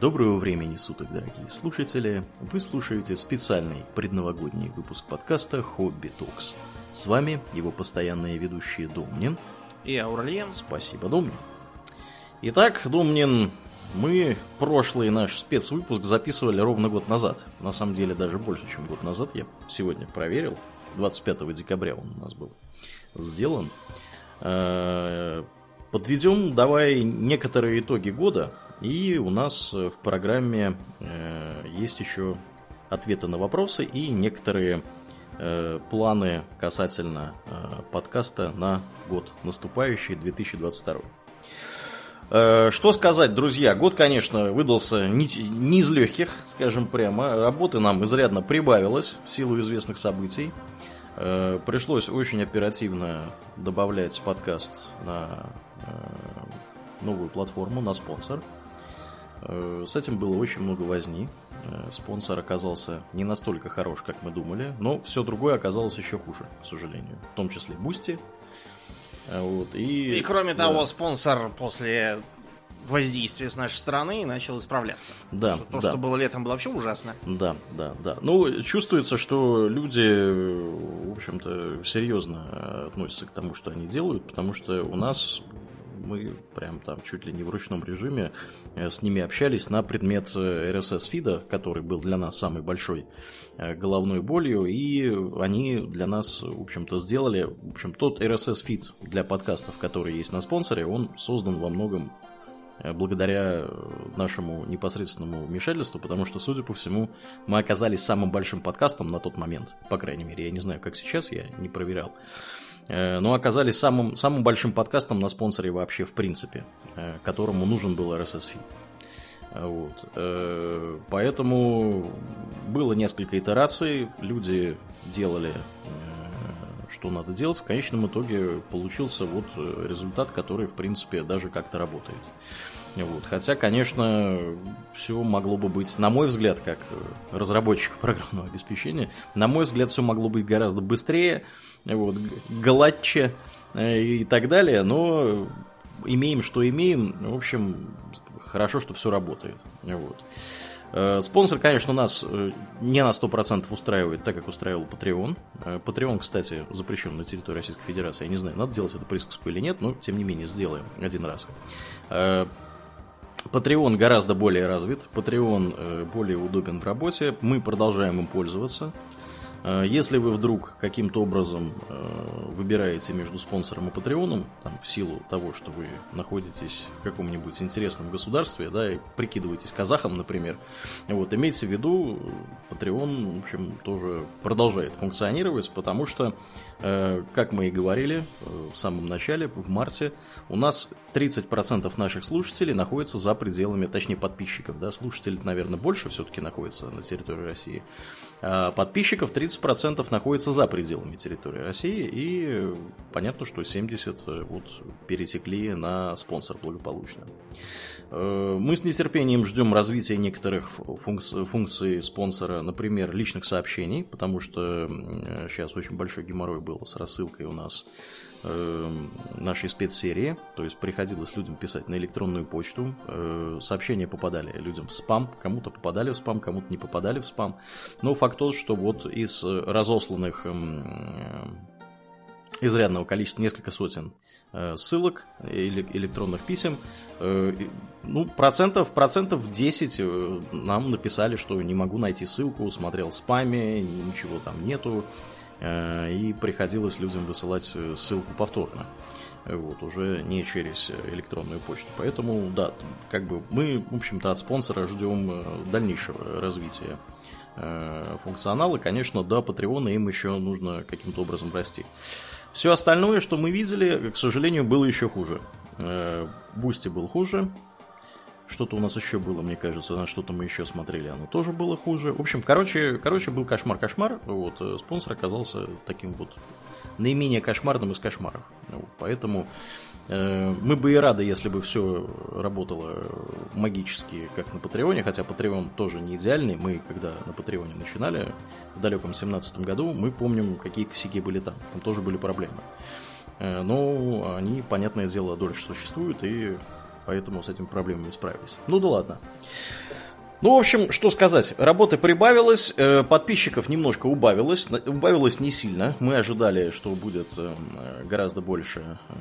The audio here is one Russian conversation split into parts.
Доброго времени суток, дорогие слушатели! Вы слушаете специальный предновогодний выпуск подкаста «Хобби Токс». С вами его постоянные ведущие Домнин и Аурлиен. Спасибо, Домнин. Итак, Домнин, мы прошлый наш спецвыпуск записывали ровно год назад. На самом деле даже больше, чем год назад. Я сегодня проверил. 25 декабря он у нас был сделан. Э, подведем давай некоторые итоги года. И у нас в программе э, есть еще ответы на вопросы и некоторые э, планы касательно подкаста на год наступающий 2022. Что сказать, друзья, год, конечно, выдался не, не из легких, скажем прямо. Работы нам изрядно прибавилось в силу известных событий. Э, пришлось очень оперативно добавлять подкаст на э, новую платформу, на спонсор. Э, с этим было очень много возни. Спонсор оказался не настолько хорош, как мы думали, но все другое оказалось еще хуже, к сожалению. В том числе Boosty. Вот, и, и кроме да. того, спонсор после воздействие с нашей стороны и начал исправляться. Да. Что, то, да. что было летом, было вообще ужасно. Да, да, да. Ну, чувствуется, что люди, в общем-то, серьезно относятся к тому, что они делают, потому что у нас мы прям там чуть ли не в ручном режиме э, с ними общались на предмет RSS-фида, который был для нас самой большой э, головной болью, и они для нас, в общем-то, сделали, в общем, тот RSS-фид для подкастов, который есть на спонсоре, он создан во многом Э, благодаря нашему непосредственному вмешательству, потому что, судя по всему, мы оказались самым большим подкастом на тот момент, по крайней мере, я не знаю, как сейчас, я не проверял, э, но оказались самым, самым большим подкастом на спонсоре вообще в принципе, э, которому нужен был RSS-фид. Вот. Поэтому было несколько итераций, люди делали что надо делать, в конечном итоге получился вот э, результат, который, в принципе, даже как-то работает. Вот. Хотя, конечно, все могло бы быть, на мой взгляд, как э, разработчик программного обеспечения, на мой взгляд, все могло быть гораздо быстрее, вот, гладче э, и так далее, но имеем, что имеем. В общем, хорошо, что все работает. Вот. Э, спонсор, конечно, нас э, не на 100% устраивает, так как устраивал Patreon. Patreon, кстати, запрещен на территории Российской Федерации. Я не знаю, надо делать это присказку или нет, но тем не менее сделаем один раз. Patreon гораздо более развит, Patreon более удобен в работе, мы продолжаем им пользоваться. Э, если вы вдруг каким-то образом э, выбираете между спонсором и Патреоном, там, в силу того, что вы находитесь в каком-нибудь интересном государстве, да, и прикидываетесь казахом, например, вот, имейте в виду, Patreon, в общем, тоже продолжает функционировать, потому что, э, как мы и говорили в самом начале, в марте, у нас 30% наших слушателей находятся за пределами, точнее, подписчиков, да, слушателей, наверное, больше все-таки находятся на территории России, подписчиков 30% находится за пределами территории России, и понятно, что 70% э, вот перетекли на спонсор благополучно. Э, мы с нетерпением ждем развития некоторых функций, функций спонсора, например, личных сообщений, потому что сейчас очень большой геморрой был с рассылкой у нас э, нашей спецсерии, то есть приходилось людям писать на электронную почту, э, сообщения попадали людям в спам, кому-то попадали в спам, кому-то не попадали в спам, но факт тот, что вот из разосланных э, изрядного количества, несколько сотен э, ссылок или электронных писем, э, ну, процентов, процентов 10 э, нам написали, что не могу найти ссылку, смотрел в спаме, ничего там нету, и приходилось людям высылать ссылку повторно. Вот, уже не через электронную почту. Поэтому, да, как бы мы, в общем-то, от спонсора ждем дальнейшего развития функционала. Конечно, до Патреона им еще нужно каким-то образом расти. Все остальное, что мы видели, к сожалению, было еще хуже. Boosty был хуже, что-то у нас еще было, мне кажется, на что-то мы еще смотрели, оно тоже было хуже. В общем, короче, короче был кошмар-кошмар. Вот, э, спонсор оказался таким вот наименее кошмарным из кошмаров. Вот, поэтому э, мы бы и рады, если бы все работало магически, как на Патреоне, хотя Патреон тоже не идеальный. Мы, когда на Патреоне начинали в далеком 17 году, мы помним, какие косяки были там. Там тоже были проблемы. Э, но они, понятное дело, дольше существуют и поэтому с этими проблемами справились. Ну да ладно. Ну, в общем, что сказать. Работы прибавилось, э, подписчиков немножко убавилось. Убавилось не сильно. Мы ожидали, что будет э, гораздо больше э,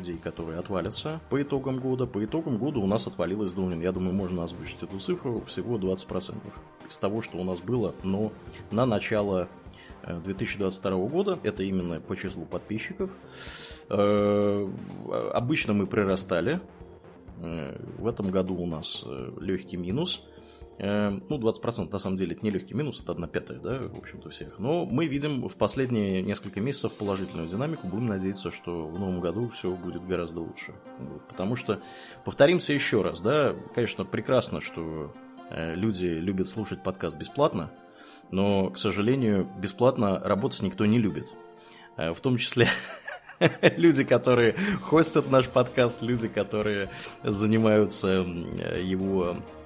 людей, которые отвалятся по итогам года. По итогам года у нас отвалилось, Думнин, я думаю, можно озвучить эту цифру, всего 20% из того, что у нас было, но на начало 2022 года, это именно по числу подписчиков. Обычно мы прирастали, в этом году у нас э, легкий минус. Э, ну, 20% на самом деле это не легкий минус, это одна пятая, да, в общем-то, всех. Но мы видим в последние несколько месяцев положительную динамику. Будем надеяться, что в новом году все будет гораздо лучше. Потому что, повторимся еще раз, да, конечно, прекрасно, что э, люди любят слушать подкаст бесплатно, но, к сожалению, бесплатно работать никто не любит. В том числе люди, которые хостят наш подкаст, люди, которые занимаются его э,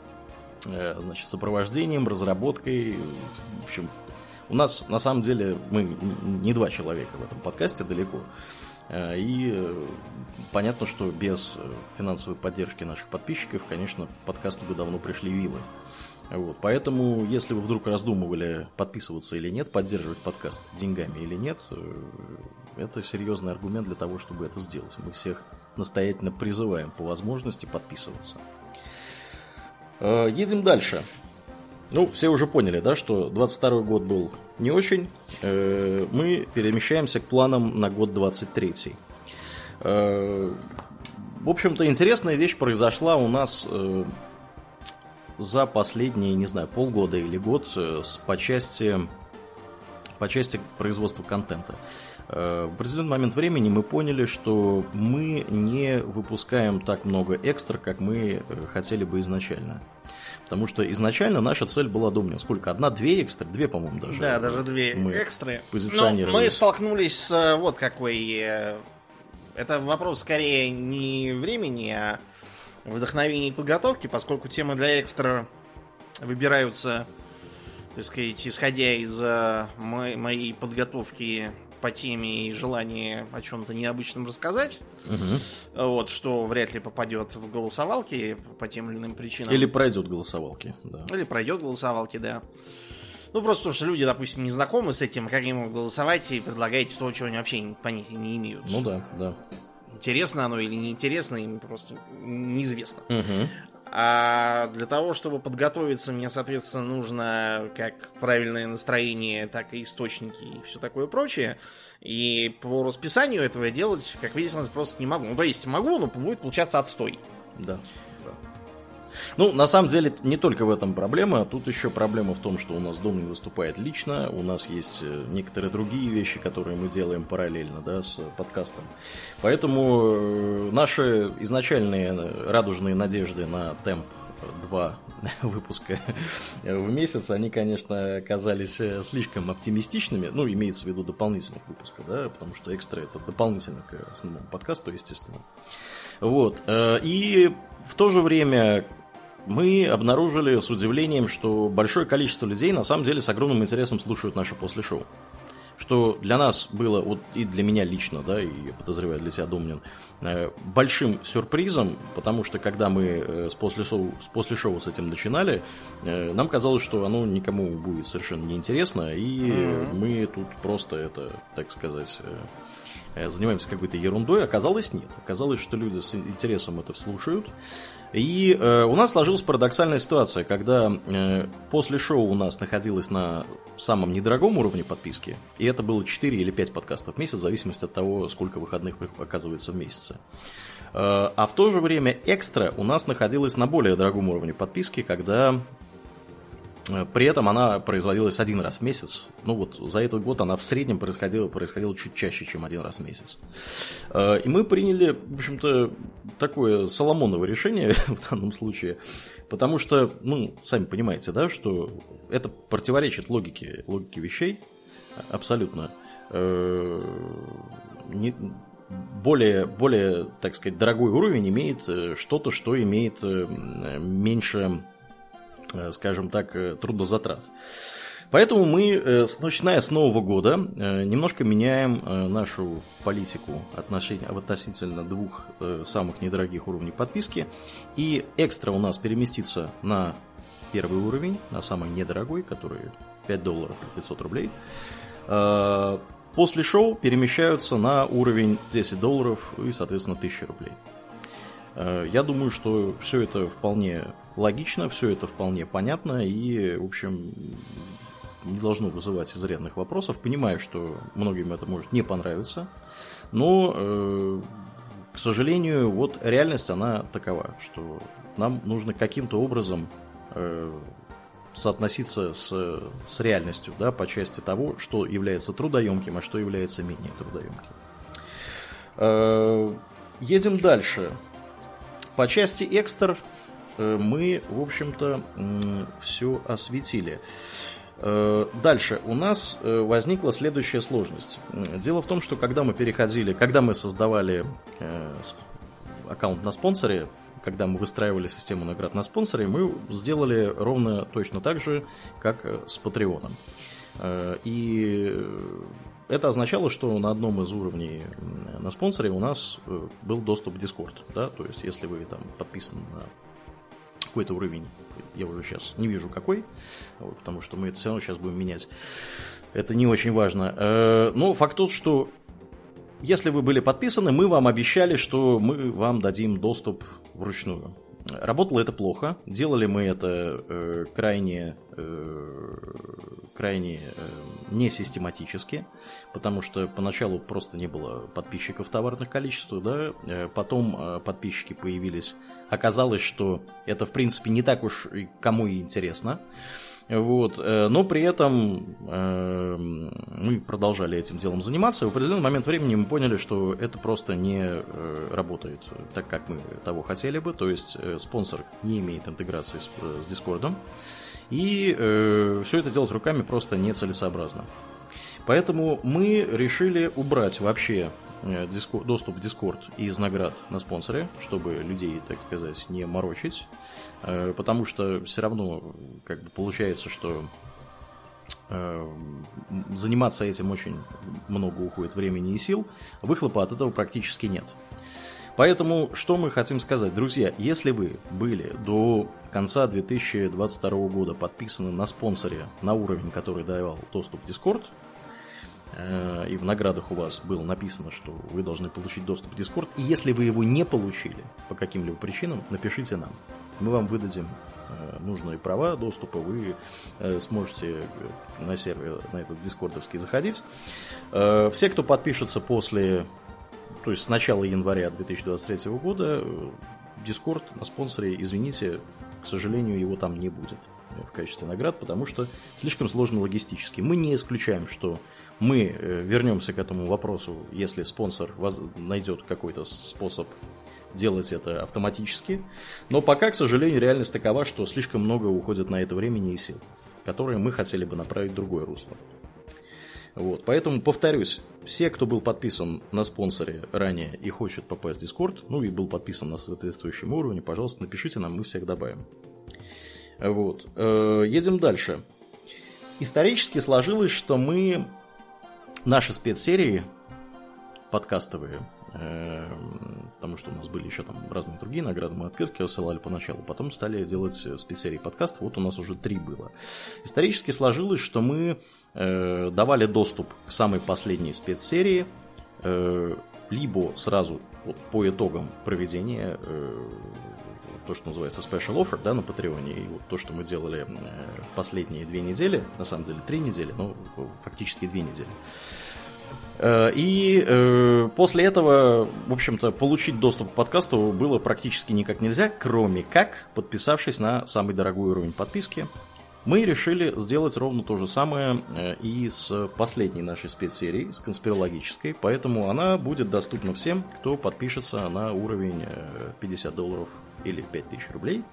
значит, сопровождением, разработкой. В общем, у нас на самом деле мы не два человека в этом подкасте далеко. Э, и э, понятно, что без финансовой поддержки наших подписчиков, конечно, подкасту бы давно пришли вилы. Вот, поэтому, если вы вдруг раздумывали, подписываться или нет, поддерживать подкаст деньгами или нет, это серьезный аргумент для того, чтобы это сделать. Мы всех настоятельно призываем по возможности подписываться. Э, едем дальше. Ну, все уже поняли, да, что 22 год был не очень. Э, мы перемещаемся к планам на год 23. Э, в общем-то, интересная вещь произошла у нас за последние, не знаю, полгода или год по части, по части производства контента. Э, в определенный момент времени мы поняли, что мы не выпускаем так много экстра, как мы э, хотели бы изначально. Потому что изначально наша цель была, думаю, сколько? Одна-две экстра? Две, по-моему, даже. Да, даже две мы экстры. Позиционировались. Но мы столкнулись с э, вот какой... Это вопрос скорее не времени, а вдохновения и подготовки, поскольку темы для экстра выбираются, так сказать, исходя из моей подготовки по теме и желание о чем-то необычном рассказать, угу. вот, что вряд ли попадет в голосовалки по тем или иным причинам. Или пройдет голосовалки, да. Или пройдет голосовалки, да. Ну, просто потому что люди, допустим, не знакомы с этим, как ему голосовать, и предлагаете то, чего они вообще понятия не имеют. Ну да, да. Интересно оно или неинтересно, им просто неизвестно. Угу. А для того, чтобы подготовиться, мне, соответственно, нужно как правильное настроение, так и источники и все такое прочее. И по расписанию этого делать, как видите, просто не могу. Ну, то есть могу, но будет получаться отстой. Да. Ну, на самом деле, не только в этом проблема. Тут еще проблема в том, что у нас дом не выступает лично. У нас есть э, некоторые другие вещи, которые мы делаем параллельно да, с подкастом. Поэтому э, наши изначальные радужные надежды на темп два выпуска в месяц, они, конечно, оказались э, слишком оптимистичными, ну, имеется в виду дополнительных выпусков, да, потому что экстра это дополнительно к основному подкасту, естественно. Вот. И в то же время мы обнаружили с удивлением, что большое количество людей на самом деле с огромным интересом слушают наше после шоу. Что для нас было, вот и для меня лично, да, и подозреваю для тебя, Домнин, э, большим сюрпризом, потому что когда мы э, с после, шоу, с после шоу с этим начинали, э, нам казалось, что оно никому будет совершенно неинтересно, и mm-hmm. мы тут просто это, так сказать, занимаемся какой-то ерундой. Оказалось, нет. Оказалось, что люди с интересом это слушают. И э, у нас сложилась парадоксальная ситуация, когда э, после шоу у нас находилось на самом недорогом уровне подписки, и это было 4 или 5 подкастов в месяц, в зависимости от того, сколько выходных оказывается в месяце. Э, а в то же время экстра у нас находилась на более дорогом уровне подписки, когда при этом она производилась один раз в месяц. Ну вот за этот год она в среднем происходила, происходила чуть чаще, чем один раз в месяц. Э, и мы приняли, в общем-то, такое соломоново решение в данном случае. Потому что, ну, сами понимаете, да, что это противоречит логике, логике вещей абсолютно. Э, не, более, более, так сказать, дорогой уровень имеет что-то, что имеет меньше Э, скажем так, э, трудозатрат. Поэтому мы, э, начиная с Нового года, э, немножко меняем э, нашу политику относительно двух самых недорогих уровней подписки. И экстра у нас переместится на первый уровень, на самый недорогой, который 5 долларов или 500 рублей. После шоу перемещаются на уровень 10 долларов и, соответственно, 1000 рублей. Я думаю, что все это вполне логично, все это вполне понятно и, в общем, не должно вызывать изрядных вопросов. Понимаю, что многим это может не понравиться, но, э, к сожалению, вот реальность, она такова, что нам нужно каким-то образом э, соотноситься с, с реальностью, да, по части того, что является трудоемким, а что является менее трудоемким. Э, едем дальше. По части экстр э, мы, в общем-то, все осветили. Э, дальше у нас э, возникла следующая сложность. Дело в том, что когда мы переходили, когда мы создавали аккаунт на спонсоре, когда мы выстраивали систему наград на спонсоре, мы сделали ровно точно так же, как с Патреоном. И это означало, что на одном из уровней на спонсоре у нас был доступ в Discord. Да? То есть, если вы там подписаны на какой-то уровень я уже сейчас не вижу какой, вот, потому что мы это все равно сейчас будем менять. Это не очень важно. Э, но факт тот, что если вы были подписаны, мы вам обещали, что мы вам дадим доступ вручную. Работало это плохо. Делали мы это э, крайне, э, крайне э, несистематически, потому что поначалу просто не было подписчиков товарных количеств, да, э, потом э, подписчики появились. Оказалось, что это в принципе не так уж кому и интересно. Вот. Э, но при этом мы продолжали этим делом заниматься. И в определенный момент времени мы поняли, что это просто не работает так, как мы того хотели бы. То есть спонсор не имеет интеграции с, с. И все это делать руками просто нецелесообразно. Поэтому мы решили убрать вообще доступ в Discord из наград на спонсоре, чтобы людей, так сказать, не морочить. Э, потому что все равно как бы получается, что э, заниматься этим очень много уходит времени и сил, выхлопа от этого практически нет. Поэтому, что мы хотим сказать, друзья, если вы были до конца 2022 года подписаны на спонсоре на уровень, который давал доступ Discord, э, и в наградах у вас было написано, что вы должны получить доступ в Discord, и если вы его не получили по каким-либо причинам, напишите нам. Мы вам выдадим э, нужные права доступа, вы э, сможете на сервер, на этот дискордовский заходить. Все, кто подпишется после, то есть с начала января 2023 года, Дискорд на спонсоре, извините, к сожалению, его там не будет в качестве наград, потому что слишком сложно логистически. Мы не исключаем, что мы вернемся к этому вопросу, если спонсор найдет какой-то способ делать это автоматически. Но пока, к сожалению, реальность такова, что слишком много уходит на это времени и сил, которые мы хотели бы направить в другое русло. Вот, поэтому повторюсь, все, кто был подписан на спонсоре ранее и хочет попасть в Discord, ну и был подписан на соответствующем уровне, пожалуйста, напишите нам, мы всех добавим. Вот, э, едем дальше. Исторически сложилось, что мы наши спецсерии подкастовые Эм, потому что у нас были еще там разные другие награды, мы открытки рассылали поначалу, потом стали делать спецсерии подкастов, вот у нас уже три было. Исторически сложилось, что мы э, давали доступ к самой последней спецсерии, э, либо сразу вот, по итогам проведения э, то, что называется special offer, да, на Патреоне, и вот то, что мы делали э, последние две недели, на самом деле три недели, но фактически две недели, Э, и э, после этого, в общем-то, получить доступ к подкасту было практически никак нельзя, кроме как подписавшись на самый дорогой уровень подписки. Мы решили сделать ровно то же самое э, и с последней нашей спецсерией, с конспирологической, поэтому она будет доступна всем, кто подпишется на уровень 50 долларов или 5000 рублей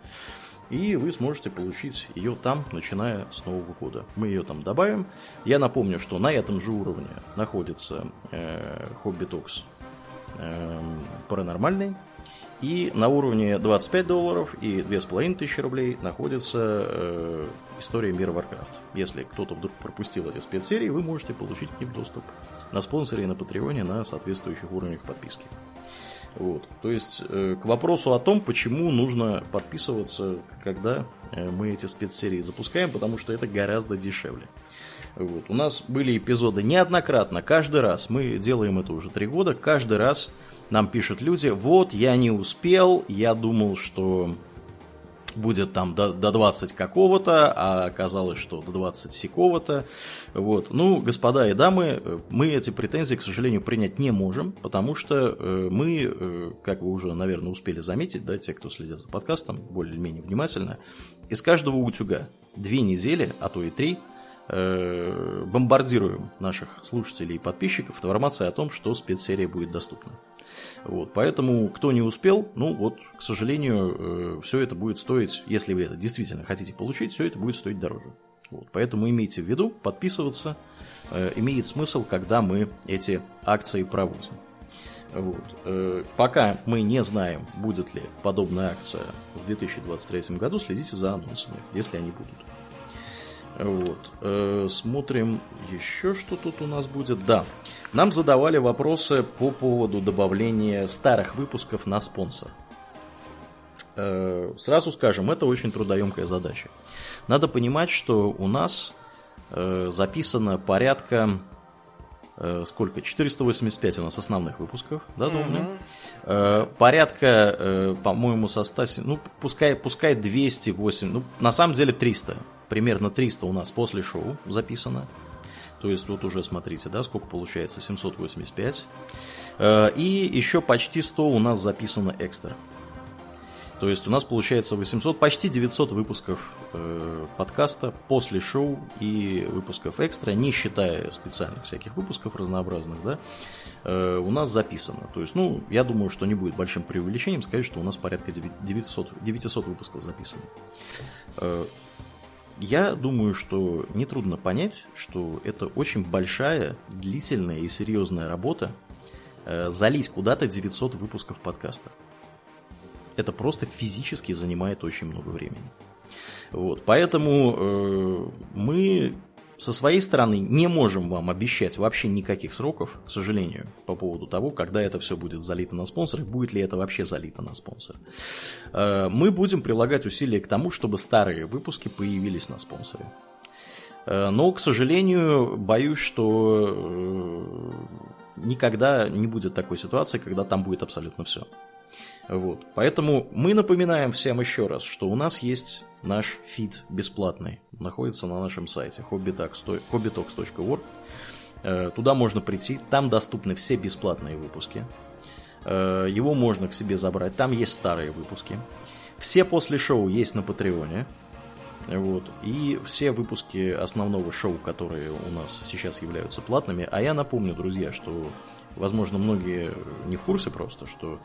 и вы сможете получить ее там, начиная с Нового года. Мы ее там добавим. Я напомню, что на этом же уровне находится э, Hobby Talks э, паранормальный, И на уровне 25 долларов и 2500 рублей находится э, история мира Warcraft. Если кто-то вдруг пропустил эти спецсерии, вы можете получить к ним доступ на спонсоре и на Патреоне на соответствующих уровнях подписки. Вот. То есть, э, к вопросу о том, почему нужно подписываться, когда э, мы эти спецсерии запускаем, потому что это гораздо дешевле. Вот. У нас были эпизоды неоднократно, каждый раз, мы делаем это уже три года, каждый раз нам пишут люди, вот, я не успел, я думал, что будет там до, до 20 какого-то, а оказалось, что до 20 секого-то. Вот. Ну, господа и дамы, мы эти претензии, к сожалению, принять не можем, потому что э, мы, э, как вы уже, наверное, успели заметить, да, те, кто следят за подкастом более-менее внимательно, из каждого утюга две недели, а то и три, э, бомбардируем наших слушателей и подписчиков информацией о том, что спецсерия будет доступна. Вот, поэтому, кто не успел, ну вот, к сожалению, э, все это будет стоить, если вы это действительно хотите получить, все это будет стоить дороже. Вот, поэтому имейте в виду, подписываться э, имеет смысл, когда мы эти акции проводим. Вот. Э, пока мы не знаем, будет ли подобная акция в 2023 году, следите за анонсами, если они будут. Вот. Э, смотрим еще, что тут у нас будет. Да. Нам задавали вопросы по поводу добавления старых выпусков на спонсор. Э, сразу скажем, это очень трудоемкая задача. Надо понимать, что у нас э, записано порядка сколько? 485 у нас основных выпусков, да, думаю? Mm-hmm. Порядка, по-моему, со 100, ну, пускай, пускай 208, ну, на самом деле 300 примерно 300 у нас после шоу записано. То есть вот уже смотрите, да, сколько получается, 785. Э, и еще почти 100 у нас записано экстра. То есть у нас получается 800, почти 900 выпусков э, подкаста после шоу и выпусков экстра, не считая специальных всяких выпусков разнообразных, да, э, у нас записано. То есть, ну, я думаю, что не будет большим преувеличением сказать, что у нас порядка 900, 900 выпусков записано. Э, я думаю, что нетрудно понять, что это очень большая, длительная и серьезная работа э, залить куда-то 900 выпусков подкаста. Это просто физически занимает очень много времени. Вот, поэтому э, мы со своей стороны не можем вам обещать вообще никаких сроков, к сожалению, по поводу того, когда это все будет залито на спонсор будет ли это вообще залито на спонсор. Э, мы будем прилагать усилия к тому, чтобы старые выпуски появились на спонсоре. Э, но, к сожалению, боюсь, что э, никогда не будет такой ситуации, когда там будет абсолютно все. Вот. Поэтому мы напоминаем всем еще раз, что у нас есть наш фид бесплатный. Находится на нашем сайте hobbytalks.org. Э, туда можно прийти, там доступны все бесплатные выпуски. Э, его можно к себе забрать, там есть старые выпуски. Все после шоу есть на Патреоне. Вот. И все выпуски основного шоу, которые у нас сейчас являются платными. А я напомню, друзья, что, возможно, многие не в курсе просто, что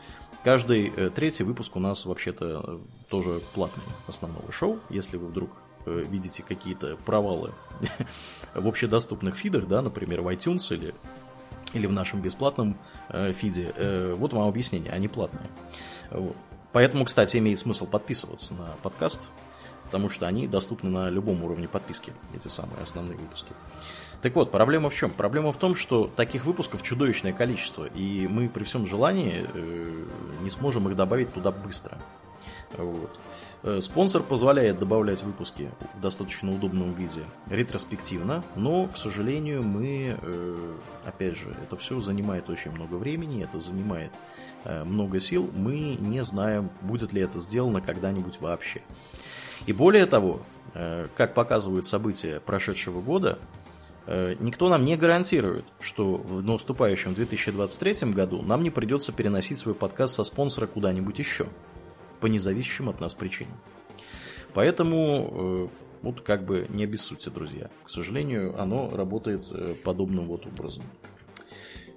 Каждый э, третий выпуск у нас вообще-то э, тоже платный основного шоу. Если вы вдруг э, видите какие-то провалы в общедоступных фидах, да, например, в iTunes или, или в нашем бесплатном фиде, вот вам объяснение, они платные. Поэтому, кстати, имеет смысл подписываться на подкаст, потому что они доступны на любом уровне подписки, эти самые основные выпуски. Так вот, проблема в чем? Проблема в том, что таких выпусков чудовищное количество, и мы при всем желании э, не сможем их добавить туда быстро. Вот. Э, спонсор позволяет добавлять выпуски в достаточно удобном виде ретроспективно, но, к сожалению, мы, э, опять же, это все занимает очень много времени, это занимает много сил, мы не знаем, будет ли это сделано когда-нибудь вообще. И более того, как показывают события прошедшего года, Э, никто нам не гарантирует, что в наступающем 2023 году нам не придется переносить свой подкаст со спонсора куда-нибудь еще, по независящим от нас причинам. Поэтому э, вот как бы не обессудьте, друзья. К сожалению, оно работает э, подобным вот образом.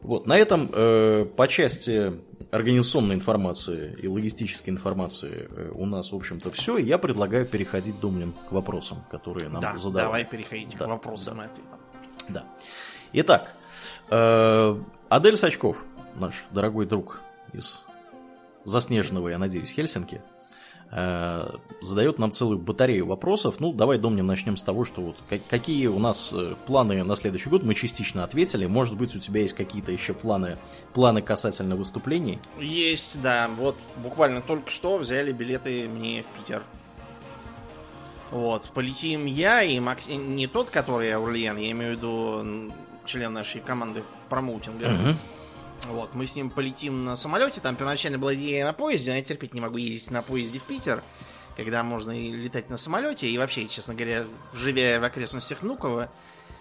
Вот, на этом э, по части организационной информации и логистической информации э, у нас, в общем-то, все. И я предлагаю переходить, Домнин, к вопросам, которые нам да, задавали. давай переходить да. к вопросам да. ответам. Да. Итак, э, Адель Сачков, наш дорогой друг из заснеженного, я надеюсь, Хельсинки, э, задает нам целую батарею вопросов. Ну, давай, Домнин, начнем с того, что вот какие у нас э, планы на следующий год. Мы частично ответили. Может быть, у тебя есть какие-то еще планы, планы касательно выступлений? Есть, да. Вот буквально только что взяли билеты мне в Питер. Вот, полетим я и Максим, не тот, который Аурлиен, я имею в виду член нашей команды промоутинга. Uh-huh. Вот, мы с ним полетим на самолете. Там первоначально была идея на поезде, но я терпеть не могу ездить на поезде в Питер, когда можно и летать на самолете. И вообще, честно говоря, живя в окрестностях Внуково,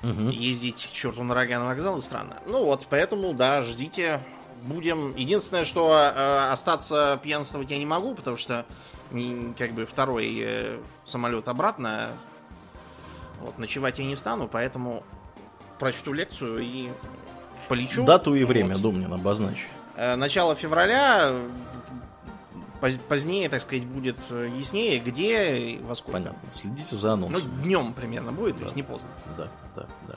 угу. ездить к черту на рога на вокзал странно. Ну вот, поэтому, да, ждите. Будем. Единственное, что э, остаться пьянствовать я не могу, потому что как бы второй э, самолет обратно. Вот, ночевать я не стану, поэтому прочту лекцию и полечу. Дату и время, вот. Домнин, обозначь. Э, начало февраля, позднее, так сказать, будет яснее, где и во сколько. Понятно. Следите за анонсом. Ну, днем примерно будет, да. то есть не поздно. Да, да, да.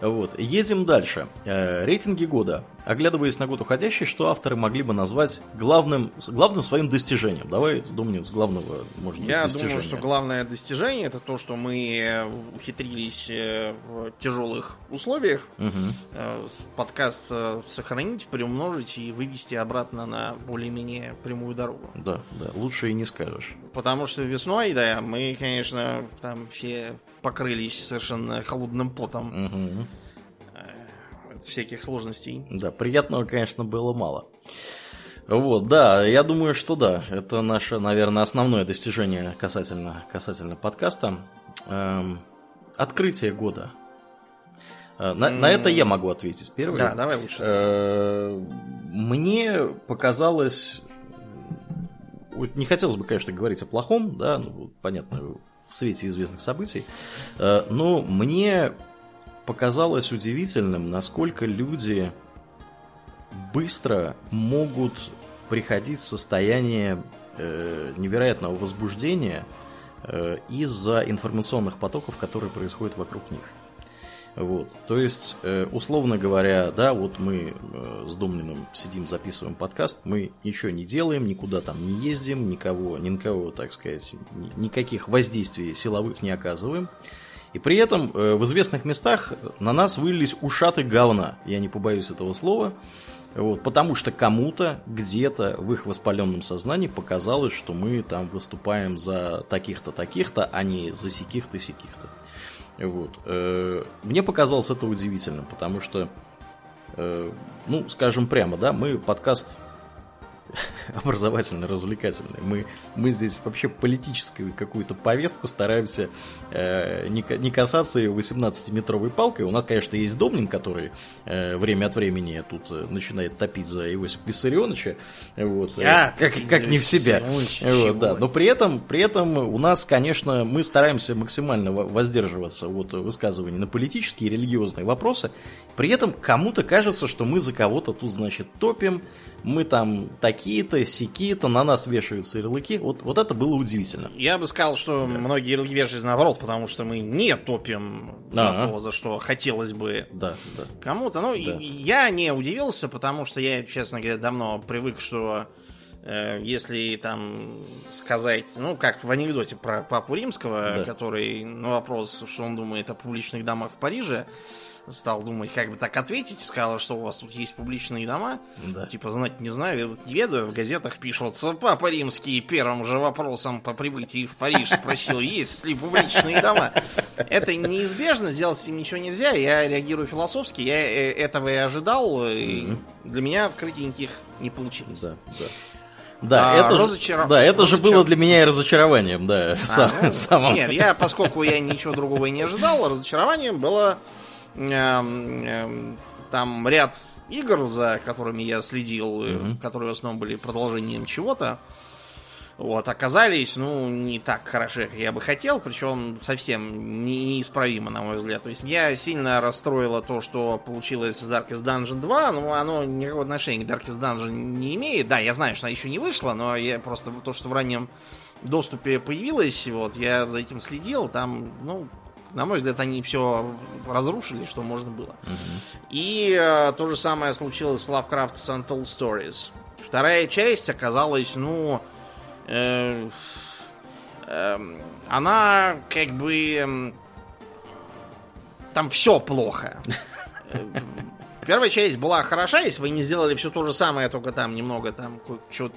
Вот. Едем дальше. Э, рейтинги года. Оглядываясь на год уходящий, что авторы могли бы назвать главным, главным своим достижением? Давай, думаю, с главного, может быть, Я думаю, что главное достижение это то, что мы ухитрились э, в тяжелых условиях угу. подкаст сохранить, приумножить и вывести обратно на более-менее прямую дорогу. Да, да, лучше и не скажешь. Потому что весной, да, мы, конечно, там все покрылись совершенно холодным потом. Угу. От всяких сложностей. Да, приятного, конечно, было мало. Вот, да, я думаю, что да. Это наше, наверное, основное достижение касательно, касательно подкаста. Эм, открытие года. Э, на, mm. на это я могу ответить первый. Да, давай лучше. Э, мне показалось... Не хотелось бы, конечно, говорить о плохом, да, ну, понятно, в свете известных событий. Э, но мне показалось удивительным, насколько люди быстро могут приходить в состояние э, невероятного возбуждения э, из-за информационных потоков, которые происходят вокруг них. Вот. То есть, э, условно говоря, да, вот мы э, с Домниным сидим, записываем подкаст, мы ничего не делаем, никуда там не ездим, никого, ни на кого, так сказать, никаких воздействий силовых не оказываем. И при этом э, в известных местах на нас вылились ушаты говна, я не побоюсь этого слова, вот, потому что кому-то где-то в их воспаленном сознании показалось, что мы там выступаем за таких-то, таких-то, а не за сяких-то, сяких-то. Вот. Э, мне показалось это удивительным, потому что, э, ну, скажем прямо, да, мы подкаст образовательно-развлекательный. Мы, мы здесь вообще политическую какую-то повестку стараемся э, не, не касаться ее 18-метровой палкой. У нас, конечно, есть Домнин, который э, время от времени тут э, начинает топить за Иосифа Виссарионовича. Вот, Я, э, как, как не в себя. Вот, да. Но при этом, при этом у нас, конечно, мы стараемся максимально воздерживаться от высказываний на политические и религиозные вопросы. При этом кому-то кажется, что мы за кого-то тут, значит, топим, мы там такие-то, сякие-то, на нас вешаются ярлыки. Вот, вот это было удивительно. Я бы сказал, что да. многие ярлыки вешаются наоборот, потому что мы не топим за ага. то, за что хотелось бы да, да. кому-то. Ну, да. я не удивился, потому что я, честно говоря, давно привык, что э, если там сказать, ну, как в анекдоте про Папу Римского, да. который на вопрос, что он думает о публичных домах в Париже, стал думать, как бы так ответить, сказала, что у вас тут есть публичные дома. Да. Типа, знать не знаю, не ведаю, в газетах пишут, Папа Римский первым же вопросом по прибытии в Париж спросил, есть ли публичные дома. Это неизбежно, сделать с этим ничего нельзя, я реагирую философски, я э, этого и ожидал, и для меня открытий никаких не получилось. Да, да. Да, а, это, разочар... же, да, это разочар... же было для меня и разочарованием, да, а, сам, ну, самым. Нет, я, поскольку я ничего другого и не ожидал, разочарованием было там ряд игр, за которыми я следил, mm-hmm. которые в основном были продолжением чего-то, вот, оказались, ну, не так хороши, как я бы хотел, причем совсем неисправимо, на мой взгляд. То есть меня сильно расстроило то, что получилось с Darkest Dungeon 2, но оно никакого отношения к Darkest Dungeon не имеет. Да, я знаю, что она еще не вышла, но я просто то, что в раннем доступе появилось, вот, я за этим следил, там, ну, на мой взгляд, они все разрушили, что можно было. Угу. И э, то же самое случилось с Lovecraft Untold Stories. Вторая часть оказалась, ну... Э, э, она как бы... Эм, там все плохо. Э, первая часть была хороша, если вы не сделали все то же самое, только там немного там что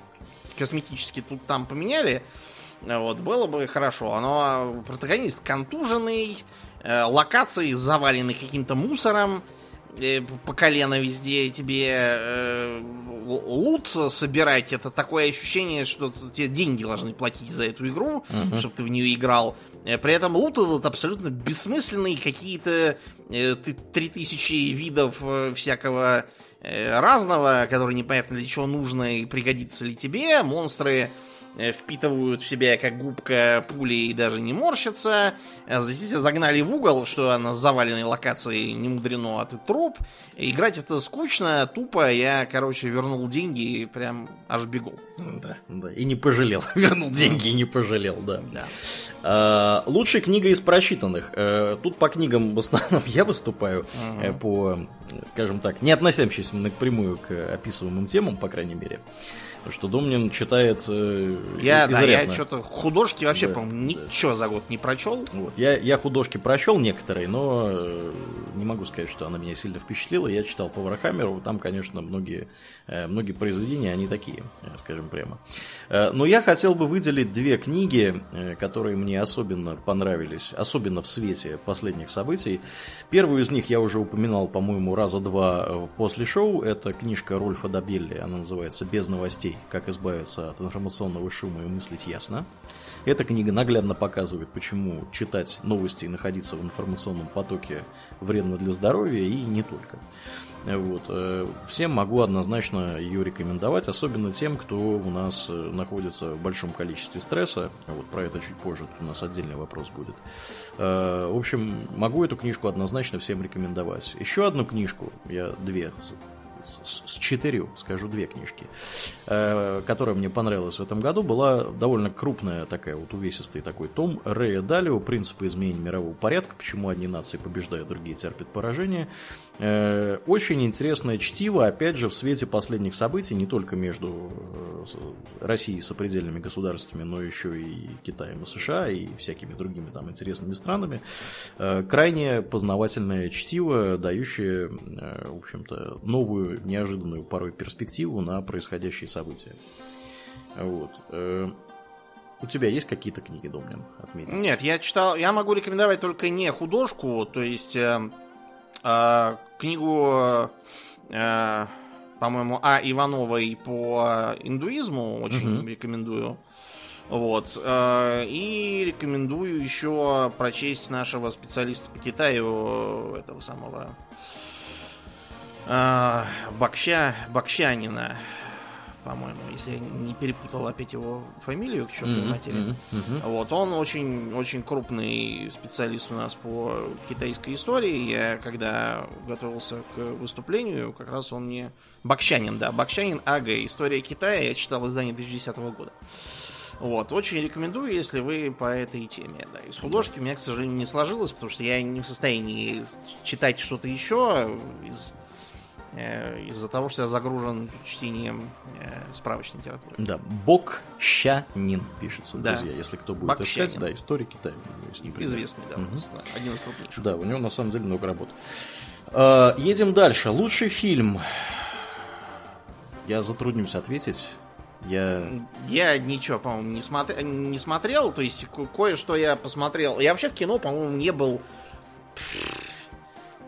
косметически тут там поменяли. Вот, было бы хорошо. Но протагонист контуженный, э, локации завалены каким-то мусором, э, по колено везде тебе э, лут собирать. Это такое ощущение, что тебе деньги должны платить за эту игру, uh-huh. чтобы ты в нее играл. Э, при этом лут этот абсолютно бессмысленный, какие-то э, 3000 видов всякого э, разного, которые непонятно для чего нужно и пригодится ли тебе. Монстры впитывают в себя как губка пули и даже не морщатся. Э, Здесь загнали в угол, что на заваленной локации не мудрено, а ты труп. Играть это скучно, тупо. Я, короче, вернул деньги и прям аж бегу. Да, да. И не пожалел. Вернул деньги и не пожалел, да. да. А, лучшая книга из прочитанных. А, тут по книгам в основном я выступаю угу. по, скажем так, не относящимся напрямую к описываемым темам, по крайней мере что Домнин читает э, я, Да, я что-то художки вообще, да, по-моему, ничего да. за год не прочел. Вот, я, я художки прочел некоторые, но э, не могу сказать, что она меня сильно впечатлила. Я читал по Вархаммеру, там, конечно, многие, э, многие произведения, они такие, э, скажем прямо. Э, но я хотел бы выделить две книги, э, которые мне особенно понравились, особенно в свете последних событий. Первую из них я уже упоминал, по-моему, раза два э, после шоу. Это книжка Рольфа Добелли, она называется «Без новостей» новостей «Как избавиться от информационного шума и мыслить ясно». Эта книга наглядно показывает, почему читать новости и находиться в информационном потоке вредно для здоровья и не только. Вот. Э, всем могу однозначно ее рекомендовать, особенно тем, кто у нас э, находится в большом количестве стресса. Вот про это чуть позже у нас отдельный вопрос будет. Э, в общем, могу эту книжку однозначно всем рекомендовать. Еще одну книжку, я две с, с четырью, скажу две книжки, э, которая мне понравилась в этом году, была довольно крупная такая вот увесистый такой том Рэя Далио «Принципы изменения мирового порядка. Почему одни нации побеждают, другие терпят поражение». Э, очень интересное чтиво, опять же, в свете последних событий, не только между э, Россией и сопредельными государствами, но еще и Китаем и США, и всякими другими там интересными странами. Э, крайне познавательное чтиво, дающее, в общем-то, новую, неожиданную порой перспективу на происходящие события. Вот. У тебя есть какие-то книги, Домнин, отметить? Нет, я читал, я могу рекомендовать только не художку, то есть э, книгу, э, по-моему, А. Ивановой по индуизму очень угу. рекомендую. Вот. Э, и рекомендую еще прочесть нашего специалиста по Китаю, этого самого э, Бакща, Бакщанина по-моему, если я не перепутал опять его фамилию к чертовой mm-hmm, матери. Mm-hmm. Вот, он очень, очень крупный специалист у нас по китайской истории. Я, когда готовился к выступлению, как раз он мне... Бакщанин, да, Бакщанин АГ, История Китая, я читал издание 2010 года. Вот, очень рекомендую, если вы по этой теме. Да. Из художки у меня, к сожалению, не сложилось, потому что я не в состоянии читать что-то еще из из-за того, что я загружен чтением э, справочной литературы. Да, Бокщанин пишется, да. друзья, если кто будет Бокщанин. искать, да, история Китая. Известный, да, угу. да, один из крупнейших. Да, у него на самом деле много работ. Э, едем дальше. Лучший фильм. Я затруднюсь ответить. Я... Я ничего, по-моему, не, смотр... не смотрел. То есть, кое-что я посмотрел. Я вообще в кино, по-моему, не был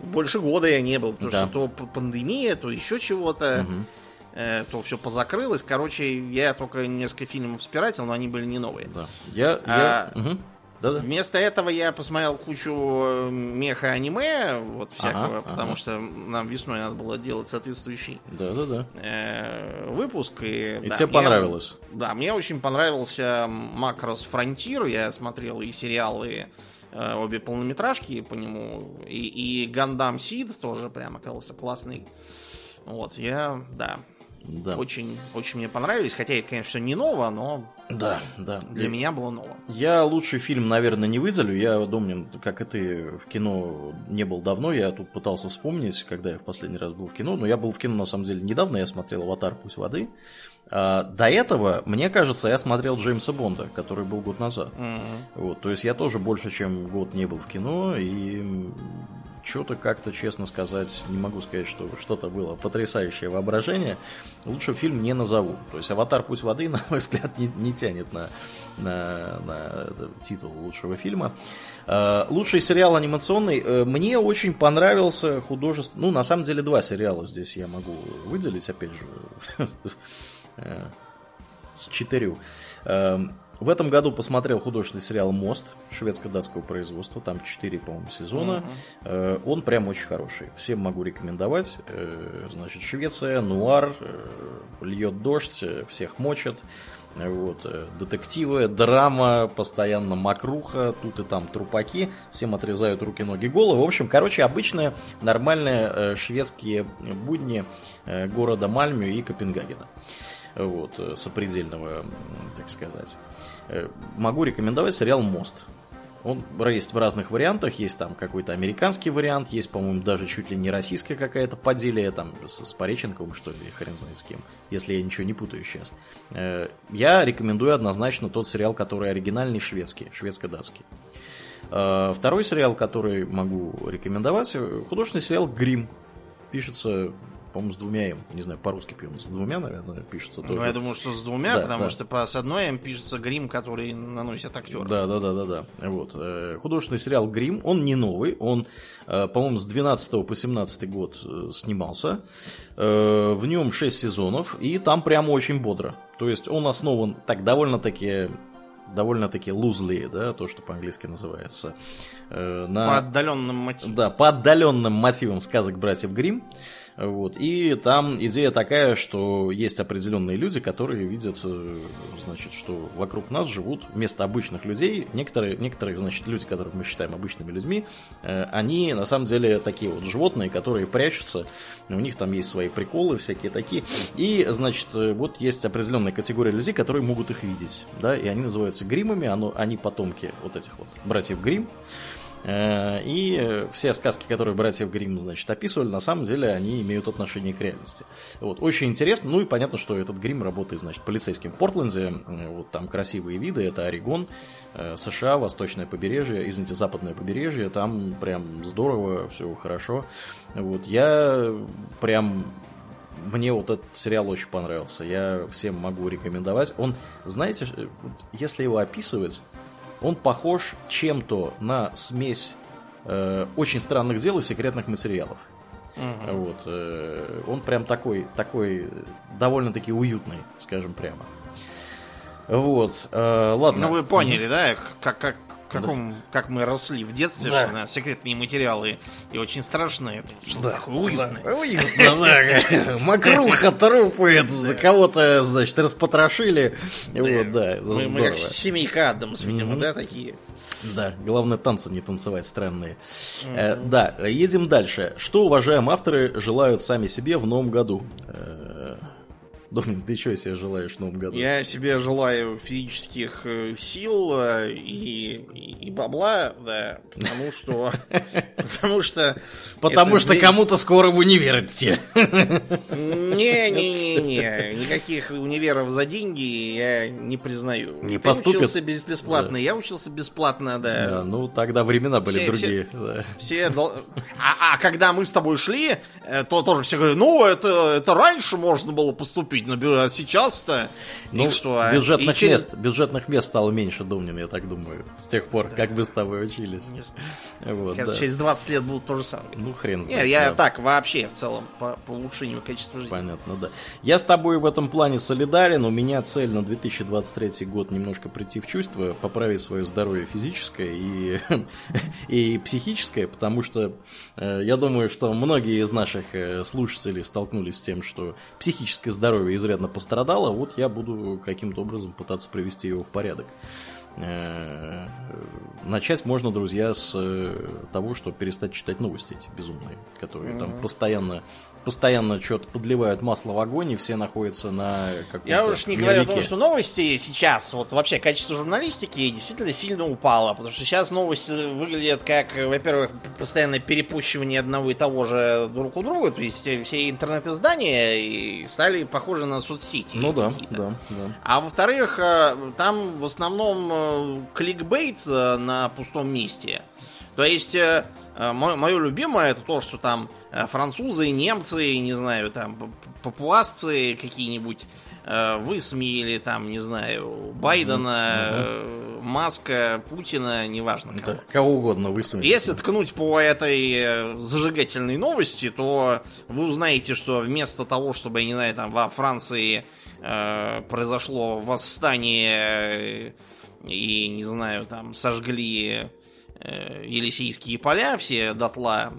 больше года я не был, потому да. что то пандемия, то еще чего-то, угу. э, то все позакрылось. Короче, я только несколько фильмов спиратил, но они были не новые. Да. Я, а, я... Угу. Да-да. Вместо этого я посмотрел кучу э, меха-аниме, вот всякого, ага, потому ага. что нам весной надо было делать соответствующий Да-да-да. Э, выпуск. И, и да, тебе мне, понравилось? Да, мне очень понравился Макрос Фронтир. Я смотрел и сериалы, Э, обе полнометражки по нему. И, и Гандам Сид тоже прям оказался классный. Вот, я, да. Да. Очень, очень мне понравились, хотя это, конечно, не ново, но да, да. Для меня было ново. Я лучший фильм, наверное, не выделю. Я, думаю, как и ты, в кино не был давно. Я тут пытался вспомнить, когда я в последний раз был в кино. Но я был в кино, на самом деле, недавно. Я смотрел «Аватар. Пусть воды». А до этого, мне кажется, я смотрел Джеймса Бонда, который был год назад. Mm-hmm. Вот, то есть я тоже больше, чем год не был в кино. И что-то как-то, честно сказать, не могу сказать, что что-то было потрясающее воображение. Лучше фильм не назову. То есть «Аватар. Путь воды», на мой взгляд, не, не тянет на, на, на титул лучшего фильма. Э, лучший сериал анимационный. Э, мне очень понравился художественный... Ну, на самом деле, два сериала здесь я могу выделить, опять же, э, с четырех. В этом году посмотрел художественный сериал «Мост» шведско-датского производства. Там 4, по-моему, сезона. Uh-huh. Он прям очень хороший. Всем могу рекомендовать. Э, значит, Швеция, нуар, э, льет дождь, всех мочат. Вот, детективы, драма, постоянно макруха, тут и там трупаки, всем отрезают руки, ноги, головы. В общем, короче, обычные нормальные шведские будни города Мальмю и Копенгагена. Вот, сопредельного, так сказать. Э, могу рекомендовать сериал «Мост». Он есть в разных вариантах, есть там какой-то американский вариант, есть, по-моему, даже чуть ли не российская какая-то поделия, там, с, с Пореченковым, что ли, хрен знает с кем, если я ничего не путаю сейчас. Э, я рекомендую однозначно тот сериал, который оригинальный шведский, шведско-датский. Э, второй сериал, который могу рекомендовать, художественный сериал «Грим». Пишется по-моему, с двумя М. Не знаю, по-русски пьем. С двумя, наверное, пишется тоже. Ну, я думаю, что с двумя, да, потому да. что по, с одной М пишется грим, который наносят актеры. Да, да, да, да, да. Вот. Э, художественный сериал Грим, он не новый, он, э, по-моему, с 12 по 17 год э, снимался. В нем 6 сезонов, и там прямо очень бодро. То есть он основан так довольно-таки довольно-таки лузли, да, то, что по-английски называется. на... По отдаленным мотивам. Да, по отдаленным мотивам сказок братьев Грим. Вот. И там идея такая, что есть определенные люди, которые видят, э, значит, что вокруг нас живут вместо обычных людей, некоторые, некоторые значит, люди, которых мы считаем обычными людьми, э, они на самом деле такие вот животные, которые прячутся, у них там есть свои приколы всякие такие. И, значит, э, вот есть определенная категория людей, которые могут их видеть, да, и они называются гримами, они потомки вот этих вот братьев Грим. Э, и все сказки, которые братьев Гримм, значит, описывали, на самом деле они имеют отношение к реальности. Вот, очень интересно. Ну и понятно, что этот Грим работает, значит, полицейским в Портленде. Э, вот там красивые виды, это Орегон, э, США, восточное побережье, извините, западное побережье. Там прям здорово, все хорошо. Вот, я прям мне вот этот сериал очень понравился. Я всем могу рекомендовать. Он, знаете, если его описывать, он похож чем-то на смесь э, очень странных дел и секретных материалов. Угу. Вот, э, он прям такой, такой довольно-таки уютный, скажем прямо. Вот, э, ладно. Ну вы поняли, да, как, как, каком, да. как мы росли в детстве, да. на секретные материалы и очень страшные. Что да. такое уютное. Да. Уютно, да. Макруха, трупы, кого-то, значит, распотрошили. Вот, да, мы как семейка Адамс, видимо, да, такие. Да, главное танцы не танцевать странные. Mm-hmm. Э, да, едем дальше. Что, уважаемые авторы, желают сами себе в новом году? Э, Домнин, ты что себе желаешь в новом году? Я себе желаю физических э, сил э, и, и, и бабла, да, потому что... Потому что... Потому что кому-то скоро в универ идти. Не-не-не, никаких универов за деньги я не признаю. Не поступит? Я учился бесплатно, я учился бесплатно, да. Да, ну тогда времена были другие. Все... А, а когда мы с тобой шли, э, то тоже все говорили, ну, это раньше можно было поступить очередь набирают. А сейчас-то ну, что? А? Бюджетных, через... мест, бюджетных мест стало меньше, Думнин, я так думаю, с тех пор, да. как мы с тобой учились. Вот, да. Через 20 лет будут то же самое. Ну, хрен знает. Нет, я да. так, вообще, в целом, по, по улучшению качества жизни. Понятно, да. Я с тобой в этом плане солидарен. У меня цель на 2023 год немножко прийти в чувство, поправить свое здоровье физическое и, и психическое, потому что э, я думаю, что многие из наших э, слушателей столкнулись с тем, что психическое здоровье изрядно пострадало, вот я буду каким-то образом пытаться привести его в порядок. Э, начать можно, друзья, с э, того, что перестать читать новости эти безумные, которые mm-hmm. там постоянно постоянно что-то подливают масло в огонь, и все находятся на каком-то Я уж не говорю о том, что новости сейчас, вот вообще качество журналистики действительно сильно упало, потому что сейчас новости выглядят как, во-первых, постоянное перепущивание одного и того же друг у друга, то есть все интернет-издания стали похожи на соцсети. Ну да, да, да. А во-вторых, э, там в основном э, кликбейт э, на пустом месте. То есть, мое любимое это то, что там э, французы, немцы, не знаю, там папуасцы какие-нибудь э, высмеяли там, не знаю, Байдена, э, Маска, Путина, неважно кого. Да, кого угодно высунуть. Если ткнуть по этой э, зажигательной новости, то вы узнаете, что вместо того, чтобы, я не знаю, там во Франции э, произошло восстание э, и, не знаю, там сожгли э, Елисейские поля все дотла,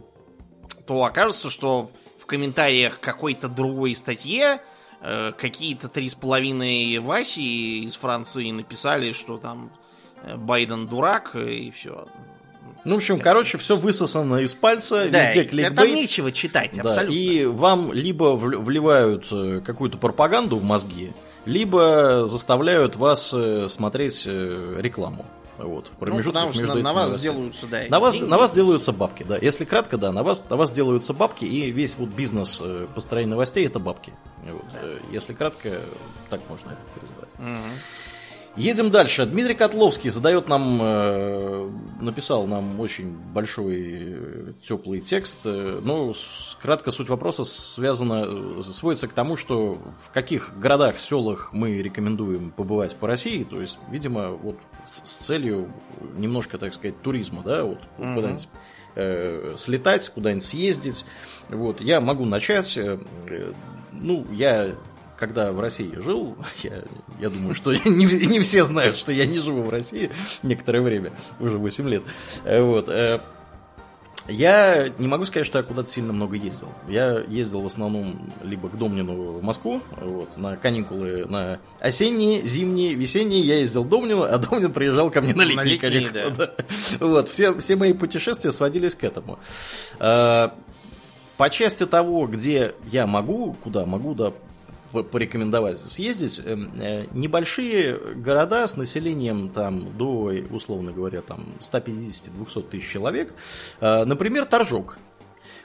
то окажется, что в комментариях какой-то другой статье э, какие-то три с половиной Васи из Франции написали, что там э, Байден дурак и все. Ну, в общем, короче, все высосано из пальца, Да, везде там кликбейт. нечего читать, Да, абсолютно. и вам либо вл- вливают э, какую-то пропаганду в мозги, либо заставляют вас э, смотреть э, рекламу. Вот, в Ну, промежутках что между на, этими на вас новостями. делаются, да, На вас, деньги. на вас делаются бабки, да. Если кратко, да, на вас, на вас делаются бабки, и весь вот бизнес э, построения новостей это бабки. Вот, э, Если кратко, так можно это называть. Мгм. Едем дальше. Дмитрий Котловский задает нам, э, написал нам очень большой э, теплый текст. Э, Ну, с- кратко суть вопроса связана, э, сводится к тому, что в каких городах, селах мы рекомендуем побывать по России. То есть, видимо, вот с целью немножко, так сказать, туризма, да, вот Мгм. куда-нибудь э, слетать, куда-нибудь съездить. Вот, я могу начать. э, Ну, я когда в России жил, я, я думаю, что не, не все знают, что я не живу в России некоторое время, уже 8 лет. Э, Вот. э, Я не могу сказать, что я куда-то сильно много ездил. Я ездил в основном либо к Домнину в Москву, вот, на каникулы, на осенние, зимние, весенние. Я ездил в Домнину, а Домнин приезжал ко мне на летние, летние, каникулы. да. Вот, все, все мои путешествия сводились к этому. Э, По части того, где я могу, куда могу, да, порекомендовать съездить, э, э, небольшие города с населением там до, условно говоря, там 150-200 тысяч человек, э, например, Торжок.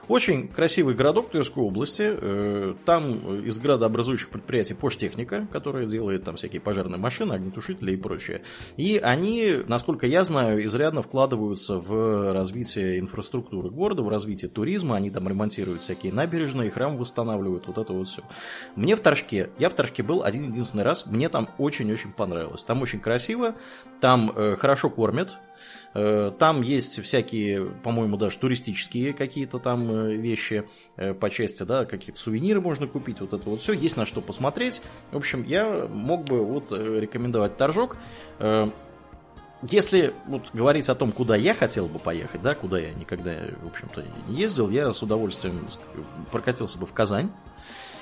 Очень красивый городок Тверской области. Э, Там из градообразующих предприятий Поштехника, которая делает там всякие пожарные машины, огнетушители и прочее. И они, насколько я знаю, изрядно вкладываются в развитие инфраструктуры города, в развитие туризма. Они там ремонтируют всякие набережные, храм восстанавливают, вот это вот все. Мне в Торжке, я в Торжке был один единственный раз, мне там очень-очень понравилось. Там очень красиво, там э, хорошо кормят, Там есть всякие, по-моему, даже туристические какие-то там э, вещи э, по части, да, какие-то сувениры можно купить, вот это вот все, есть на что посмотреть. В общем, я мог бы вот э, рекомендовать Торжок. Э, Если вот говорить о том, куда я хотел бы поехать, да, куда я никогда, в общем-то, не ездил, я с удовольствием прокатился бы в Казань.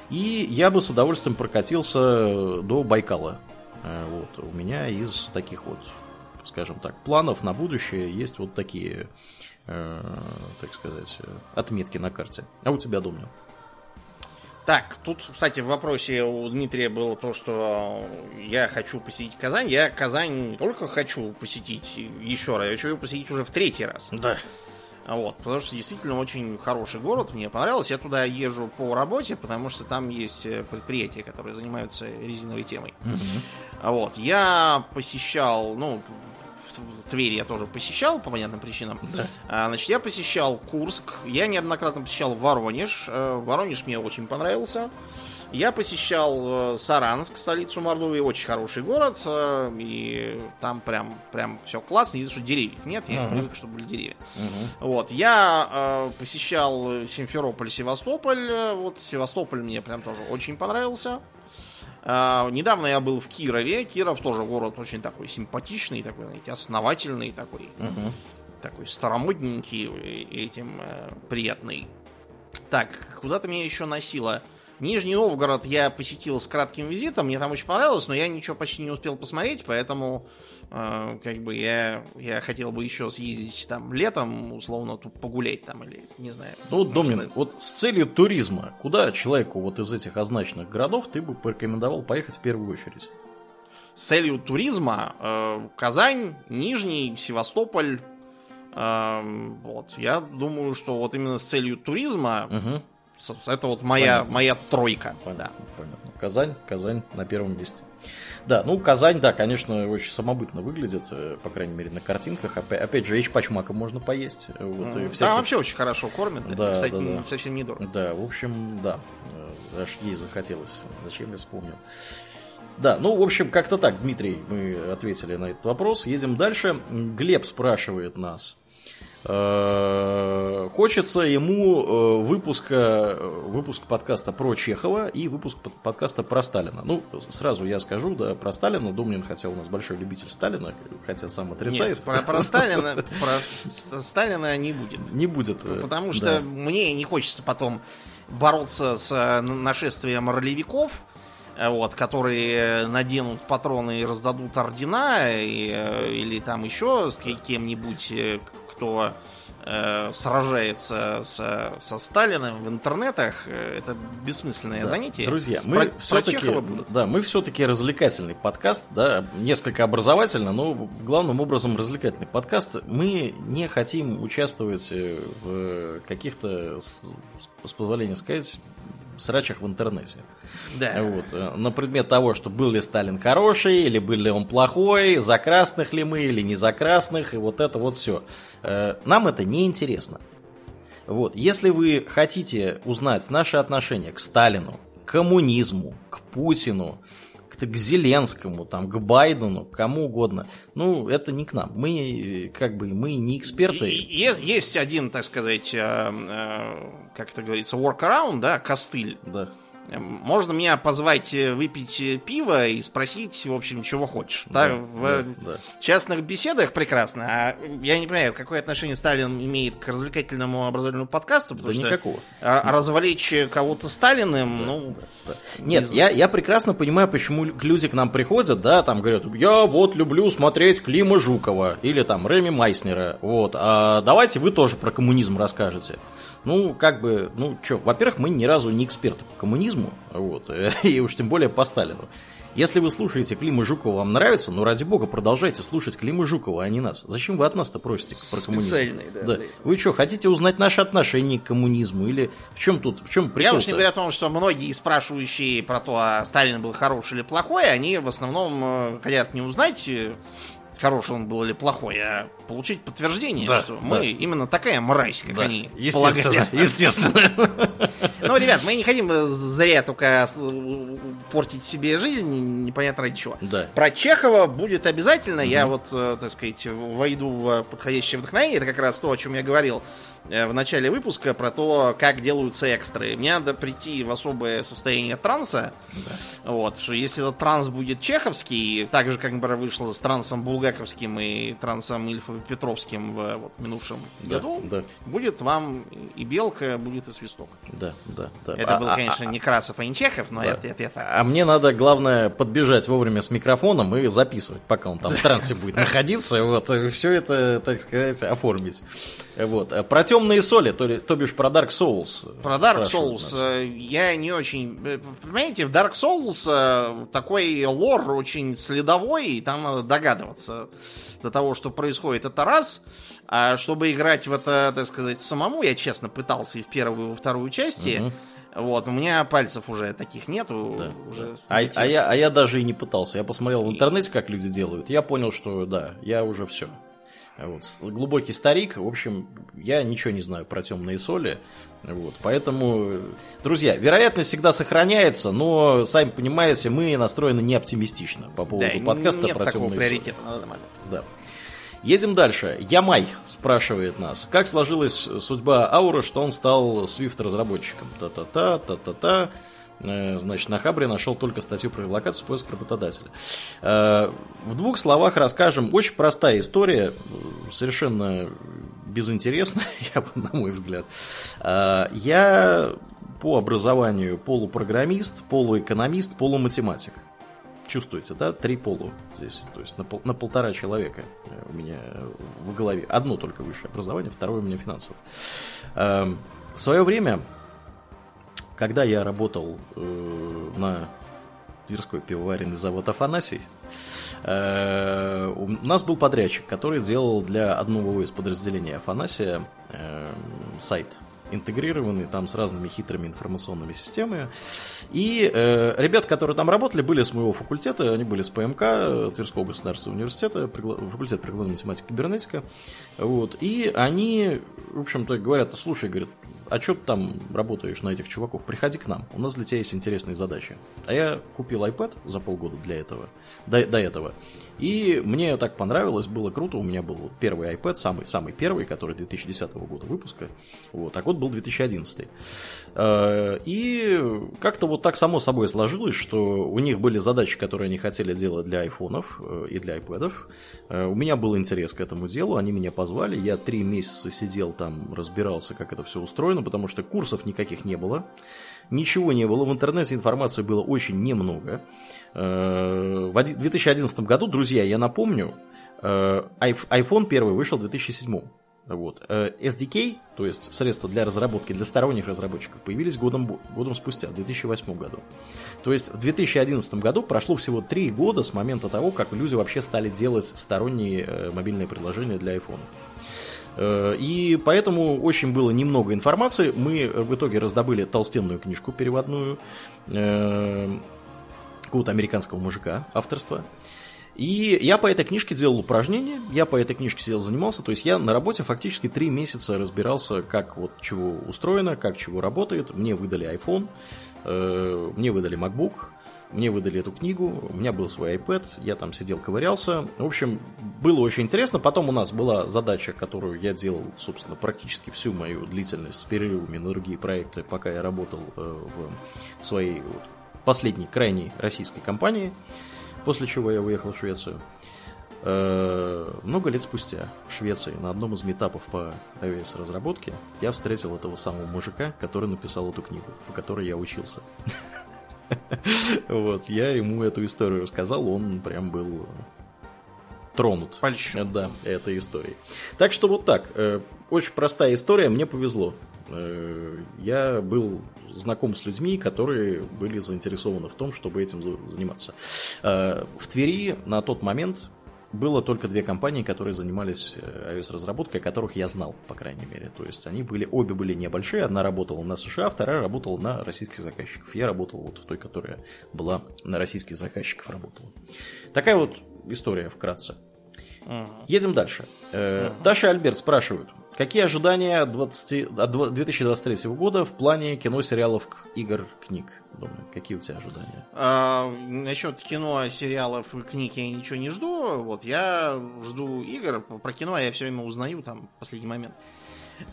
И я бы с удовольствием прокатился до Байкала. Э, Вот, у меня из таких вот, скажем так, планов на будущее есть вот такие, э, так сказать, отметки на карте. А у тебя, Домнин? Так, тут, кстати, в вопросе у Дмитрия было то, что я хочу посетить Казань. Я Казань не только хочу посетить еще раз, я хочу ее посетить уже в третий раз. Да. Вот, потому что действительно очень хороший город, мне понравилось. Я туда езжу по работе, потому что там есть э, предприятия, которые занимаются резиновой темой. А Вот, я посещал, ну, в Твери я тоже посещал по понятным причинам. Да. А, Значит, я посещал Курск, я неоднократно посещал Воронеж. Э, Воронеж мне очень понравился. Я посещал э, Саранск, столицу Мордовии, очень хороший город, э, и там прям, прям все классно, единственное, что деревьев нет, я Ага. привык, чтобы были деревья. Мгм. Вот, я э, посещал Симферополь, Севастополь, вот Севастополь мне прям тоже очень понравился. А, недавно я был в Кирове, Киров тоже город очень такой симпатичный, такой, знаете, основательный, такой, Мгм. такой старомодненький этим э, приятный. Так, куда-то меня еще носило. Нижний Новгород я посетил с кратким визитом, мне там очень понравилось, но я ничего почти не успел посмотреть, поэтому как бы я, я хотел бы еще съездить там летом, условно, тут погулять там или не знаю. Ну, вот, Домнин, вот с целью туризма, куда человеку вот из этих означенных городов ты бы порекомендовал поехать в первую очередь? С целью туризма э, Казань, Нижний, Севастополь. Э, вот, я думаю, что вот именно с целью туризма Угу. это вот моя, моя тройка. Да. Понятно. Казань, Казань на первом месте. Да, ну Казань, да, конечно, очень самобытно выглядит, э, по крайней мере, на картинках. Опять, опять же, эчпачмака можно поесть. э, Вот, и Там всяких- вообще очень хорошо кормят. Да, Кстати, да, да. совсем недорого. Да, в общем, да. Э, Аж есть захотелось. Зачем я вспомнил? Да, ну, в общем, как-то так, Дмитрий, мы ответили на этот вопрос. Едем дальше. Глеб спрашивает нас. Э, Хочется ему э, выпуска, э, выпуск подкаста про Чехова и выпуск под- подкаста про Сталина. Ну, сразу я скажу, да, про Сталина. Думнин, хотя у нас большой любитель Сталина, хотя сам отрицает. Нет, про, про Сталина, про Сталина не будет. Не будет. Потому что да. мне не хочется потом бороться с нашествием ролевиков, вот, которые наденут патроны и раздадут ордена, и, или там еще с ке- кем-нибудь, кто э, сражается со, со Сталиным в интернетах. Э, Это бессмысленное Да. занятие. Друзья, Про- мы про все-таки, будут. да, мы все-таки развлекательный подкаст, да, несколько образовательно, но главным образом развлекательный подкаст. Мы не хотим участвовать э, в каких-то, с, с позволения сказать, срачах в интернете. Да. Вот, э, на предмет того, что был ли Сталин хороший, или был ли он плохой, за красных ли мы, или не за красных, и вот это вот все. Нам это не интересно. Вот, если вы хотите узнать наши отношения к Сталину, к коммунизму, к Путину, к, Зеленскому, там, к Байдену, к кому угодно, ну, это не к нам. Мы, как бы, мы не эксперты. Есть, есть один, так сказать, э, э, как это говорится, workaround, да, костыль. Да. Эм, Можно меня позвать э, выпить э, пиво и спросить, в общем, чего хочешь. Да, Да, в да, да. частных беседах прекрасно. А я не понимаю, какое отношение Сталин имеет к развлекательному образовательному подкасту, потому Да что никакого. а- развлечь кого-то Сталиным, ну, Нет, я, я прекрасно понимаю, почему лю- люди к нам приходят, да, там говорят, я вот люблю смотреть Клима Жукова или там Реми Майснера, вот, а давайте вы тоже про коммунизм расскажете. Ну, как бы, ну, что, во-первых, мы ни разу не эксперты по коммунизму, вот, и уж тем более по Сталину. Если вы слушаете Клима Жукова, вам нравится, ну, ради бога, продолжайте слушать Клима Жукова, а не нас. Зачем вы от нас-то просите про коммунизм? Специальные, да, да. Вы что, хотите узнать наши отношения к коммунизму? Или в чем тут, в чем прикол Я уж не говорю о том, что многие спрашивающие про то, а Сталин был хороший или плохой, они в основном э, хотят не узнать, э, хороший он был или плохой, а получить подтверждение, Да, что да. мы именно такая мразь, как Да, они естественно, полагали. естественно. Ну, ребят, мы не хотим э, зря только э, портить себе жизнь, непонятно ради чего. Да. Про Чехова будет обязательно. Я вот, э, так сказать, войду в подходящее вдохновение. Это как раз то, о чем я говорил в начале выпуска, про то, как делаются экстры. Мне надо прийти в особое состояние транса. Вот, что если этот транс будет чеховский, так же, как, например, вышло с трансом булгаковским и трансом Ильфово-Петровским в вот, минувшем Да, году, да. будет вам и белка, будет и свисток. Да, да, да. Это А- был, а- конечно, не Красов, а не Чехов, но да. это, это, это. А мне надо, главное, подбежать вовремя с микрофоном и записывать, пока он там в трансе будет находиться, вот, все это, так сказать, оформить. Вот. А Про темные соли, то, то бишь про Dark Souls. Про Dark Souls нас. э, я не очень... э, Понимаете, в Dark Souls э, такой лор очень следовой, и там надо догадываться до того, что происходит. Это раз. А чтобы играть в это, так сказать, самому, я честно пытался и в первую, и во вторую части. Вот, у меня пальцев уже таких нету. Да, уже А, а я, а я даже и не пытался. Я посмотрел в интернете, как люди делают. Я понял, что да, я уже все. Вот. Глубокий старик. В общем, я ничего не знаю про темные соли. Вот. Поэтому, друзья, вероятность всегда сохраняется, но, сами понимаете, мы настроены не оптимистично по поводу Да, подкаста нет про такого темные соли. Да. Едем дальше. Ямай спрашивает нас, как сложилась судьба Аура, что он стал Swift-разработчиком? Та-та-та, та-та-та. Э, Значит, на Хабре нашел только статью про релокацию поиск работодателя. Э, В двух словах расскажем. Очень простая история, совершенно безинтересная, я на мой взгляд. Э, Я по образованию полупрограммист, полуэкономист, полуматематик. Чувствуете, да? Три полу здесь. То есть на, пол, на полтора человека у меня в голове. Одно только высшее образование, второе у меня финансовое. Эм, в свое время, когда я работал э, на Тверской пивоваренный завод Афанасий, э, у нас был подрядчик, который делал для одного из подразделений Афанасия э, сайт интегрированный там с разными хитрыми информационными системами. И э, ребят, которые там работали, были с моего факультета, они были с ПМК, Тверского государственного университета, факультет прикладной математики и кибернетика. Вот. И они, в общем-то, говорят, слушай, говорят, а что ты там работаешь на этих чуваков? Приходи к нам, у нас для тебя есть интересные задачи. А я купил iPad за полгода для этого, до, до этого. И мне так понравилось, было круто. У меня был первый iPad, самый, самый первый, который 2010 года выпуска. Вот, а год был 2011. Э, и как-то вот так само собой сложилось, что у них были задачи, которые они хотели делать для айфонов э, и для iPad. Э, у меня был интерес к этому делу, они меня позвали. Я три месяца сидел там, разбирался, как это все устроено, потому что курсов никаких не было. Ничего не было, в интернете информации было очень немного. В 2011 году, друзья, я напомню, iPhone первый вышел в 2007. Вот. SDK, то есть средства для разработки, для сторонних разработчиков, появились годом, годом спустя, в 2008 году. То есть в 2011 году прошло всего три года с момента того, как люди вообще стали делать сторонние мобильные приложения для iPhone. И поэтому очень было немного информации. Мы в итоге раздобыли толстенную книжку переводную какого-то американского мужика авторства. И я по этой книжке делал упражнения, я по этой книжке сидел, занимался, то есть я на работе фактически три месяца разбирался, как вот чего устроено, как чего работает. Мне выдали iPhone, э, мне выдали MacBook, мне выдали эту книгу, у меня был свой iPad, я там сидел, ковырялся. В общем, было очень интересно. Потом у нас была задача, которую я делал, собственно, практически всю мою длительность с перерывами на другие проекты, пока я работал э, в своей вот, последней, крайней российской компании после чего я уехал в Швецию. Э, много лет спустя в Швеции на одном из метапов по iOS разработке я встретил этого самого мужика, который написал эту книгу, по которой я учился. Вот, я ему эту историю рассказал, он прям был тронут. Польщен. Да, этой историей. Так что вот так. Э, очень простая история, мне повезло. Э, я был знаком с людьми, которые были заинтересованы в том, чтобы этим заниматься. Э, в Твери на тот момент было только две компании, которые занимались iOS-разработкой, которых я знал, по крайней мере. То есть они были, обе были небольшие. Одна работала на США, вторая работала на российских заказчиков. Я работал вот в той, которая была на российских заказчиков работала. Такая вот история вкратце. Едем дальше. Э, Даша и Альберт спрашивают, какие ожидания 20, 2023 года в плане кино, сериалов, игр, книг? Думаю, какие у тебя ожидания? А, насчет кино, сериалов и книг я ничего не жду. Вот я жду игр. Про кино я все время узнаю там в последний момент.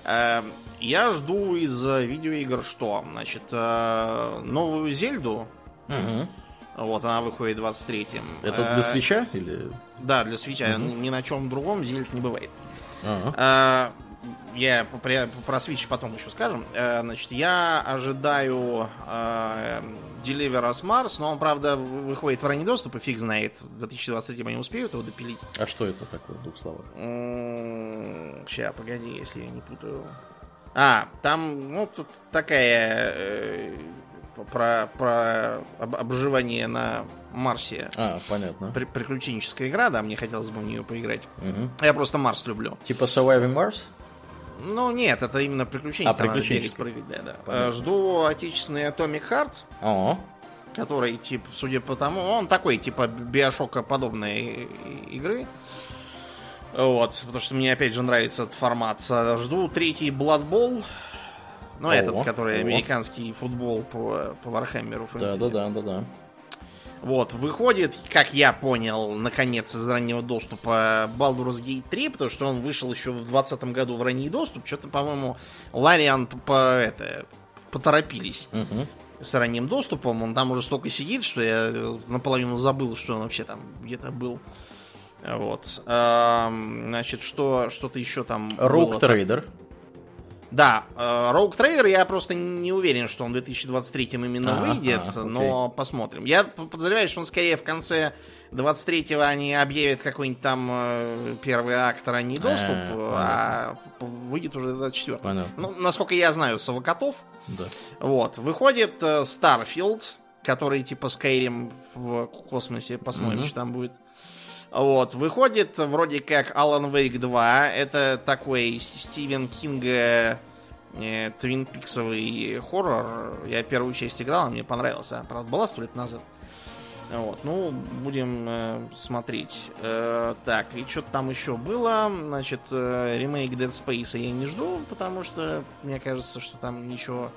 А, я жду из видеоигр что? Значит, а, новую Зельду. Угу. Вот, она выходит 23-м. Это для свеча или... Да, для свеча. Угу. Ни на чем другом зельд не бывает. Ага. Я про, про Switch потом еще скажем. А, значит, я ожидаю а, Deliver Us Mars, но он, правда, выходит в ранний доступ, и фиг знает. В 2023 они успеют его допилить. А что это такое, в двух словах? Сейчас, погоди, если я не путаю. А, там, ну, тут такая э, про, про обживание на Марсе. А, понятно. При, приключенческая игра, да, мне хотелось бы в нее поиграть. Угу. Я просто Марс люблю. Типа Surviving Mars? Ну, нет, это именно приключение. А, приключенческое. Прыгать, да, да. Понятно. Жду отечественный Atomic Heart. О. Который, типа, судя по тому, он такой, типа, биошока подобной игры. Вот, потому что мне опять же нравится этот формат. Жду третий Blood Bowl. Ну, о, этот, который о. американский футбол по, по Вархаммеру. Да, да, да, да, да. Вот, выходит, как я понял, наконец, из раннего доступа Baldur's Gate 3, потому что он вышел еще в 2020 году в ранний доступ. Что-то, по-моему, Larian по, это, поторопились угу. с ранним доступом. Он там уже столько сидит, что я наполовину забыл, что он вообще там где-то был. Вот. А, значит, что, что-то еще там Rogue Trader. Да, э, Rogue Trader я просто не уверен, что он в 2023 именно А, выйдет, а, окей. но посмотрим. Я подозреваю, что он скорее в конце 23-го они объявят какой-нибудь там э, первый акт ранний доступ, А, а выйдет уже 24 Понятно. Ну, насколько я знаю, Совокотов. Да. Вот, выходит э, Starfield, который типа Skyrim в космосе, посмотрим, Мгм. что там будет. Вот, выходит вроде как Alan Wake 2, это такой Стивен Кинга э, Твин Пиксовый хоррор. Я первую часть играл, мне понравился. Правда, была сто лет назад. Вот, ну, будем э, смотреть. Э, так, и что-то там еще было. Значит, э, ремейк Dead Space я не жду, потому что мне кажется, что там ничего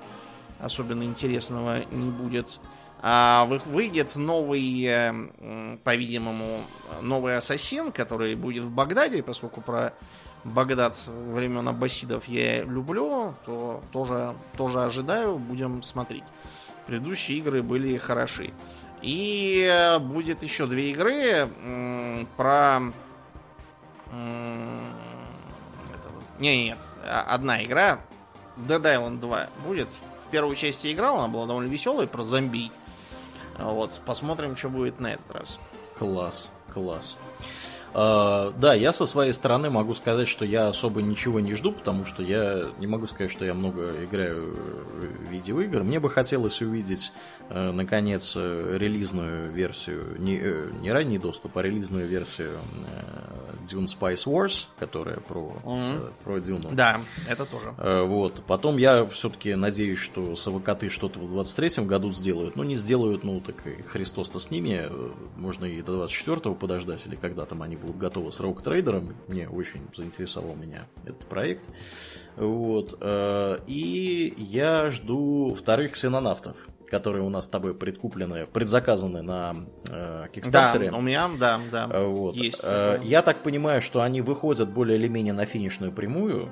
особенно интересного не будет. А выйдет новый, э, м, по-видимому, новый Ассасин, который будет в Багдаде, поскольку про Багдад времен Аббасидов я люблю, то тоже, тоже ожидаю, будем смотреть. Предыдущие игры были хороши. И э, будет еще две игры про... это Не, нет, а- одна игра. Dead Island 2 будет. В первую часть я играл, она была довольно веселая, про зомби. Вот, посмотрим, что будет на этот раз. Класс, класс. А, да, я со своей стороны могу сказать, что я особо ничего не жду, потому что я не могу сказать, что я много играю в видеоигр. Мне бы хотелось увидеть, э, наконец, э, релизную версию, не, э, не ранний доступ, а релизную версию Dune Spice Wars, которая про, э, про Дюну. Да, это тоже. Вот. Потом я все-таки надеюсь, что совокоты что-то в 23-м году сделают. Ну, не сделают, ну, так и Христос-то с ними. Можно и до 24-го подождать, или когда там они будут готовы с Rogue Трейдером. Мне очень заинтересовал меня этот проект. Вот. Э, И я жду вторых ксенонавтов, которые у нас с тобой предкуплены, предзаказаны на э, Да, у меня, да, да. Э, Вот. Есть. Э. Я так понимаю, что они выходят более или менее на финишную прямую,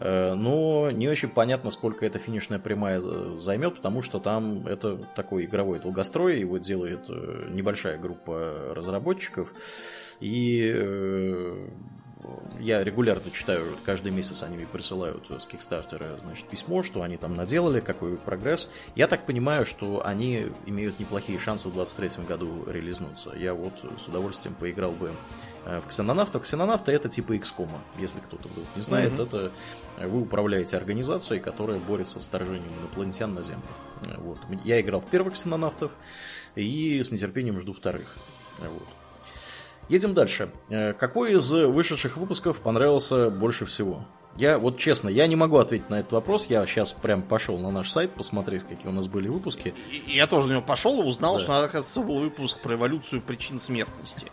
э, но не очень понятно, сколько эта финишная прямая э, займет, потому что там это такой игровой долгострой, его делает небольшая группа разработчиков, и э, я регулярно читаю, каждый месяц они мне присылают с Кикстартера, значит, письмо, что они там наделали, какой прогресс. Я так понимаю, что они имеют неплохие шансы в 23 году релизнуться. Я вот с удовольствием поиграл бы э, в Ксенонавтов. Ксенонавты это типа XCOM, если кто-то вдруг не знает. Мгм. Это вы управляете организацией, которая борется с вторжением инопланетян на Землю. Вот. Я играл в первых Ксенонавтов и с нетерпением жду вторых. Вот. Едем дальше. Э, Какой из вышедших выпусков понравился больше всего? Я вот честно, я не могу ответить на этот вопрос. Я сейчас прям пошел на наш сайт посмотреть, какие у нас были выпуски. И- Я тоже на него пошел и узнал, Да. что, оказывается, был выпуск про эволюцию причин смертности.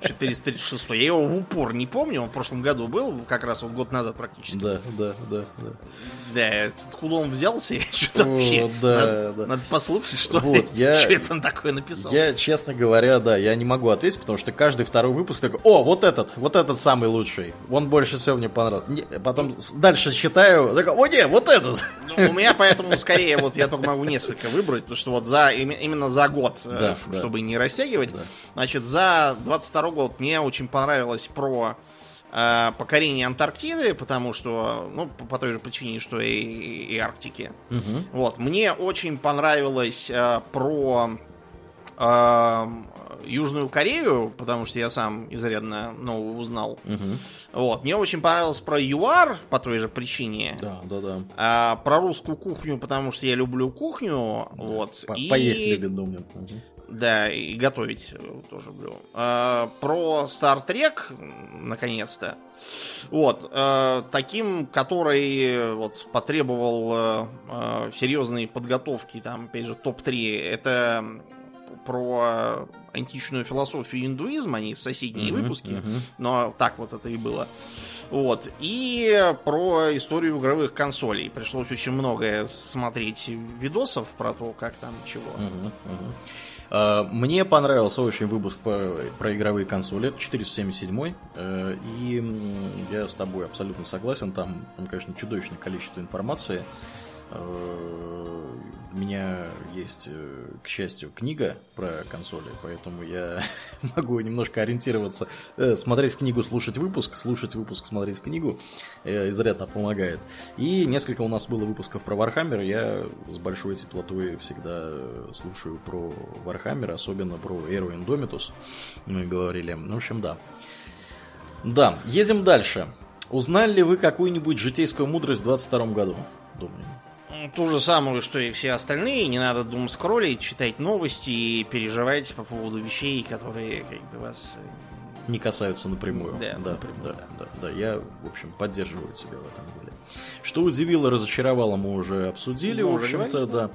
436. Я его в упор не помню, он в прошлом году был, как раз вот год назад практически. Да, да, да, да. Да, откуда он взялся, я что-то вообще... да, надо, да. надо послушать, что, Вот, я- что это он такое написал. Я, честно говоря, да, я не могу ответить, потому что каждый второй выпуск такой, о, вот этот, вот этот самый лучший. Он больше всего мне понравился. Потом дальше читаю, такой, о, не, вот этот. Ну, у меня поэтому скорее вот я только могу несколько выбрать, потому что вот за име- именно за год, э, Да, ш- да. чтобы не растягивать, Да. значит, за 22 год мне очень понравилось про э, покорение Антарктиды, потому что, ну, по, по той же причине, что и, и- и Арктики. Мгм. Вот, мне очень понравилось э, про э, Южную Корею, потому что я сам изрядно нового узнал. Мгм. Вот, мне очень понравилось про ЮАР по той же причине. Да, да, да. А, про русскую кухню, потому что я люблю кухню. Вот. По- и- Поесть любит, думаю. Мгм. Да, и готовить э, тоже люблю. А, про Star Trek, наконец-то. Вот. э, таким, который вот потребовал э, э, серьезной подготовки, там, опять же, топ-3, это про античную философию индуизма, они соседние Мгм, выпуски, мгм. но так вот это и было. Вот. И про историю игровых консолей. Пришлось очень многое смотреть видосов про то, как там чего. Мгм. А, Мне понравился очень выпуск по- про игровые консоли. Это 477. э, И я с тобой абсолютно согласен. Там, там, конечно, чудовищное количество информации. Э, у меня есть, э, к счастью, книга про консоли, поэтому я могу немножко ориентироваться, э, смотреть в книгу, слушать выпуск, слушать выпуск, смотреть в книгу, изрядно помогает. И несколько у нас было выпусков про Warhammer, я с большой теплотой всегда слушаю про Warhammer, особенно про Эру Indomitus, мы говорили. В общем, да. Да, едем дальше. Узнали ли вы какую-нибудь житейскую мудрость в 22 году? Думаю ту же самую, что и все остальные. Не надо дум скроллить, читать новости и переживать по поводу вещей, которые как бы вас э, не касаются напрямую. Да, да, напрямую, да, да. да, да. Я, в общем, поддерживаю тебя в этом деле. Что удивило, разочаровало, мы уже обсудили, мы в общем-то, да.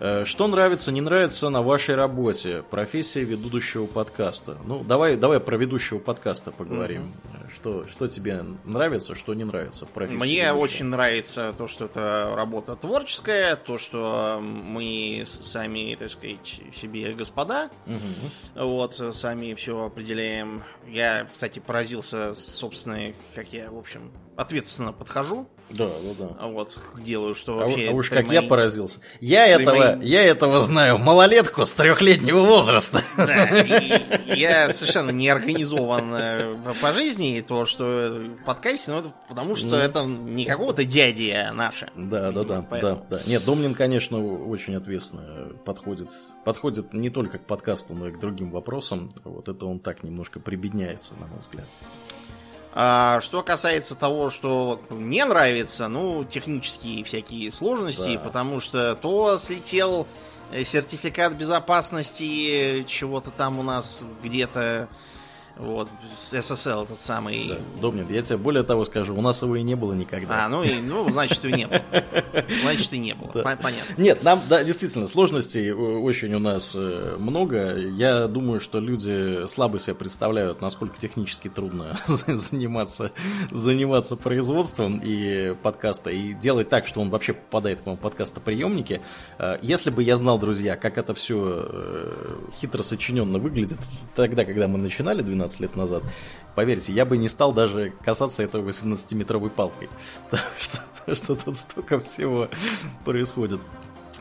Э, что нравится, не нравится на вашей работе? Профессия ведущего подкаста. Ну, давай, давай про ведущего подкаста поговорим. Mm-hmm. Что, что тебе нравится, что не нравится в профессии? Мне ведущего? очень нравится то, что это работа творческая, то, что мы сами, так сказать, себе господа. Mm-hmm. Вот, сами все определяем. Я, кстати, поразился собственной, как я, в общем, ответственно подхожу. Да, да, да. Вот, делаю, что а вообще... А, а уж как мои... я поразился. Я этого, мои... я этого знаю, малолетку с трехлетнего возраста. Да, и я совершенно не организован э, по жизни, то, что в подкасте, ну, это потому что это не какого-то дяди а наше. Да, да, да, да, да. Нет, Домнин, конечно, очень ответственно подходит, подходит не только к подкасту, но и к другим вопросам. Вот это он так немножко прибедняется, на мой взгляд. А, что касается того, что не нравится, ну, технические всякие сложности, да. потому что то слетел э, сертификат безопасности чего-то там у нас где-то вот, SSL этот самый. Да, Домнин, я тебе более того скажу, у нас его и не было никогда. А, ну, и, ну значит, и не было. Значит, и не было. Да. Понятно. Нет, нам, да, действительно, сложностей очень у нас э, много. Я думаю, что люди слабо себе представляют, насколько технически трудно заниматься, заниматься производством и подкаста, и делать так, что он вообще попадает к вам в подкастоприемнике. Э, если бы я знал, друзья, как это все э, хитро сочиненно выглядит тогда, когда мы начинали 12 15 лет назад, поверьте, я бы не стал даже касаться этого 18-метровой палкой. Потому что, что тут столько всего происходит.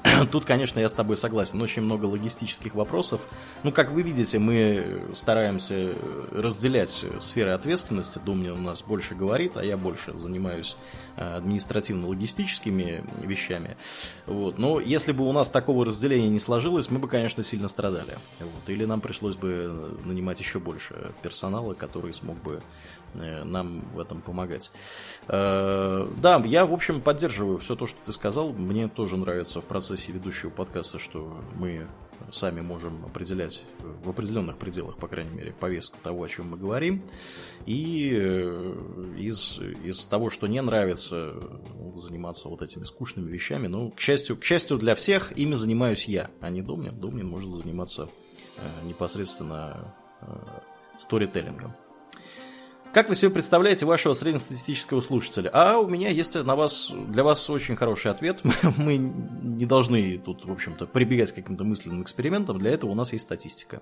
Тут, конечно, я с тобой согласен. Очень много логистических вопросов. Ну, как вы видите, мы стараемся разделять сферы ответственности. Думни у нас больше говорит, а я больше занимаюсь э, административно-логистическими вещами. Вот. Но если бы у нас такого разделения не сложилось, мы бы, конечно, сильно страдали. Вот. Или нам пришлось бы нанимать еще больше персонала, который смог бы Э, нам в этом помогать. Э, да, я, в общем, поддерживаю все то, что ты сказал. Мне тоже нравится в процессе ведущего подкаста, что мы сами можем определять в определенных пределах, по крайней мере, повестку того, о чем мы говорим. И э, из, из того, что не нравится, заниматься вот этими скучными вещами. Но, к счастью, к счастью для всех, ими занимаюсь я, а не Домнин. Домнин может заниматься непосредственно сторителлингом. Как вы себе представляете вашего среднестатистического слушателя? А у меня есть на вас, для вас очень хороший ответ. Мы не должны тут, в общем-то, прибегать к каким-то мысленным экспериментам. Для этого у нас есть статистика.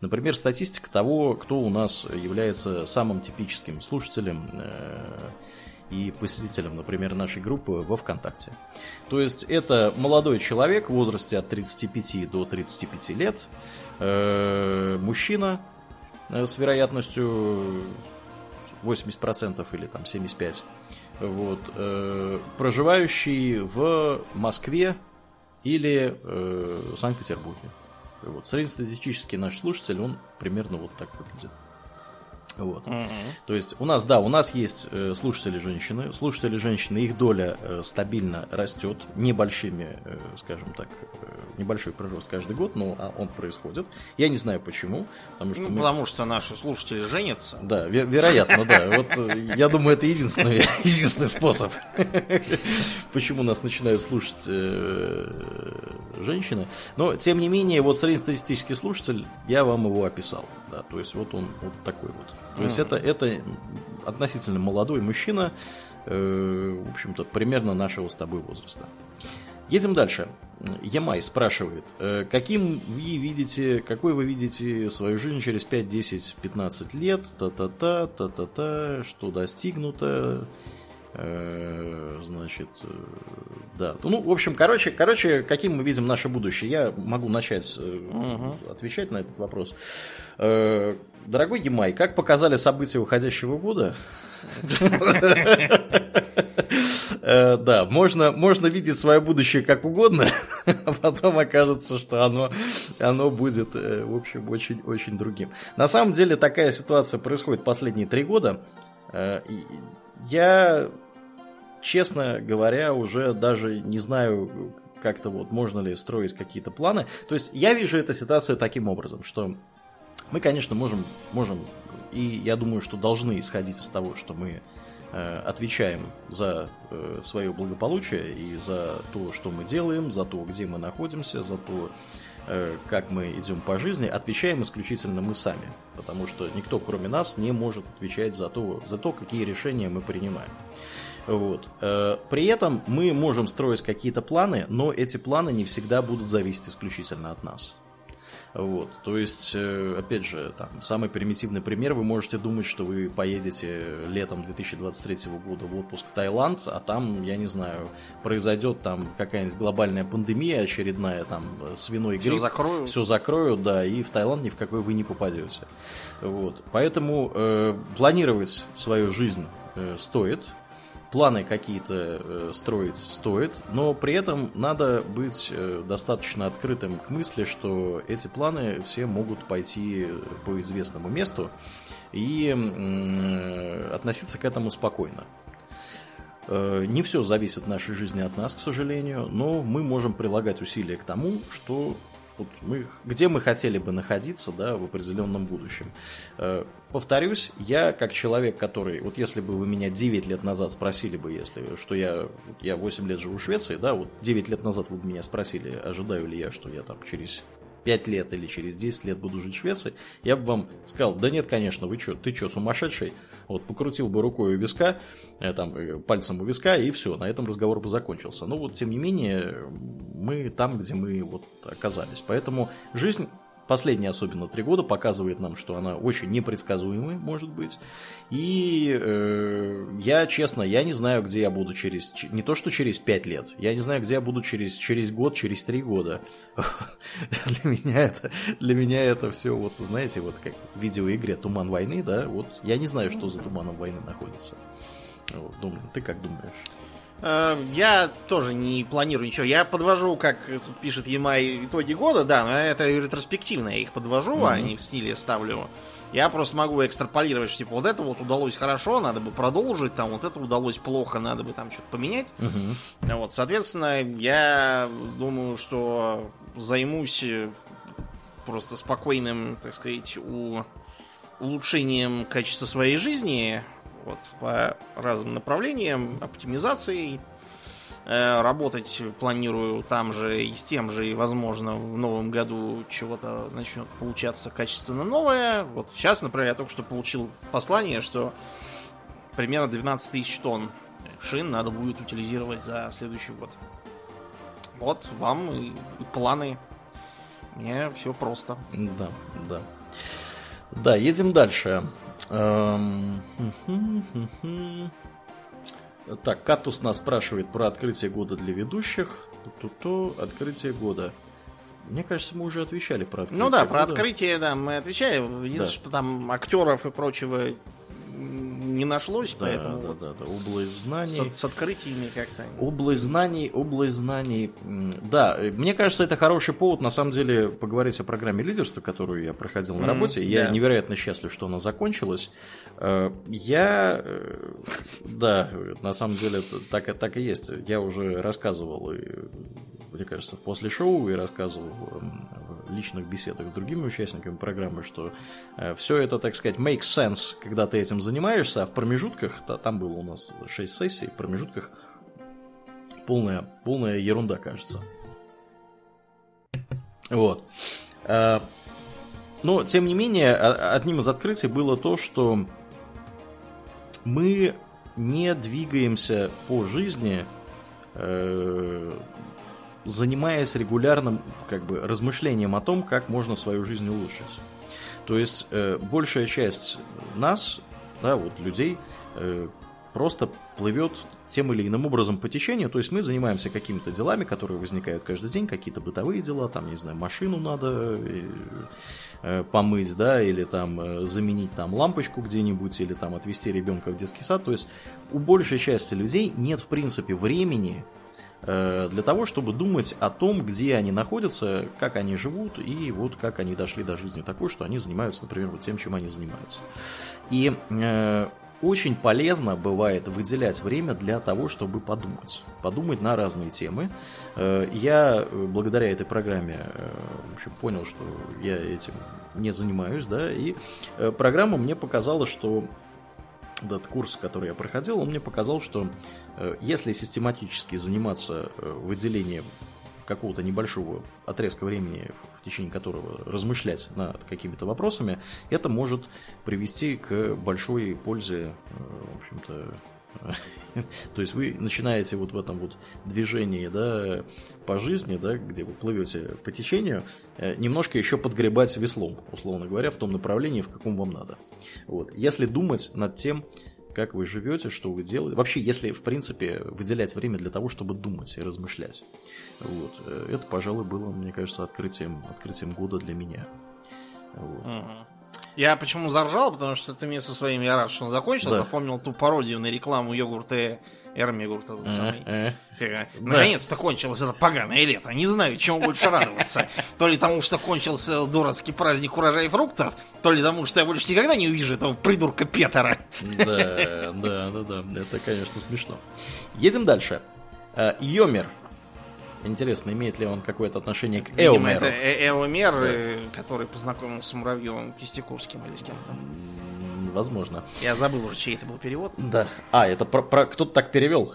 Например, статистика того, кто у нас является самым типическим слушателем э, и посетителем, например, нашей группы во ВКонтакте. То есть это молодой человек в возрасте от 35 до 35 лет, э, мужчина э, с вероятностью 80% или там 75%, вот, э, проживающий в Москве или э, Санкт-Петербурге. Вот, среднестатистический наш слушатель, он примерно вот так выглядит. Вот. Mm-hmm. То есть у нас, да, у нас есть э, слушатели женщины. Слушатели женщины, их доля э, стабильно растет небольшими, э, скажем так, э, небольшой прирост каждый год, но а, он происходит. Я не знаю почему. Потому что, ну, мы... потому что наши слушатели женятся. Да, ве- вероятно, да. Вот я думаю, это единственный, единственный способ. Почему нас начинают слушать женщины. Но, тем не менее, вот среднестатистический слушатель, я вам его описал. Да, то есть вот он вот такой вот. То есть это, это относительно молодой мужчина, э, в общем-то, примерно нашего с тобой возраста. Едем дальше. Ямай спрашивает, э, каким вы видите, какой вы видите свою жизнь через 5, 10, 15 лет, та-та-та, та-та-та, что достигнуто, значит, э, да. Ну, в общем, короче, короче, каким мы видим наше будущее, я могу начать угу. отвечать на этот вопрос. Дорогой Гимай, как показали события уходящего года, да, можно, можно видеть свое будущее как угодно, а потом окажется, что оно, оно будет, в общем, очень-очень другим. На самом деле такая ситуация происходит последние три года. Я честно говоря, уже даже не знаю, как-то вот можно ли строить какие-то планы. То есть я вижу эту ситуацию таким образом, что мы, конечно, можем, можем и я думаю, что должны исходить из того, что мы э, отвечаем за э, свое благополучие и за то, что мы делаем, за то, где мы находимся, за то, э, как мы идем по жизни, отвечаем исключительно мы сами. Потому что никто, кроме нас, не может отвечать за то, за то какие решения мы принимаем. Вот. Э, при этом мы можем строить какие-то планы, но эти планы не всегда будут зависеть исключительно от нас. Вот, то есть, э, опять же, там, самый примитивный пример, вы можете думать, что вы поедете летом 2023 года в отпуск в Таиланд, а там, я не знаю, произойдет там какая-нибудь глобальная пандемия очередная, там, свиной грипп. Все закроют. Все закроют, да, и в Таиланд ни в какой вы не попадете. Вот, поэтому э, планировать свою жизнь э, стоит, планы какие-то э, строить стоит, но при этом надо быть э, достаточно открытым к мысли, что эти планы все могут пойти по известному месту и э, относиться к этому спокойно. Э, не все зависит в нашей жизни от нас, к сожалению, но мы можем прилагать усилия к тому, что вот мы, где мы хотели бы находиться да, в определенном будущем. Э, повторюсь, я как человек, который, вот если бы вы меня 9 лет назад спросили бы, если, что я, я 8 лет живу в Швеции, да, вот 9 лет назад вы бы меня спросили, ожидаю ли я, что я там через 5 лет или через 10 лет буду жить в Швеции, я бы вам сказал, да нет, конечно, вы что, ты что, сумасшедший? Вот покрутил бы рукой у виска, э, там, э, пальцем у виска, и все, на этом разговор бы закончился. Но вот, тем не менее, мы там, где мы вот оказались. Поэтому жизнь Последние особенно три года показывает нам, что она очень непредсказуемая, может быть. И э, я, честно, я не знаю, где я буду через... Не то, что через пять лет. Я не знаю, где я буду через, через год, через три года. для, меня это, для меня это все, вот, знаете, вот как в видеоигре «Туман войны», да, вот я не знаю, что за туманом войны находится. Вот, думаю, ты как думаешь? Э, я тоже не планирую ничего. Я подвожу, как тут пишет Ямай, итоги года, да, но это ретроспективно я их подвожу, mm-hmm. а не в стиле ставлю. Я просто могу экстраполировать, что типа вот это вот удалось хорошо, надо бы продолжить, там вот это удалось плохо, надо бы там что-то поменять. Uh-huh. Вот, соответственно, я думаю, что займусь просто спокойным, так сказать, у улучшением качества своей жизни, вот, по разным направлениям, оптимизацией. Э, работать планирую там же и с тем же, и, возможно, в новом году чего-то начнет получаться качественно новое. Вот сейчас, например, я только что получил послание, что примерно 12 тысяч тонн шин надо будет утилизировать за следующий год. Вот вам и, и планы. Мне все просто. Да, да. Да, едем дальше. Эм, так, Катус нас спрашивает про открытие года для ведущих. Ту-ту-ту, открытие года. Мне кажется, мы уже отвечали про открытие. Ну да, года. про открытие, да, мы отвечали. Единственное, да. что там актеров и прочего не нашлось, да, поэтому... Да, вот да, да, область знаний. С, с открытиями как-то. Область знаний, область знаний. Да, мне кажется, это хороший повод, на самом деле, поговорить о программе лидерства, которую я проходил на работе. Я да. невероятно счастлив, что она закончилась. Э, я, э, да, на самом деле, так, так и есть. Я уже рассказывал мне кажется, после шоу и рассказывал в личных беседах с другими участниками программы, что э, все это, так сказать, makes sense, когда ты этим занимаешься, а в промежутках, там было у нас 6 сессий, в промежутках полная, полная ерунда, кажется. Вот. Э, но, тем не менее, одним из открытий было то, что мы не двигаемся по жизни э, занимаясь регулярным как бы, размышлением о том, как можно свою жизнь улучшить. То есть э, большая часть нас, да, вот людей, э, просто плывет тем или иным образом по течению. То есть мы занимаемся какими-то делами, которые возникают каждый день, какие-то бытовые дела, там, не знаю, машину надо э, помыть, да, или там э, заменить там лампочку где-нибудь, или там отвезти ребенка в детский сад. То есть у большей части людей нет, в принципе, времени э, для того, чтобы думать о том, где они находятся, как они живут и вот как они дошли до жизни такой, что они занимаются, например, вот тем, чем они занимаются. И э, очень полезно бывает выделять время для того, чтобы подумать. Подумать на разные темы. Э, я э, благодаря этой программе э, в общем, понял, что я этим не занимаюсь, да, и программа мне показала, что этот курс, который я проходил, он мне показал, что если систематически заниматься выделением какого-то небольшого отрезка времени, в течение которого размышлять над какими-то вопросами, это может привести к большой пользе, э, в общем-то, то есть вы начинаете вот в этом вот движении, да, по жизни, да, где вы плывете по течению, э, немножко еще подгребать веслом, условно говоря, в том направлении, в каком вам надо. Вот. Если думать над тем, как вы живете, что вы делаете. Вообще, если, в принципе, выделять время для того, чтобы думать и размышлять. Вот. Э, это, пожалуй, было, мне кажется, открытием, открытием года для меня. Вот. Угу. Я почему заржал, потому что ты мне со своим я рад, что он закончился. Да. Запомнил ту пародию на рекламу йогурта Эрмигурт этот самый. Э, э. Наконец-то кончилось это поганое лето. Не знаю, чему больше радоваться. То ли тому, что кончился дурацкий праздник урожая фруктов, то ли тому, что я больше никогда не увижу этого придурка Петера. Да, да, да, да. Это, конечно, смешно. Едем дальше. Э, Йомер. Интересно, имеет ли он какое-то отношение к Эомеру? это Эомер, который познакомился с Муравьевым Кистякурским или с кем-то возможно. Я забыл уже, чей это был перевод. Да. А, это про, про кто-то так перевел?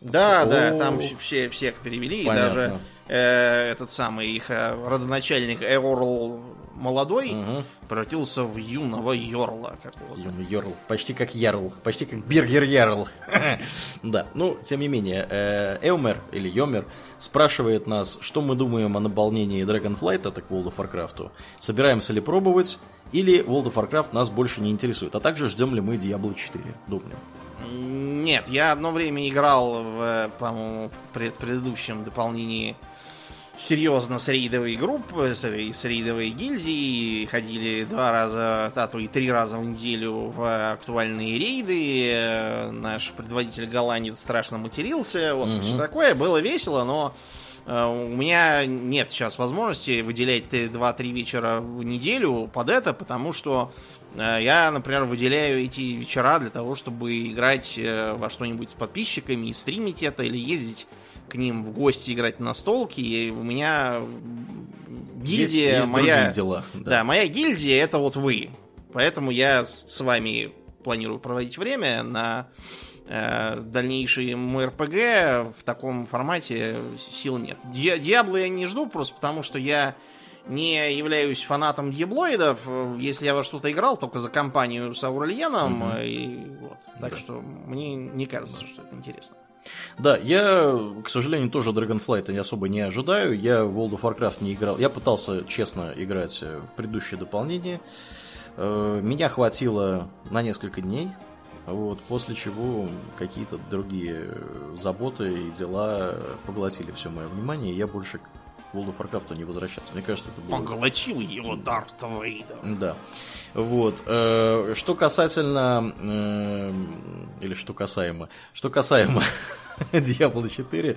Да, О, да, там все, всех перевели, понятно. и даже э, этот самый их э, родоначальник Эорл молодой угу. превратился в юного Йорла какого-то. Юный Йорл, почти как Ярл, почти как Биргер Ярл. да, ну, тем не менее, э, Эумер или Йомер спрашивает нас, что мы думаем о наполнении Dragonflight, так World of Warcraft. Собираемся ли пробовать, или World of Warcraft нас больше не интересует, а также ждем ли мы Diablo 4, думаю. Нет, я одно время играл в, по-моему, пред предыдущем дополнении серьезно с рейдовой группы, с, с рейдовой гильдии, ходили два раза, а то и три раза в неделю в актуальные рейды. Наш предводитель голландец страшно матерился, вот угу. все такое. Было весело, но э, у меня нет сейчас возможности выделять 2-3 вечера в неделю под это, потому что э, я, например, выделяю эти вечера для того, чтобы играть э, во что-нибудь с подписчиками и стримить это, или ездить к ним в гости играть на столке, и у меня гильдия есть, есть моя... дела. Да. да, моя гильдия это вот вы. Поэтому я с вами планирую проводить время на э, дальнейший мой РПГ в таком формате сил нет. Диабло я не жду, просто потому что я не являюсь фанатом диаблоидов. Если я во что-то играл, только за компанию с Аурельеном. Угу. И вот. Так да. что мне не кажется, что это интересно. Да, я, к сожалению, тоже Dragonflight особо не ожидаю. Я в World of Warcraft не играл. Я пытался, честно, играть в предыдущее дополнение. Э, меня хватило на несколько дней. Вот, после чего какие-то другие заботы и дела поглотили все мое внимание, и я больше World of Warcraft не возвращаться. Мне кажется, это было... Поглотил его Дарт Вейдер. Да. Вот. Э, что касательно... Э, или что касаемо... Что касаемо Diablo 4.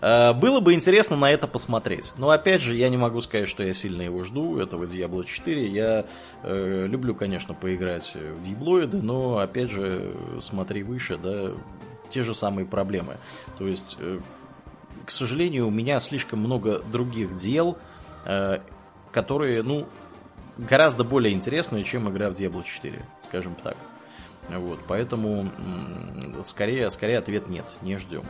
Э, было бы интересно на это посмотреть. Но опять же, я не могу сказать, что я сильно его жду, этого Diablo 4. Я люблю, конечно, поиграть в Диблоиды, но опять же, смотри выше, да, те же самые проблемы. То есть к сожалению, у меня слишком много других дел, э, которые, ну, гораздо более интересные, чем игра в Diablo 4, скажем так. Вот, поэтому скорее, скорее ответ нет, не ждем.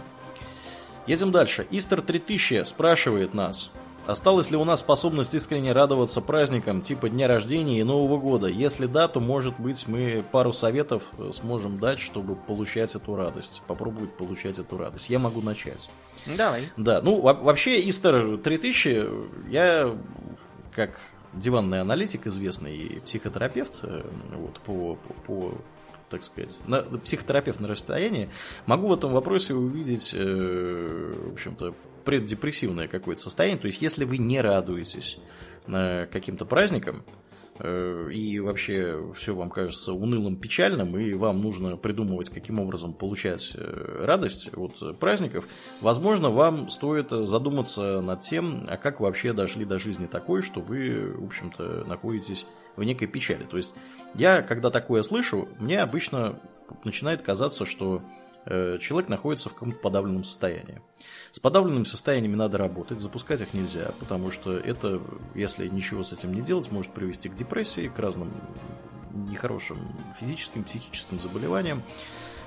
Едем дальше. Истер 3000 спрашивает нас, осталась ли у нас способность искренне радоваться праздникам типа дня рождения и Нового года? Если да, то может быть мы пару советов э, сможем дать, чтобы получать эту радость, попробовать получать эту радость. Я могу начать. Давай. Да, ну вообще Истер 3000 я как диванный аналитик, известный психотерапевт, э, вот, по, по, по так сказать, на, психотерапевт на расстоянии, могу в этом вопросе увидеть, э, в общем-то, преддепрессивное какое-то состояние. То есть, если вы не радуетесь каким-то праздникам, Э, и вообще все вам кажется унылым, печальным, и вам нужно придумывать, каким образом получать э, радость от праздников, возможно, вам стоит задуматься над тем, а как вообще дошли до жизни такой, что вы, в общем-то, находитесь в некой печали. То есть я, когда такое слышу, мне обычно начинает казаться, что Э, человек находится в каком-то подавленном состоянии. С подавленными состояниями надо работать, запускать их нельзя, потому что это, если ничего с этим не делать, может привести к депрессии, к разным нехорошим физическим, психическим заболеваниям.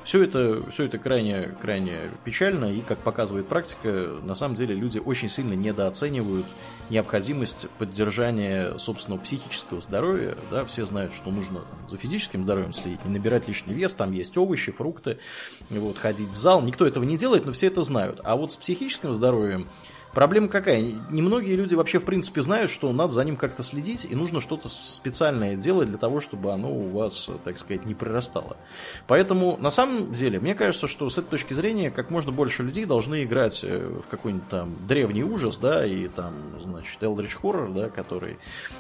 Все это, все это крайне, крайне печально, и, как показывает практика, на самом деле люди очень сильно недооценивают необходимость поддержания собственного психического здоровья. Да? Все знают, что нужно там, за физическим здоровьем следить, не набирать лишний вес, там есть овощи, фрукты, вот, ходить в зал. Никто этого не делает, но все это знают. А вот с психическим здоровьем Проблема какая? Немногие люди вообще в принципе знают, что надо за ним как-то следить, и нужно что-то специальное делать для того, чтобы оно у вас, так сказать, не прирастало. Поэтому, на самом деле, мне кажется, что с этой точки зрения, как можно больше людей должны играть э, в какой-нибудь там древний ужас, да, и там, значит, Eldritch Horror, да, который,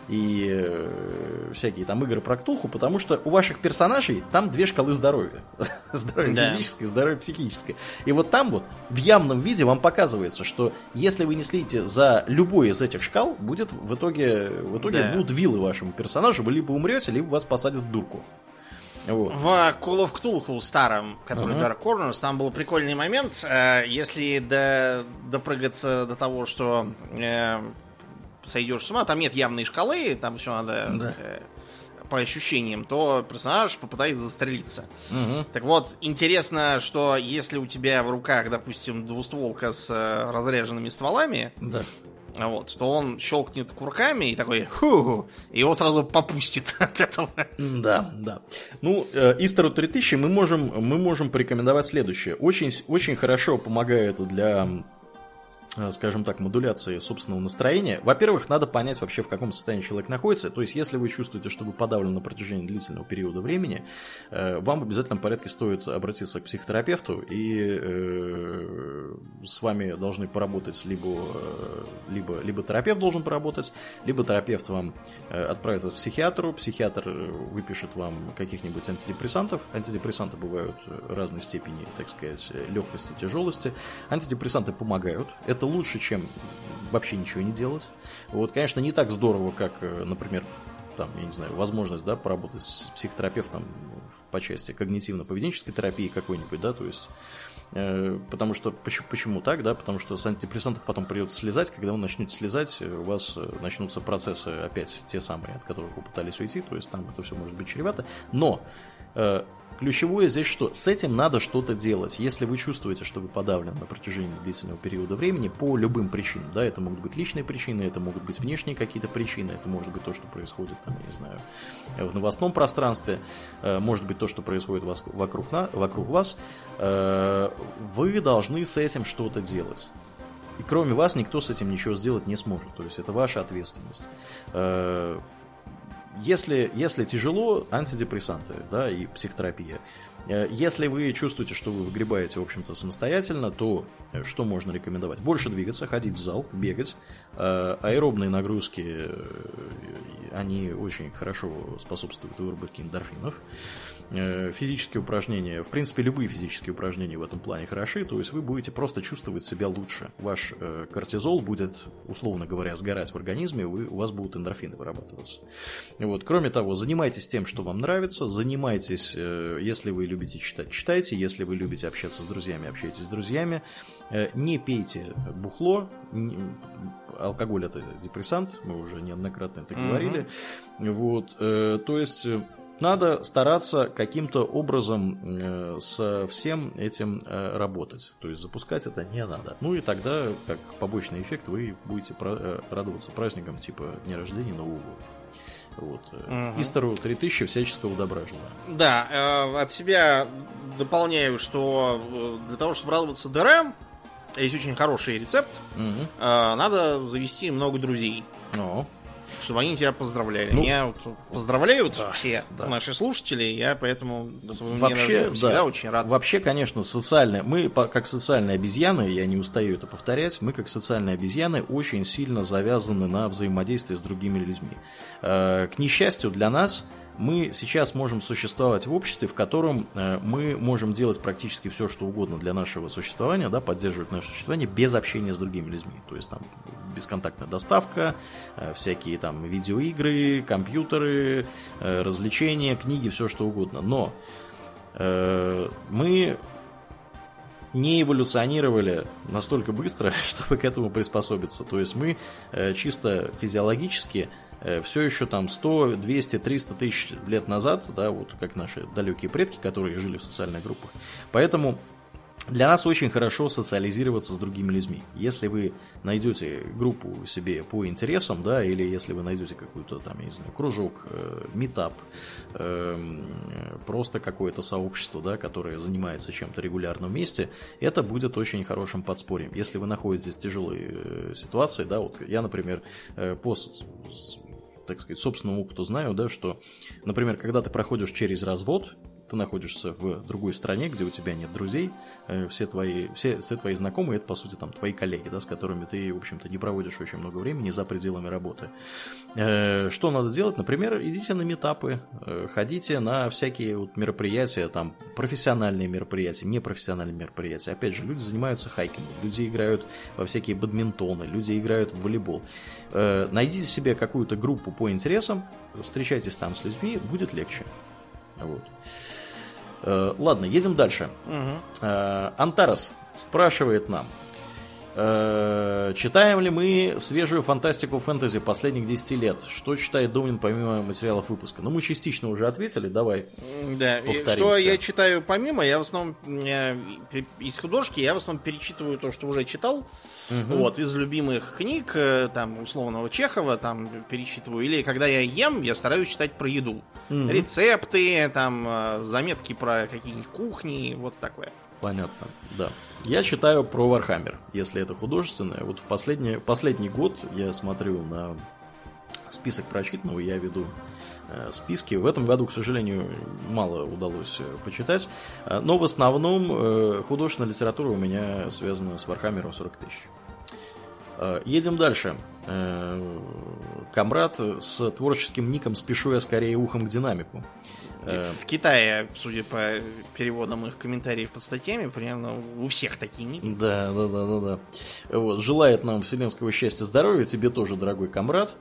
и э, всякие там игры про Ктулху, потому что у ваших персонажей там две шкалы здоровья. здоровье да. физическое, здоровье психическое. И вот там вот в явном виде вам показывается, что если если вы не следите за любой из этих шкал, будет в итоге, в итоге да. будут вилы вашему персонажу, вы либо умрете, либо вас посадят в дурку. Вот. В Call of Cthulhu старом, который uh-huh. Dark Corners, там был прикольный момент. Э, если до, допрыгаться до того, что э, сойдешь с ума, там нет явной шкалы, там все надо да. По ощущениям, то персонаж попытается застрелиться. Угу. Так вот, интересно, что если у тебя в руках, допустим, двустволка с э, разряженными стволами, да. Вот, то он щелкнет курками и такой ху и его сразу попустит от этого. Да, да. Ну, э, Истеру 3000 мы можем, мы можем порекомендовать следующее. Очень, очень хорошо помогает для скажем так, модуляции собственного настроения. Во-первых, надо понять вообще, в каком состоянии человек находится. То есть, если вы чувствуете, что вы подавлены на протяжении длительного периода времени, э, вам в обязательном порядке стоит обратиться к психотерапевту, и э, с вами должны поработать либо, либо, либо терапевт должен поработать, либо терапевт вам отправит к психиатру, психиатр выпишет вам каких-нибудь антидепрессантов. Антидепрессанты бывают разной степени, так сказать, легкости, тяжелости. Антидепрессанты помогают. Это это лучше, чем вообще ничего не делать. Вот, конечно, не так здорово, как, э, например, там, я не знаю, возможность, да, поработать с психотерапевтом по части когнитивно-поведенческой терапии какой-нибудь, да, то есть э, Потому что почему, почему так, да? Потому что с антидепрессантов потом придется слезать, когда вы начнете слезать, у вас э, начнутся процессы опять те самые, от которых вы пытались уйти, то есть там это все может быть чревато. Но Ключевое здесь что? С этим надо что-то делать. Если вы чувствуете, что вы подавлены на протяжении длительного периода времени по любым причинам, да, это могут быть личные причины, это могут быть внешние какие-то причины, это может быть то, что происходит там, я не знаю, в новостном пространстве, э, может быть то, что происходит вокруг, на, вокруг вас, э, вы должны с этим что-то делать. И кроме вас никто с этим ничего сделать не сможет. То есть это ваша ответственность. Если, если тяжело, антидепрессанты, да, и психотерапия. Э, если вы чувствуете, что вы выгребаете, в общем-то, самостоятельно, то э, что можно рекомендовать? Больше двигаться, ходить в зал, бегать. Э, аэробные нагрузки, они очень хорошо способствуют выработке эндорфинов. Физические упражнения, в принципе, любые физические упражнения в этом плане хороши, то есть вы будете просто чувствовать себя лучше. Ваш кортизол будет, условно говоря, сгорать в организме, вы, у вас будут эндорфины вырабатываться. Вот. Кроме того, занимайтесь тем, что вам нравится, занимайтесь, если вы любите читать, читайте. Если вы любите общаться с друзьями, общайтесь с друзьями. Э, не пейте бухло. Алкоголь это депрессант, мы уже неоднократно это говорили. Mm-hmm. Вот, э, то есть э, надо стараться каким-то образом э, со всем этим э, работать. То есть запускать это не надо. Ну и тогда, как побочный эффект, вы будете про- радоваться праздникам типа дня рождения Нового года. Вот. Угу. Истеру 3000 всяческого добра желаю. Да, э, от себя дополняю, что э, для того, чтобы радоваться ДРМ, есть очень хороший рецепт. Угу. Э, надо завести много друзей. О. чтобы они тебя поздравляли. Ну, Меня вот поздравляют да, все да. наши слушатели, я поэтому Вообще, всегда да. очень рад. Вообще, конечно, социальные. Мы, как социальные обезьяны, я не устаю это повторять, мы, как социальные обезьяны, очень сильно завязаны на взаимодействие с другими людьми. Э, К несчастью для нас, мы сейчас можем существовать в обществе, в котором э, мы можем делать практически все, что угодно для нашего существования, да, поддерживать наше существование без общения с другими людьми. То есть там бесконтактная доставка, э, всякие там видеоигры, компьютеры, э, развлечения, книги, все что угодно. Но э, мы не эволюционировали настолько быстро, чтобы к этому приспособиться. То есть мы э, чисто физиологически все еще там 100, 200, 300 тысяч лет назад, да, вот как наши далекие предки, которые жили в социальных группах. Поэтому для нас очень хорошо социализироваться с другими людьми. Если вы найдете группу себе по интересам, да, или если вы найдете какую-то там, я не знаю, кружок, э, метап, э, просто какое-то сообщество, да, которое занимается чем-то регулярно вместе, это будет очень хорошим подспорьем. Если вы находитесь в тяжелой э, ситуации, да, вот я, например, э, по с- с- так сказать, собственному опыту знаю, да, что, например, когда ты проходишь через развод, ты находишься в другой стране, где у тебя нет друзей, э, все твои, все, все твои знакомые, это, по сути, там, твои коллеги, да, с которыми ты, в общем-то, не проводишь очень много времени за пределами работы. Э, Что надо делать? Например, идите на метапы, э, ходите на всякие вот мероприятия, там, профессиональные мероприятия, непрофессиональные мероприятия. Опять же, люди занимаются хайкингом, люди играют во всякие бадминтоны, люди играют в волейбол. Найдите себе какую-то группу по интересам, встречайтесь там с людьми, будет легче. Вот. Э, Ладно, едем дальше. Э, Антарас спрашивает нам, читаем ли мы свежую фантастику фэнтези последних 10 лет? Что читает Домнин помимо материалов выпуска? Ну, мы частично уже ответили, давай. Да, Повторимся. что я читаю помимо, я в основном э, из художки, я в основном перечитываю то, что уже читал. Вот, из любимых книг, э, там, условного Чехова, там, перечитываю. Или когда я ем, я стараюсь читать про еду. Мгм. Рецепты, там, э, заметки про какие-нибудь кухни, вот такое. Понятно, да. Я читаю про Вархаммер, если это художественное. Вот в последний, последний год я смотрю на список прочитанного, я веду э, списки. В этом году, к сожалению, мало удалось э, почитать. Э, Но в основном художественная литература у меня связана с Вархаммером 40 тысяч. Едем дальше. Камрад с творческим ником «Спешу я скорее ухом к динамику». Э, В Китае, судя по переводам их комментариев под статьями, примерно у всех такие ники. Да, да, да, да, да. Вот, желает нам вселенского счастья, здоровья, тебе тоже, дорогой комрад.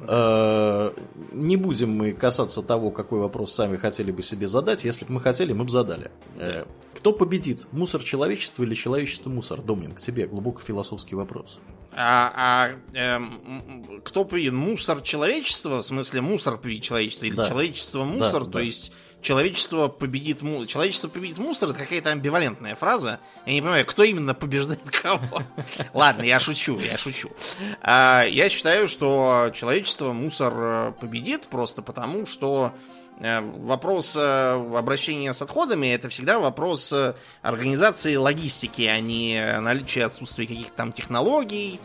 Э, Не будем мы касаться того, какой вопрос сами хотели бы себе задать. Если бы мы хотели, мы бы задали. Э, Кто победит? Мусор человечества или человечество мусор? Домнин, к тебе глубоко философский вопрос. А, а, эм, кто победит? Мусор человечества? В смысле, мусор победит человечество? Или Да. человечество мусор? Да, То да. есть человечество победит. Человечество победит мусор это какая-то амбивалентная фраза. Я не понимаю, кто именно побеждает кого. Ладно, я шучу, я шучу. А, Я считаю, что человечество мусор э, победит просто потому, что вопрос э, обращения с отходами это всегда вопрос э, организации логистики, а не наличия отсутствия каких-то там технологий,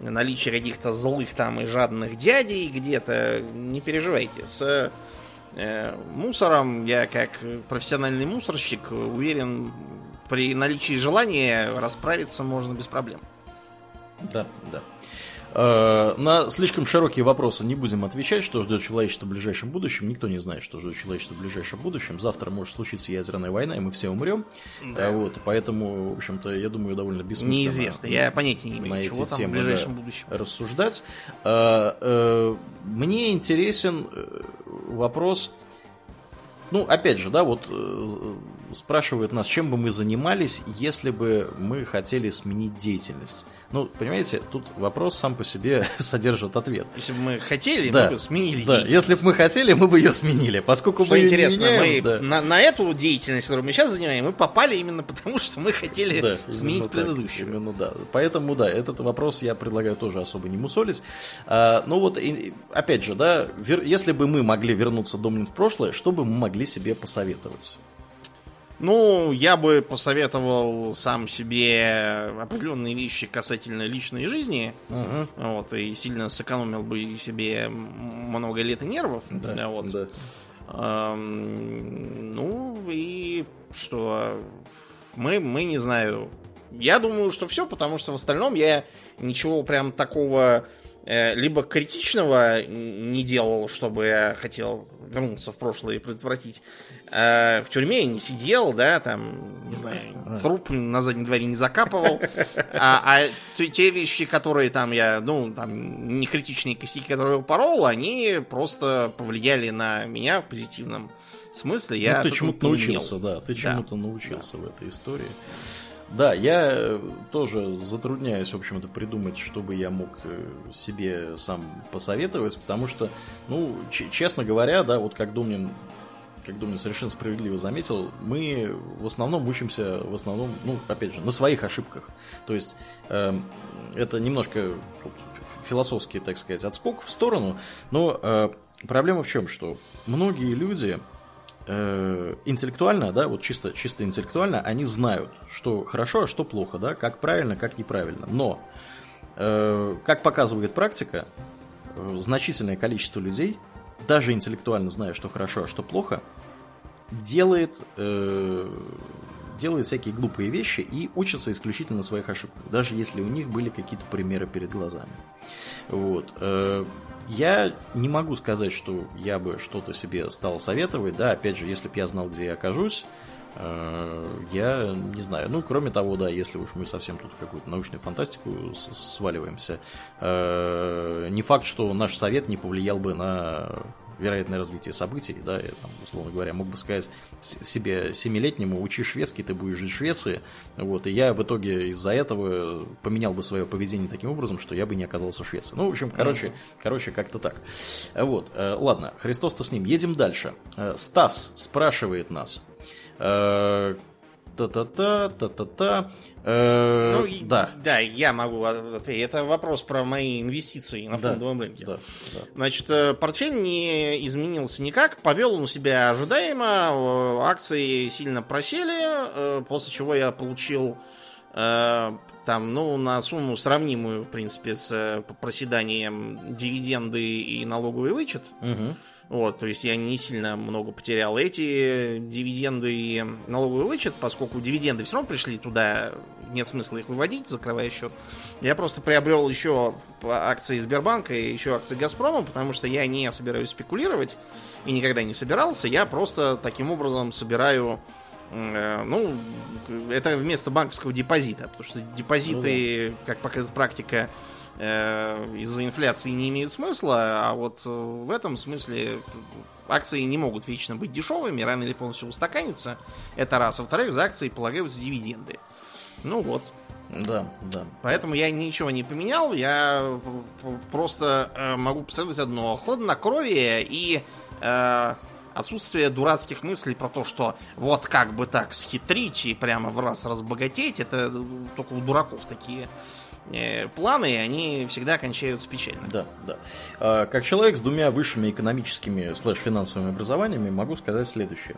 наличия каких-то злых там и жадных дядей где-то. Не переживайте. С э, мусором я как профессиональный мусорщик уверен, при наличии желания расправиться можно без проблем. Да, да. Э, На слишком широкие вопросы не будем отвечать, что ждет человечество в ближайшем будущем. Никто не знает, что ждет человечество в ближайшем будущем. Завтра может случиться ядерная война, и мы все умрем. Да. А Вот, поэтому, в общем-то, я думаю, довольно бессмысленно. Неизвестно. Я понятия не на имею, эти чего там в темы, ближайшем да, будущем. рассуждать. Э, Мне интересен э, вопрос. Ну, опять же, да, вот э, спрашивают нас, чем бы мы занимались, если бы мы хотели сменить деятельность. Ну, понимаете, тут вопрос сам по себе содержит ответ. Если бы мы хотели, Да. мы бы сменили Да, если бы мы хотели, мы бы ее сменили. Поскольку Что мы не интересно, меняем, мы да. на, на эту деятельность, которую мы сейчас занимаем, мы попали именно потому, что мы хотели Да, сменить так, предыдущую. именно да. Поэтому, да, этот вопрос я предлагаю тоже особо не мусолить. А, ну вот, и- опять же, да, вер- если бы мы могли вернуться Домнин в прошлое, что бы мы могли себе посоветовать? Ну, я бы посоветовал сам себе определенные вещи касательно личной жизни. Мгм. Вот, и сильно сэкономил бы себе много лет и нервов. Да, вот. да. Ам, ну и что? Мы, мы не знаю. Я думаю, что все, потому что в остальном я ничего прям такого э, либо критичного не делал, чтобы я хотел вернуться в прошлое и предотвратить. Э, в тюрьме не сидел, да, там, не знаю, труп на заднем дворе не закапывал. А, а те- вещи, которые там я, ну, там, не критичные косяки, которые я порол, они просто повлияли на меня в позитивном смысле. Я ну, ты чему-то научился, да, ты Да. чему-то научился в этой истории. Да, я э, тоже затрудняюсь, в общем-то, придумать, чтобы я мог э, себе сам посоветовать, потому что, ну, честно говоря, да, вот как Домнин, как Домнин совершенно справедливо заметил, мы в основном учимся, в основном, ну, опять же, на своих ошибках. То есть, эм, это немножко философский, так сказать, отскок в сторону, но э, проблема в чем, что многие люди э, интеллектуально, да, вот чисто, чисто интеллектуально, они знают, что хорошо, а что плохо, да, как правильно, как неправильно. Но, э, как показывает практика, э, значительное количество людей, даже интеллектуально зная, что хорошо, а что плохо, делает, э, делает всякие глупые вещи и учатся исключительно на своих ошибках, даже если у них были какие-то примеры перед глазами. Вот. э, Я не могу сказать, что я бы что-то себе стал советовать, да, опять же, если бы я знал, где я окажусь, я не знаю. Ну, кроме того, да, если уж мы совсем тут какую-то научную фантастику сваливаемся, э, не факт, что наш совет не повлиял бы на вероятное развитие событий, да, я там, условно говоря, мог бы сказать себе семилетнему, учи шведский, ты будешь жить в Швеции, вот, и я в итоге из-за этого поменял бы свое поведение таким образом, что я бы не оказался в Швеции. Ну, в общем, короче, короче, как-то так. Вот, э, ладно, Христос-то с ним, едем дальше. Э, Стас спрашивает нас, э, та-та-та, та-та-та, э, Ну, да, да, я могу ответить. Это вопрос про мои инвестиции на да, фондовом рынке. да, да. Значит, э, портфель не изменился никак, повел он себя ожидаемо, э, акции сильно просели, э, после чего я получил э, там, ну, на сумму сравнимую, в принципе, с э, проседанием дивиденды и налоговый вычет. Мгм. Вот, то есть я не сильно много потерял эти дивиденды и налоговый вычет, поскольку дивиденды все равно пришли туда, нет смысла их выводить, закрывая счет. Я просто приобрел еще акции Сбербанка и еще акции Газпрома, потому что я не собираюсь спекулировать и никогда не собирался. Я просто таким образом собираю э, ну, это вместо банковского депозита, потому что депозиты, как показывает практика, из-за инфляции не имеют смысла, а вот э, в этом смысле акции не могут вечно быть дешевыми, рано или поздно все устаканится. Это раз. А во-вторых, за акции полагаются дивиденды. Ну вот. Да, да. Поэтому я ничего не поменял, я просто э, могу посоветовать одно. Хладнокровие и э, отсутствие дурацких мыслей про то, что вот как бы так схитрить и прямо в раз разбогатеть, это только у дураков такие э, планы, и они всегда кончаются печально. Да, да. А, Как человек с двумя высшими экономическими слэш-финансовыми образованиями могу сказать следующее.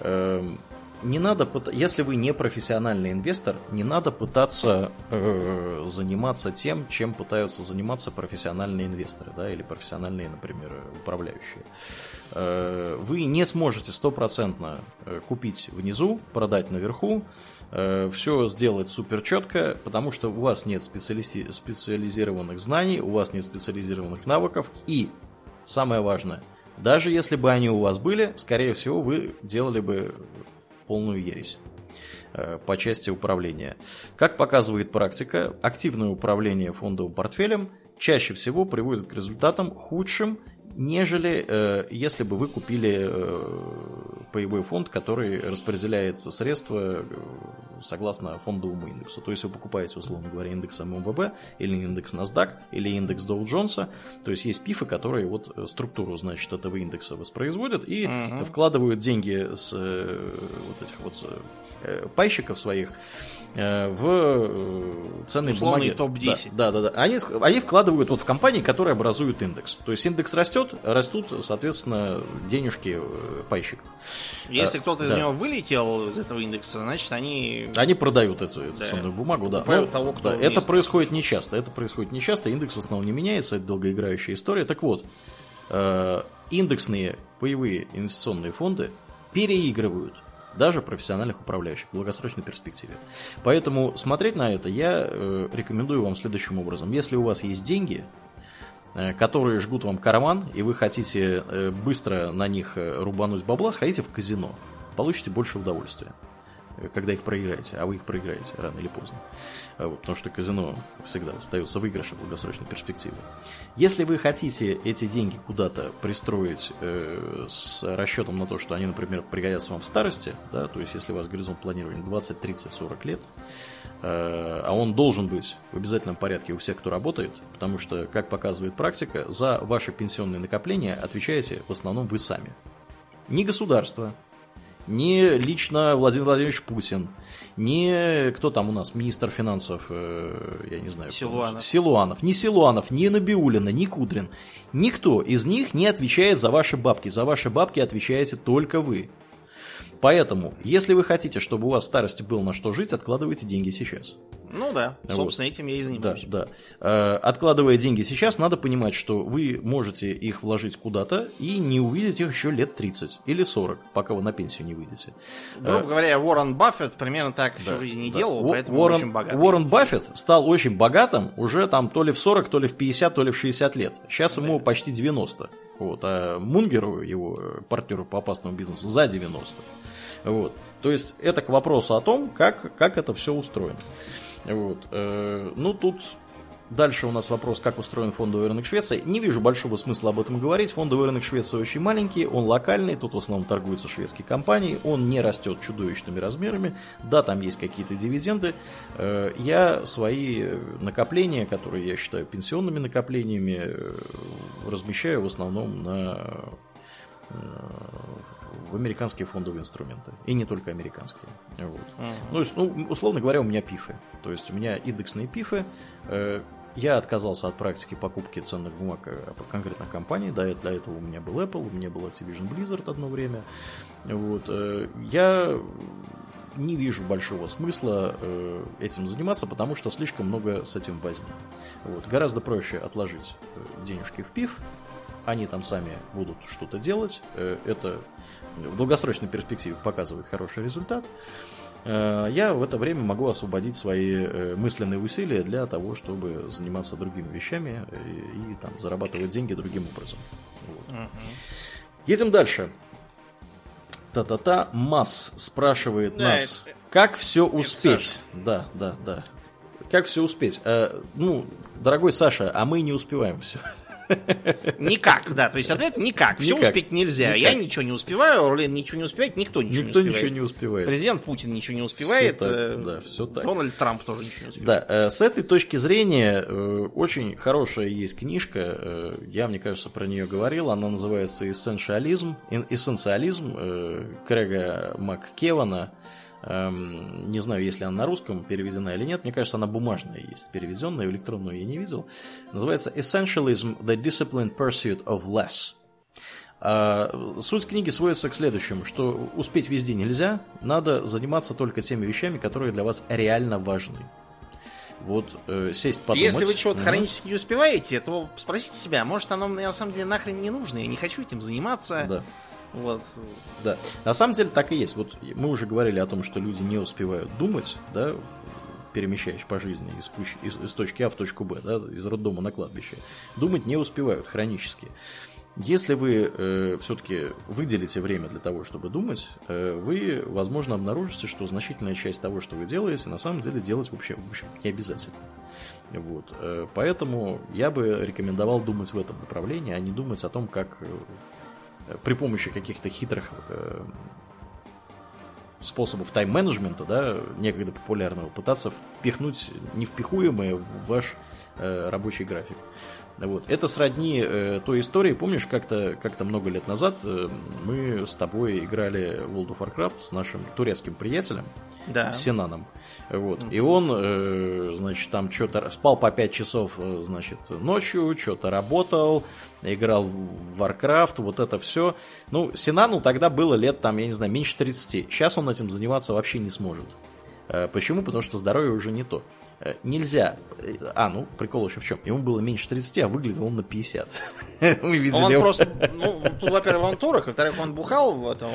Эм, Не надо, если вы не профессиональный инвестор, не надо пытаться э, заниматься тем, чем пытаются заниматься профессиональные инвесторы, да, или профессиональные, например, управляющие. Э, Вы не сможете стопроцентно э, купить внизу, продать наверху, все сделать супер четко, потому что у вас нет специалиси- специализированных знаний, у вас нет специализированных навыков и, самое важное, даже если бы они у вас были, скорее всего, вы делали бы полную ересь э, по части управления. Как показывает практика, активное управление фондовым портфелем чаще всего приводит к результатам худшим, нежели э, если бы вы купили э, паевой фонд, который распределяет средства э, согласно фондовому индексу. То есть вы покупаете, условно говоря, индекс МВБ или индекс NASDAQ или индекс Dow Jones. То есть есть пифы, которые вот структуру, значит, этого индекса воспроизводят и угу. вкладывают деньги с вот этих вот пайщиков своих в ценные Условный бумаги. топ-10. Да, да, да. Они, они вкладывают вот в компании, которые образуют индекс. То есть индекс растет, растут, соответственно, денежки пайщиков. Если кто-то да. из него вылетел из этого индекса, значит они... Они продают эту, эту да. ценную бумагу, да. Но, того, кто да это происходит нечасто. Это происходит нечасто, индекс в основном не меняется, это долгоиграющая история. Так вот, э, индексные боевые инвестиционные фонды переигрывают даже профессиональных управляющих в долгосрочной перспективе. Поэтому смотреть на это я э, рекомендую вам следующим образом. Если у вас есть деньги, Э, которые жгут вам карман, и вы хотите э, быстро на них рубануть бабла, сходите в казино. Получите больше удовольствия, когда их проиграете, а вы их проиграете рано или поздно. Вот, потому что казино всегда остается выигрыше в долгосрочной перспективе. Если вы хотите эти деньги куда-то пристроить э, с расчетом на то, что они, например, пригодятся вам в старости, да, то есть если у вас горизонт планирования 20, 30, 40 лет, Э, а он должен быть в обязательном порядке у всех, кто работает, потому что, как показывает практика, за ваши пенсионные накопления отвечаете в основном вы сами. Не государство, не лично Владимир Владимирович Путин, не кто там у нас, министр финансов, э, я не знаю. Силуанов. Силуанов. Не Силуанов, не Набиулина, не Кудрин. Никто из них не отвечает за ваши бабки. За ваши бабки отвечаете только вы. Поэтому, если вы хотите, чтобы у вас в старости было на что жить, откладывайте деньги сейчас. Ну да, собственно, вот. этим я и занимаюсь. Да, да. Э, откладывая деньги сейчас, надо понимать, что вы можете их вложить куда-то и не увидеть их еще лет 30 или 40, пока вы на пенсию не выйдете. Грубо э, говоря, Уоррен Баффет примерно так да, всю жизнь не да. делал, поэтому Уоррен, очень богатый. Уоррен Баффет стал очень богатым уже там то ли в 40, то ли в 50, то ли в 60 лет. Сейчас да. ему почти 90. Вот, а Мунгеру, его э, партнеру по опасному бизнесу, за 90. Вот. То есть это к вопросу о том, как, как это все устроено. Вот. Э, ну, тут Дальше у нас вопрос, как устроен фондовый рынок Швеции. Не вижу большого смысла об этом говорить. Фондовый рынок Швеции очень маленький, он локальный, тут в основном торгуются шведские компании, он не растет чудовищными размерами. Да, там есть какие-то дивиденды. Э, я свои накопления, которые я считаю пенсионными накоплениями, э, размещаю в основном на в американские фондовые инструменты. И не только американские. Вот. Uh-huh. Ну, ну, условно говоря, у меня пифы. То есть у меня индексные пифы. Э, я отказался от практики покупки ценных бумаг э, конкретно компании. До, до этого у меня был Apple, у меня был Activision Blizzard одно время. Вот. Э, я не вижу большого смысла э, этим заниматься, потому что слишком много с этим возни. Вот. Гораздо проще отложить э, денежки в пив, они там сами будут что-то делать. Э, это в долгосрочной перспективе показывает хороший результат. Э, я в это время могу освободить свои э, мысленные усилия для того, чтобы заниматься другими вещами и, и там, зарабатывать деньги другим образом. Вот. Угу. Едем дальше. Та-та-та, Масс спрашивает да, нас, это... как все успеть? Это да, да, да. Как все успеть? Э, ну, дорогой Саша, а мы не успеваем все. Никак, да. То есть ответ никак. Все никак. успеть нельзя. Никак. Я ничего не успеваю, Орлен ничего не успевает, никто ничего никто не успевает. Ничего не успевает. Президент Путин ничего не успевает. Все так, э, да, все так. Дональд Трамп тоже ничего не успевает. Да, э, с этой точки зрения э, очень хорошая есть книжка. Я, мне кажется, про нее говорил. Она называется «Эссенциализм». «Эссенциализм» Крэга МакКевана. Эм, не знаю, если она на русском переведена или нет. Мне кажется, она бумажная есть, переведенная, электронную я не видел. Называется Essentialism, the Disciplined Pursuit of Less. А, суть книги сводится к следующему, что успеть везде нельзя, надо заниматься только теми вещами, которые для вас реально важны. Вот э, сесть подумать. Если вы чего-то mm-hmm. хронически не успеваете, то спросите себя, может оно мне на самом деле нахрен не нужно, я не хочу этим заниматься. Да. Вот. Да. На самом деле так и есть. Вот мы уже говорили о том, что люди не успевают думать, да, перемещаясь по жизни из, из, из точки А в точку Б, да, из роддома на кладбище. Думать не успевают хронически. Если вы э, все-таки выделите время для того, чтобы думать, э, вы, возможно, обнаружите, что значительная часть того, что вы делаете, на самом деле делать вообще, в общем, не обязательно. Вот. Э, поэтому я бы рекомендовал думать в этом направлении, а не думать о том, как э, при помощи каких-то хитрых э, способов тайм-менеджмента, да, некогда популярного, пытаться впихнуть невпихуемое в ваш э, рабочий график. Вот. Это сродни э, той истории, помнишь, как-то как много лет назад э, мы с тобой играли в World of Warcraft с нашим турецким приятелем, да. Синаном. Вот. Mm-hmm. И он, э, значит, там что-то спал по 5 часов, э, значит, ночью, что-то работал, играл в Warcraft, вот это все. Ну, Синану тогда было лет, там, я не знаю, меньше 30. Сейчас он этим заниматься вообще не сможет. Э, почему? Потому что здоровье уже не то. Э, нельзя. А, ну, прикол еще в чем. Ему было меньше 30, а выглядел он на 50. Мы видели он его. просто, ну, тут, во-первых, он турок, во-вторых, он бухал в этом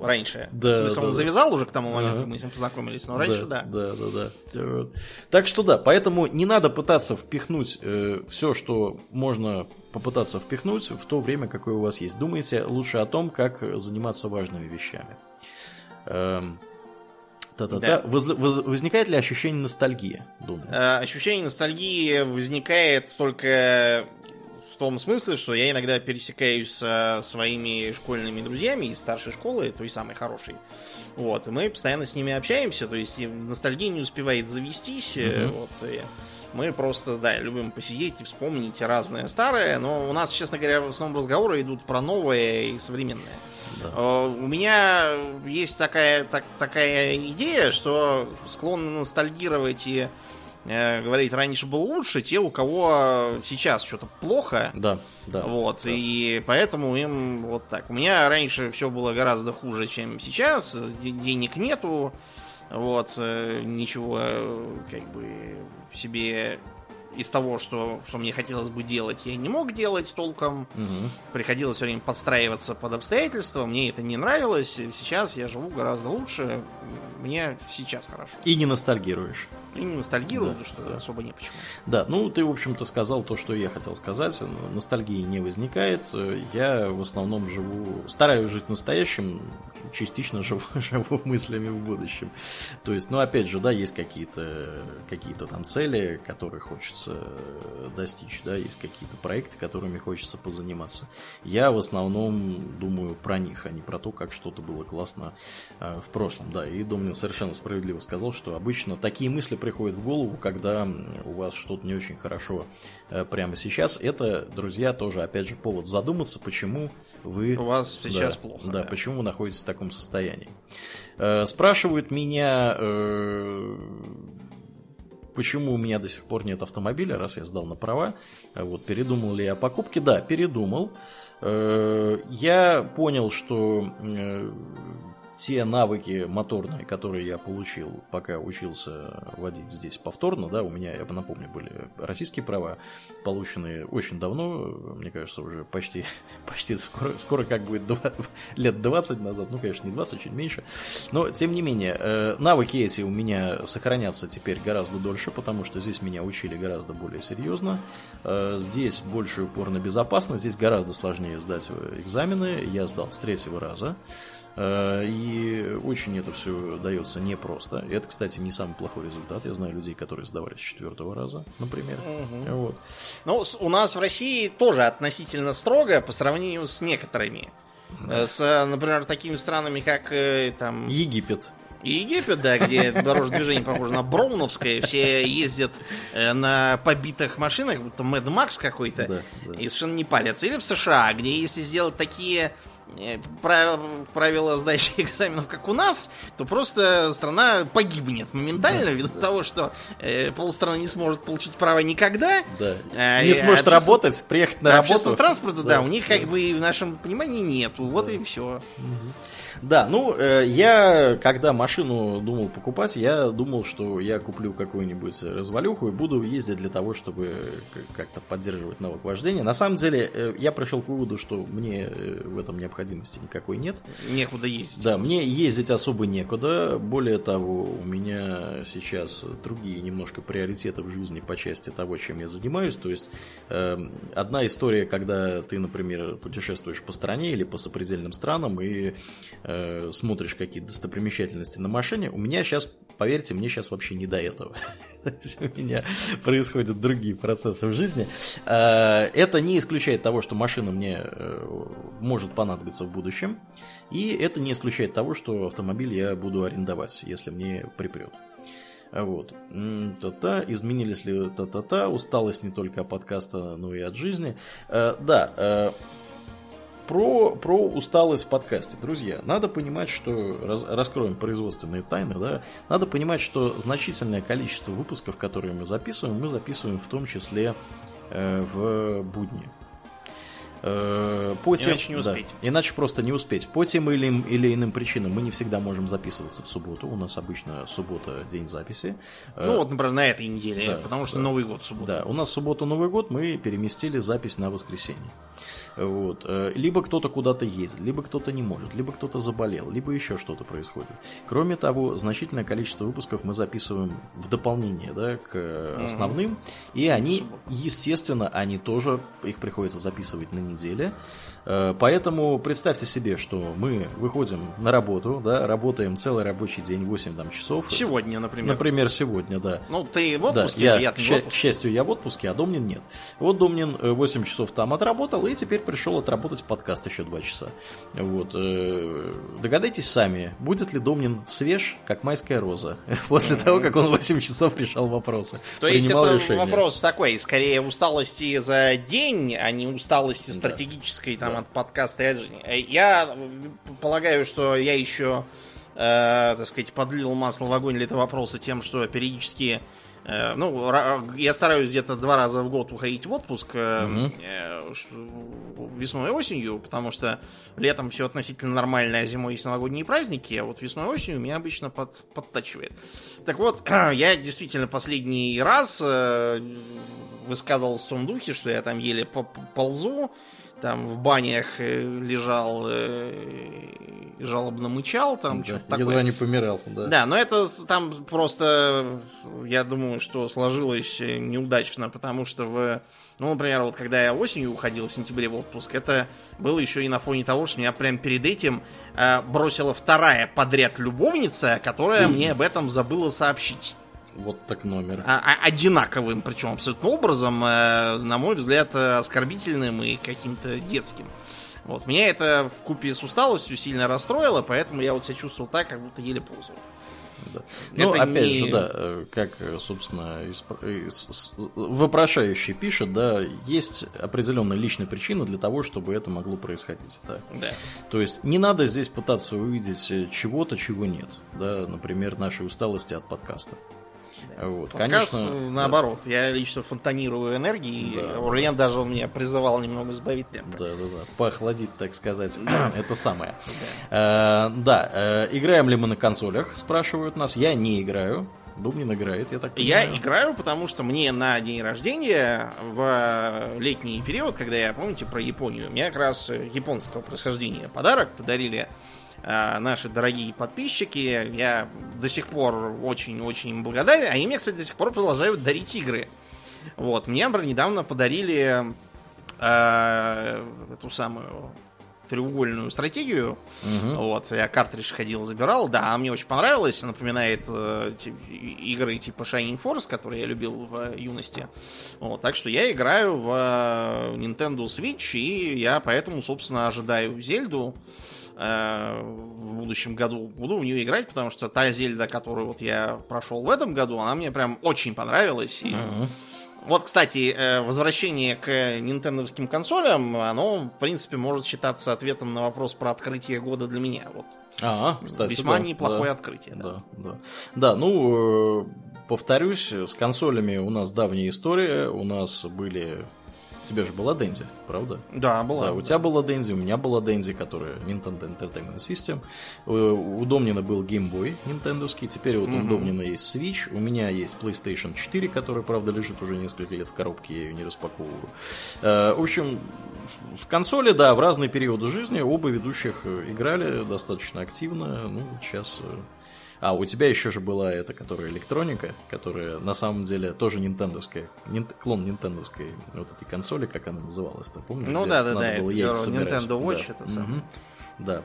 раньше. Да, в смысле, да, он да. завязал уже к тому моменту, ага. мы с ним познакомились, но раньше, да. Да, да, да. да. Так что да, поэтому не надо пытаться впихнуть э, все, что можно попытаться впихнуть в то время, какое у вас есть. Думайте лучше о том, как заниматься важными вещами. Эм, Та-та-та. Да. Воз, воз, возникает ли ощущение ностальгии, думаю? А, ощущение ностальгии возникает только в том смысле, что я иногда пересекаюсь со своими школьными друзьями из старшей школы, той самой хорошей. Вот, и мы постоянно с ними общаемся, то есть ностальгия не успевает завестись. Угу. Вот, и мы просто, да, любим посидеть и вспомнить разное старое, но у нас, честно говоря, в основном разговоры идут про новое и современное. Да. Э, у меня есть такая, так, такая идея, что склонны ностальгировать и э, говорить, раньше было лучше, те, у кого сейчас что-то плохо. Да, да. Вот, да. и поэтому им вот так. У меня раньше все было гораздо хуже, чем сейчас. Денег нету. Вот, э, ничего как бы себе из того, что, что мне хотелось бы делать, я не мог делать толком. Угу. Приходилось все время подстраиваться под обстоятельства. Мне это не нравилось. Сейчас я живу гораздо лучше. Мне сейчас хорошо. И не ностальгируешь. И не ностальгирую, да, что да. особо не почему. Да, ну ты, в общем-то, сказал то, что я хотел сказать. Ностальгии не возникает. Я в основном живу, стараюсь жить настоящим, частично живу, живу мыслями в будущем. То есть, ну, опять же, да, есть какие-то какие там цели, которые хочется достичь, да, есть какие-то проекты, которыми хочется позаниматься. Я в основном думаю про них, а не про то, как что-то было классно э, в прошлом. Да, и Домнин совершенно справедливо сказал, что обычно такие мысли приходит в голову, когда у вас что-то не очень хорошо э, прямо сейчас. Это, друзья, тоже, опять же, повод задуматься, почему вы... У вас сейчас да, плохо. Да, да, почему вы находитесь в таком состоянии. Э, спрашивают меня, э, почему у меня до сих пор нет автомобиля, раз я сдал на права. Вот, передумал ли я о покупке? Да, передумал. Я понял, что те навыки моторные, которые я получил, пока учился водить здесь повторно, да, у меня, я напомню, были российские права, полученные очень давно, мне кажется, уже почти, почти скоро, скоро как будет 20, лет 20 назад, ну, конечно, не 20, чуть меньше, но, тем не менее, э, навыки эти у меня сохранятся теперь гораздо дольше, потому что здесь меня учили гораздо более серьезно, э, здесь больше упор на безопасность, здесь гораздо сложнее сдать экзамены, я сдал с третьего раза, и очень это все дается непросто. Это, кстати, не самый плохой результат. Я знаю людей, которые сдавали с четвертого раза, например. Угу. Вот. Ну, у нас в России тоже относительно строго по сравнению с некоторыми. Да. Э, с, например, такими странами, как э, там... Египет. Египет, да, где дорожное движение похоже на Броуновское, все ездят на побитых машинах, будто Мэд Макс какой-то, да, да. и совершенно не палятся. Или в США, где если сделать такие Э, правила сдачи экзаменов, как у нас, то просто страна погибнет моментально, да, ввиду да. того, что э, полстраны не сможет получить право никогда. Да. Э, не сможет работать, приехать на работу. транспорта, да, да, у них да. как бы в нашем понимании нету. Вот и все. Угу. Да, ну, э, я, когда машину думал покупать, я думал, что я куплю какую-нибудь развалюху и буду ездить для того, чтобы как-то поддерживать навык вождения. На самом деле, э, я пришел к выводу, что мне э, в этом необходимости никакой нет. Некуда ездить. Да, мне ездить особо некуда. Более того, у меня сейчас другие немножко приоритеты в жизни по части того, чем я занимаюсь. То есть, э, одна история, когда ты, например, путешествуешь по стране или по сопредельным странам и э, смотришь какие-то достопримечательности на машине. У меня сейчас поверьте, мне сейчас вообще не до этого. У меня происходят другие процессы в жизни. Э, это не исключает того, что машина мне э, может понадобиться в будущем. И это не исключает того, что автомобиль я буду арендовать, если мне припрет. Вот. Та-та, изменились ли та-та-та, усталость не только от подкаста, но и от жизни. Э, да, про, про усталость в подкасте. Друзья, надо понимать, что... Раз, раскроем производственные тайны, да. Надо понимать, что значительное количество выпусков, которые мы записываем, мы записываем в том числе э, в будни. Э, по тем, иначе не успеть. Да, иначе просто не успеть. По тем или, или иным причинам мы не всегда можем записываться в субботу. У нас обычно суббота день записи. Ну вот, например, на этой неделе, да, потому что да, Новый год суббота. Да, у нас суббота Новый год, мы переместили запись на воскресенье. Вот. Э, либо кто-то куда-то ездит, либо кто-то не может, либо кто-то заболел, либо еще что-то происходит. Кроме того, значительное количество выпусков мы записываем в дополнение да, к основным, и они, естественно, они тоже, их приходится записывать на неделе. Э, поэтому представьте себе, что мы выходим на работу, да, работаем целый рабочий день, 8 там, часов. Сегодня, например. Например, сегодня, да. Ну, ты в отпуске, да, я, к, к счастью, я в отпуске, а Домнин нет. Вот Домнин 8 э, часов там отработал, и теперь пришел отработать подкаст еще 2 часа. Вот. Э, догадайтесь сами, будет ли Домнин свеж, как майская роза, после того, как он 8 часов решал вопросы. То есть это решения. вопрос такой, скорее усталости за день, а не усталости стратегической там от подкаста и Я полагаю, что я еще, э, так сказать, подлил масло в огонь для этого вопроса тем, что периодически э, ну, я стараюсь где-то два раза в год уходить в отпуск угу. весной и осенью, потому что летом все относительно нормально, а зимой есть новогодние праздники, а вот весной и осенью меня обычно под, подтачивает. Так вот, я действительно последний раз высказывал в том духе, что я там еле ползу, там в банях э, лежал, э, жалобно мычал, там да, что-то такое. Едва не помирал, да. Да, но это там просто, я думаю, что сложилось неудачно, потому что в... Ну, например, вот когда я осенью уходил в сентябре в отпуск, это было еще и на фоне того, что меня прям перед этим э, бросила вторая подряд любовница, которая мне об этом забыла сообщить. Вот так номер. А, а, одинаковым, причем абсолютно образом, э, на мой взгляд, оскорбительным и каким-то детским. Вот. Меня это в купе с усталостью сильно расстроило, поэтому я вот себя чувствовал так, как будто еле ползал. Да. Ну, опять не... же, да, э, как, собственно, вопрошающий пишет, да, есть определенная личная причина для того, чтобы это могло происходить, да. да. То есть не надо здесь пытаться увидеть чего-то, чего нет, да, например, нашей усталости от подкаста. Вот, Подкаст, конечно, э, наоборот, да. я лично фонтанирую энергией. Да. Урлен даже он меня призывал немного сбавить темп. Да, да, да. Похладить, так сказать. Это самое. Да. Э, да. Э, играем ли мы на консолях, спрашивают нас. Я не играю. Думнин играет, я так понимаю. Я играю, потому что мне на день рождения в летний период, когда я, помните, про Японию, мне как раз японского происхождения подарок подарили Э, наши дорогие подписчики. Я до сих пор очень-очень благодарен. Они мне, кстати, до сих пор продолжают дарить игры. Вот. Мне, например, недавно подарили э, эту самую треугольную стратегию. Угу. Вот, я картридж ходил, забирал. Да, мне очень понравилось. Напоминает э, игры типа Shining Force, которые я любил в юности. Вот, так что я играю в э, Nintendo Switch, и я поэтому, собственно, ожидаю Зельду. Э, в будущем году буду в нее играть, потому что та Зельда, которую вот я прошел в этом году, она мне прям очень понравилась. И... Uh-huh. Вот, кстати, э, возвращение к нинтендовским консолям, оно, в принципе, может считаться ответом на вопрос про открытие года для меня. Вот. А, кстати, Весьма да, неплохое да, открытие. Да, да. Да, да ну, э, повторюсь, с консолями у нас давняя история. У нас были у тебя же была Денди, правда? Да, была. Да, у тебя была Денди, у меня была Денди, которая Nintendo Entertainment System. У Домнина был Game Boy нинтендовский, теперь вот mm-hmm. у Домнина есть Switch, у меня есть PlayStation 4, которая, правда, лежит уже несколько лет в коробке, я ее не распаковываю. Э, в общем, в консоли, да, в разные периоды жизни оба ведущих играли достаточно активно. Ну, сейчас э, а, у тебя еще же была эта, которая электроника, которая на самом деле тоже нинтендовская, нин, клон нинтендовской вот этой консоли, как она называлась, ты помнишь? Ну да, да, да, это Nintendo Watch да. это самое. Угу. Да,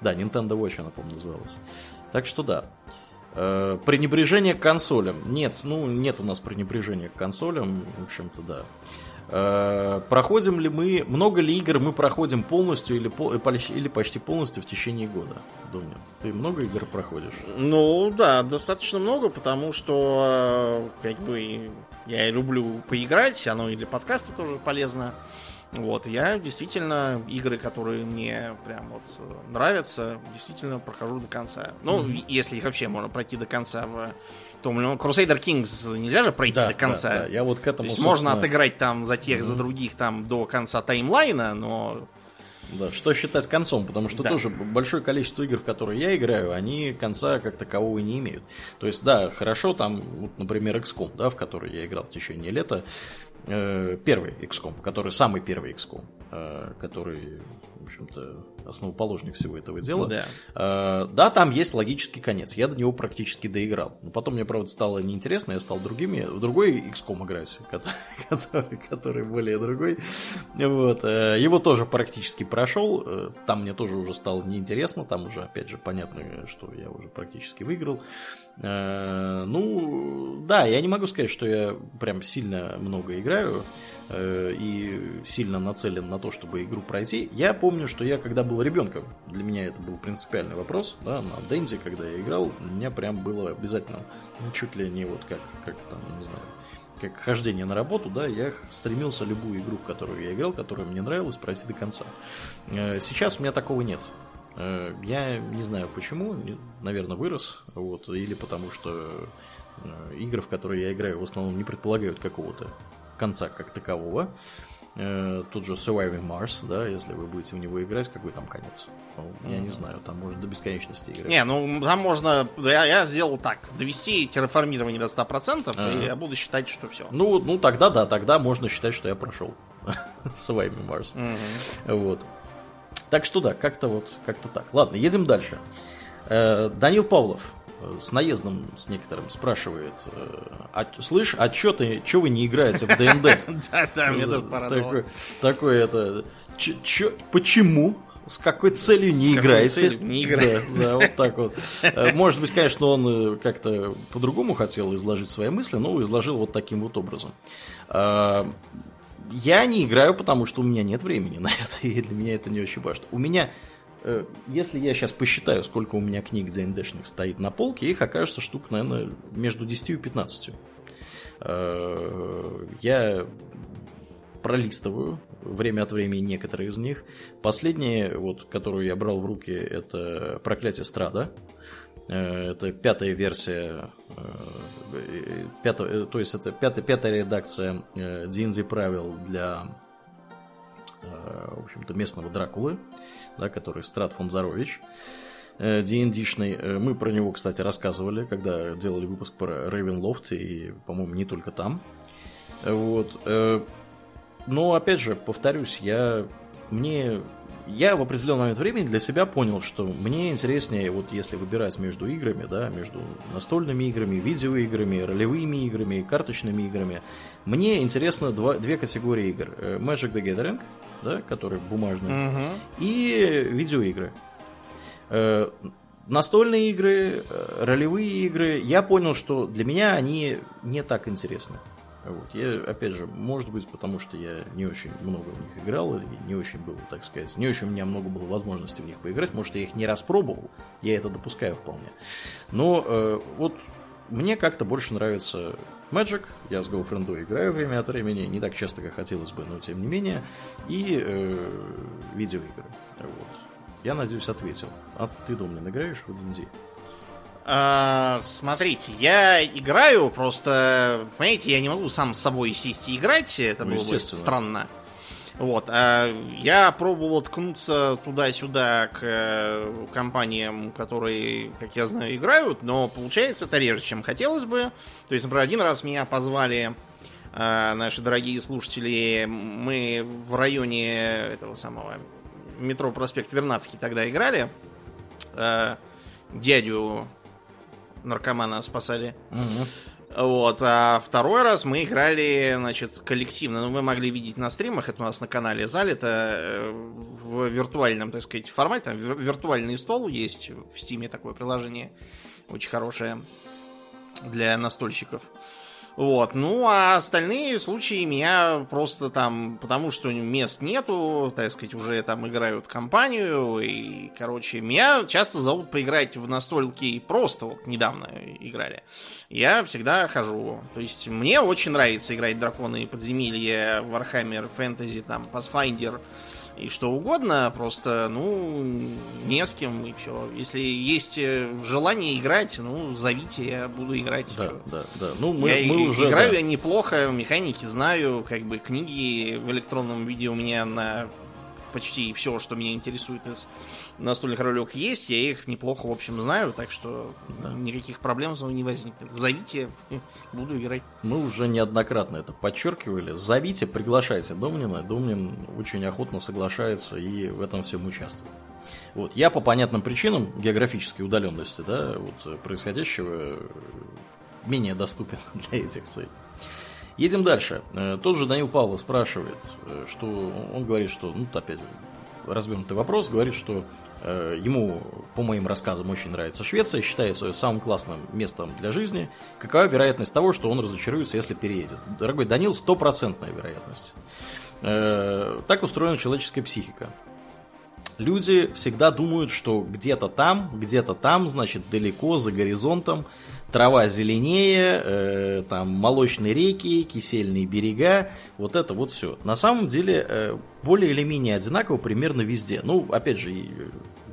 да, Nintendo Watch она, по-моему, называлась. Так что да. Э, пренебрежение к консолям. Нет, ну, нет у нас пренебрежения к консолям, в общем-то, да. Э, проходим ли мы, много ли игр мы проходим полностью или, или почти полностью в течение года, Дуня? Ты много игр проходишь? Ну, да, достаточно много, потому что, как бы, я люблю поиграть, оно и для подкаста тоже полезно. Вот, я действительно игры, которые мне прям вот нравятся, действительно прохожу до конца. Ну, mm-hmm. если их вообще можно пройти до конца в том Crusader Kings нельзя же пройти да, до конца. Да, да. Я вот к этому, То есть собственно... можно отыграть там за тех, mm-hmm. за других там до конца таймлайна, но да, что считать концом, потому что да. тоже большое количество игр, в которые я играю, они конца как такового не имеют. То есть, да, хорошо, там, вот, например, XCOM, да, в который я играл в течение лета, Э, первый XCOM, который самый первый XCOM, э, который, в общем-то, основоположник всего этого дела. Да. Э, да, там есть логический конец. Я до него практически доиграл. Но потом мне, правда, стало неинтересно, я стал другими, в другой XCOM играть, который, который более другой. Вот. Его тоже практически прошел. Там мне тоже уже стало неинтересно. Там уже, опять же, понятно, что я уже практически выиграл. Э, ну, да, я не могу сказать, что я прям сильно много играю э, и сильно нацелен на то, чтобы игру пройти. Я помню, что я когда был ребенком, для меня это был принципиальный вопрос, да, на Денди, когда я играл, у меня прям было обязательно, чуть ли не вот как, как там, не знаю, как хождение на работу, да, я стремился любую игру, в которую я играл, которая мне нравилась, пройти до конца. Э, сейчас у меня такого нет. Э, я не знаю почему, наверное, вырос, вот, или потому что э, игры, в которые я играю, в основном не предполагают какого-то конца как такового. Э, тут же Surviving Mars, да, если вы будете в него играть, какой там конец? Ну, я не знаю, там можно до бесконечности играть. Не, ну там можно, я, я сделал так, довести терраформирование до 100%, а и я буду считать, что все. Ну, ну тогда да, тогда можно считать, что я прошел Surviving Mars. Вот. Так что да, как-то вот, как-то так. Ладно, едем дальше. Э, Данил Павлов э, с наездом с некоторым спрашивает, э, а, слышь, а чё ты, чё вы не играете в ДНД? Да, да, мне тоже Такое, такое это, почему? С какой целью не играете? Не играете. Да, да, вот так вот. Может быть, конечно, он как-то по-другому хотел изложить свои мысли, но изложил вот таким вот образом. Я не играю, потому что у меня нет времени на это, и для меня это не очень важно. У меня, э, если я сейчас посчитаю, сколько у меня книг ДНДшных стоит на полке, их окажется штук, наверное, между 10 и 15. Э, я пролистываю время от времени некоторые из них. Последняя, вот, которую я брал в руки, это «Проклятие Страда». Э, это пятая версия, э, пятая, то есть это пятая, пятая редакция D&D э, правил для, в общем-то, местного Дракулы, да, который Страт Фонзарович. D&D-шный. Мы про него, кстати, рассказывали, когда делали выпуск про Рейвенлофт, и, по-моему, не только там. Вот. Но, опять же, повторюсь, я... Мне я в определенный момент времени для себя понял, что мне интереснее, вот если выбирать между играми, да, между настольными играми, видеоиграми, ролевыми играми, карточными играми, мне интересно два, две категории игр. Э, Magic the Gathering, да, который бумажный, угу. и видеоигры. Э, настольные игры, э, ролевые игры, я понял, что для меня они не так интересны. Вот. Я, опять же, может быть, потому что я не очень много в них играл, и не очень был, так сказать, не очень у меня много было возможности в них поиграть, может, я их не распробовал, я это допускаю вполне. Но э, вот мне как-то больше нравится Magic, я с Гоуфрендой играю время от времени, не так часто, как хотелось бы, но тем не менее, и э, видеоигры. Вот. Я надеюсь, ответил. А ты, Домнин, играешь в D&D? А, смотрите, я играю, просто, понимаете, я не могу сам с собой сесть и играть, это ну, было бы странно. Вот, а я пробовал ткнуться туда-сюда к э, компаниям, которые, как я знаю, играют, но получается это реже, чем хотелось бы. То есть, например, один раз меня позвали э, наши дорогие слушатели, мы в районе этого самого метро проспект Вернадский тогда играли. Э, дядю наркомана спасали. Угу. Вот. А второй раз мы играли, значит, коллективно. Ну, вы могли видеть на стримах, это у нас на канале залито э, в виртуальном, так сказать, формате. Там виртуальный стол есть в стиме такое приложение. очень хорошая для настольщиков. Вот. Ну, а остальные случаи меня просто там, потому что мест нету, так сказать, уже там играют компанию, и, короче, меня часто зовут поиграть в настольки просто, вот недавно играли. Я всегда хожу. То есть мне очень нравится играть драконы и подземелья, Warhammer, Fantasy, там, Pathfinder, и что угодно, просто, ну, не с кем и все. Если есть э, желание играть, ну, зовите, я буду играть. Да, да, да. Ну, мы, я мы уже... играю да. я неплохо, механики знаю, как бы книги в электронном виде у меня на почти все, что меня интересует из настольных ролевок есть. Я их неплохо, в общем, знаю, так что Да. никаких проблем с вами не возникнет. Зовите, буду играть. Мы уже неоднократно это подчеркивали. Зовите, приглашайте Домнина. Домнин очень охотно соглашается и в этом всем участвует. Вот. Я по понятным причинам географической удаленности, да, вот, происходящего менее доступен для этих целей. Едем дальше. Э, Тот же Данил Павлов спрашивает, э, что он говорит, что, ну, опять развернутый вопрос, говорит, что э, ему, по моим рассказам, очень нравится Швеция, считается ее самым классным местом для жизни. Какова вероятность того, что он разочаруется, если переедет? Дорогой Данил, стопроцентная вероятность. Так устроена человеческая психика. Люди всегда думают, что где-то там, где-то там, значит, далеко, за горизонтом, трава зеленее, э, там молочные реки, кисельные берега, вот это вот все. На самом деле, э, более или менее одинаково примерно везде. Ну, опять же, э,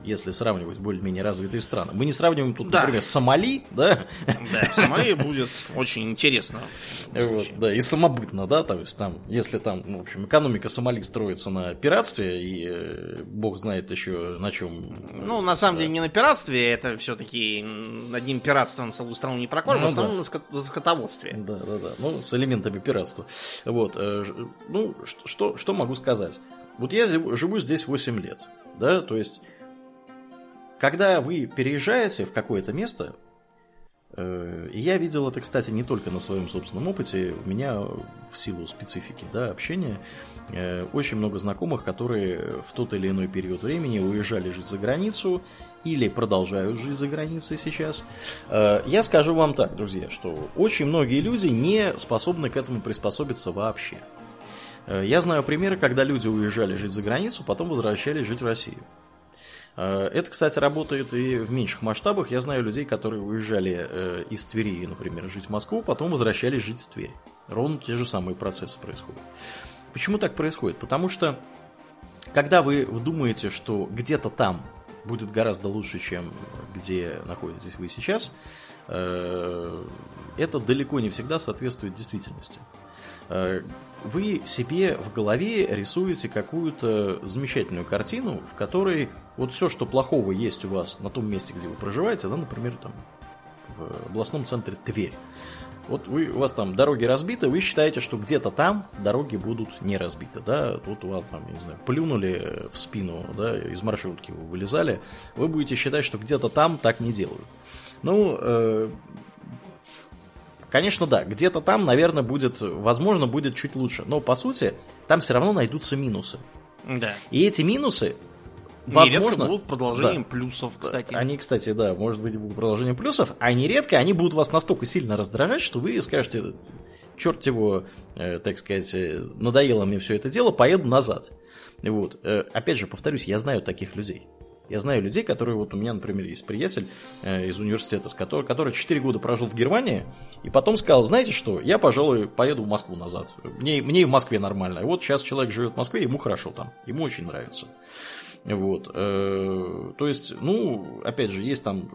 если сравнивать более-менее развитые страны. Мы не сравниваем тут, Да. например, Сомали, да, Да, Сомали будет очень интересно. вот, да, и самобытно, да, то есть там, если там, ну, в общем, экономика Сомали строится на пиратстве, и э, бог знает еще на чем. Ну, на самом деле, не на пиратстве, это все-таки одним пиратством целую страну не прокормишь, Ну в основном да. на скот- скотоводстве. Да, да, да. Ну, с элементами пиратства. Вот. э, Ну, что, что могу сказать? Вот я живу здесь 8 лет, да, то есть, когда вы переезжаете в какое-то место, э, я видел это, кстати, не только на своем собственном опыте, у меня в силу специфики, да, общения, э, очень много знакомых, которые в тот или иной период времени уезжали жить за границу или продолжают жить за границей сейчас. Э, Я скажу вам так, друзья, что очень многие люди не способны к этому приспособиться вообще. Я знаю примеры, когда люди уезжали жить за границу, потом возвращались жить в Россию. Э, Это, кстати, работает и в меньших масштабах. Я знаю людей, которые уезжали э, из Твери, например, жить в Москву, потом возвращались жить в Тверь. Ровно те же самые процессы происходят. Почему так происходит? Потому что, когда вы думаете, что где-то там будет гораздо лучше, чем где находитесь вы сейчас, э, это далеко не всегда соответствует действительности. Вы себе в голове рисуете какую-то замечательную картину, в которой вот все, что плохого есть у вас на том месте, где вы проживаете, да, например, там в областном центре Тверь. Вот вы, у вас там дороги разбиты, вы считаете, что где-то там дороги будут не разбиты, да, тут там, я не знаю, плюнули в спину, да, из маршрутки вы вылезали, вы будете считать, что где-то там так не делают. Ну, э, Конечно, да, где-то там, наверное, будет, возможно, будет чуть лучше. Но, по сути, там все равно найдутся минусы. Да. И эти минусы, Нередко возможно... будут продолжением Да. плюсов, кстати. Они, кстати, да, может быть, будут продолжением плюсов, а нередко они будут вас настолько сильно раздражать, что вы скажете, черт его, э, так сказать, э, надоело мне все это дело, поеду назад. Вот. Э, опять же, повторюсь, я знаю таких людей. Я знаю людей, которые, вот у меня, например, есть приятель э, из университета, с которым, который 4 года прожил в Германии, и потом сказал, знаете что, я, пожалуй, поеду в Москву назад. Мне, мне и в Москве нормально. Вот сейчас человек живет в Москве, ему хорошо там, ему очень нравится. Вот. э, То есть, ну, опять же, есть там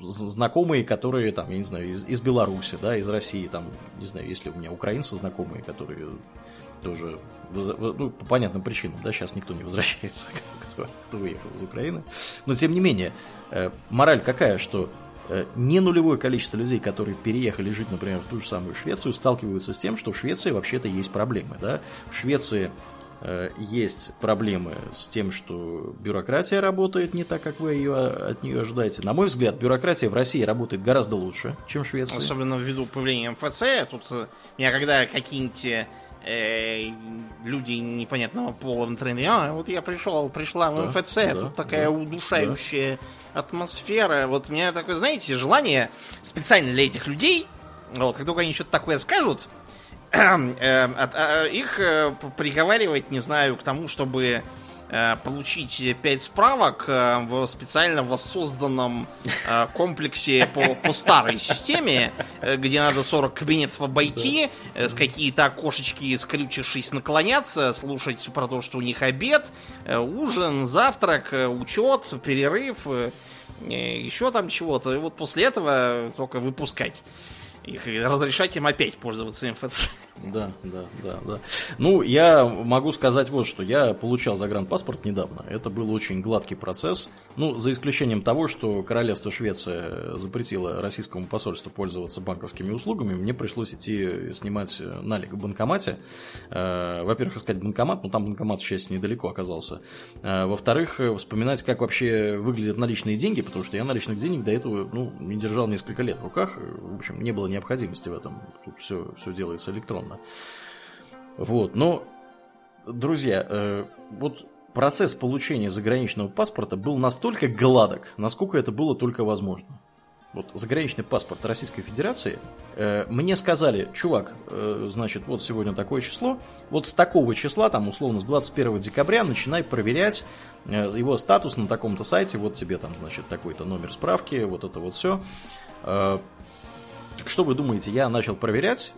знакомые, которые там, я не знаю, из, из Беларуси, да, из России, там, не знаю, если у меня украинцы знакомые, которые тоже ну, по понятным причинам, да, сейчас никто не возвращается, кто, кто- кто выехал из Украины. Но тем не менее, э, мораль какая, что э, не нулевое количество людей, которые переехали жить, например, в ту же самую Швецию, сталкиваются с тем, что в Швеции вообще-то есть проблемы, да. В Швеции э, есть проблемы с тем, что бюрократия работает не так, как вы ее от нее ожидаете. На мой взгляд, бюрократия в России работает гораздо лучше, чем в Швеции. Особенно ввиду появления МФЦ. Тут меня когда какие-нибудь люди непонятного пола в интернете. А, вот я пришел, пришла в Да, МФЦ, да, тут такая да, удушающая атмосфера. Вот у меня такое, знаете, желание специально для этих людей, вот, как только они что-то такое скажут, э, их э, п- приговаривать, не знаю, к тому, чтобы э, получить 5 справок э, в специально воссозданном э, комплексе по, по старой системе, э, где надо 40 кабинетов обойти, э, с какие-то окошечки, скрючившись, наклоняться, слушать про то, что у них обед, э, ужин, завтрак, э, учет, перерыв, э, э, еще там чего-то. И вот после этого только выпускать их и разрешать им опять пользоваться МФЦ. Да, да, да, да. Ну, я могу сказать вот что. Я получал загранпаспорт недавно. Это был очень гладкий процесс. Ну, за исключением того, что королевство Швеция запретило российскому посольству пользоваться банковскими услугами, мне пришлось идти снимать налик в банкомате. Э, Во-первых, искать банкомат, но там банкомат, к счастью, недалеко оказался. Э, Во-вторых, вспоминать, как вообще выглядят наличные деньги, потому что я наличных денег до этого ну, не держал несколько лет в руках. В общем, не было необходимости в этом. Тут все, все делается электронно. Вот, но, друзья, э, вот процесс получения заграничного паспорта был настолько гладок, насколько это было только возможно. Вот заграничный паспорт Российской Федерации, э, мне сказали, чувак, э, значит, вот сегодня такое число, вот с такого числа, там, условно, с 21 декабря начинай проверять э, его статус на таком-то сайте, вот тебе там, значит, такой-то номер справки, вот это вот все. Э, что вы думаете, я начал проверять,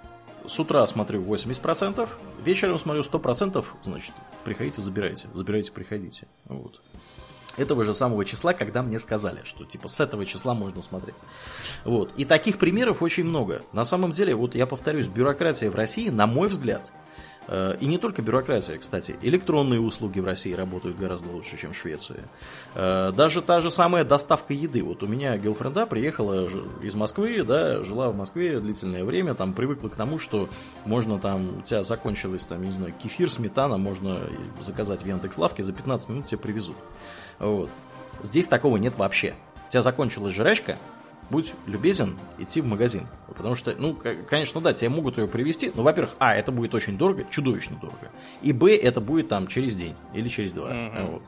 с утра смотрю 80%, вечером смотрю 100%, значит, приходите, забирайте, забирайте, приходите. Вот. Этого же самого числа, когда мне сказали, что типа с этого числа можно смотреть. Вот. И таких примеров очень много. На самом деле, вот я повторюсь, бюрократия в России, на мой взгляд, и не только бюрократия, кстати, электронные услуги в России работают гораздо лучше, чем в Швеции. Э, Даже та же самая доставка еды. Вот у меня гелфренда приехала из Москвы, да, жила в Москве длительное время, там привыкла к тому, что можно там, у тебя закончилось там, не знаю, кефир, сметана, можно заказать в Яндекс.Лавке, за 15 минут тебе привезут. Вот. Здесь такого нет вообще. У тебя закончилась жрачка, будь любезен идти в магазин. Потому что, ну, конечно, да, тебе могут ее привезти, но, во-первых, а, это будет очень дорого, чудовищно дорого. И, б, это будет там через день или через два. Мгм. Вот.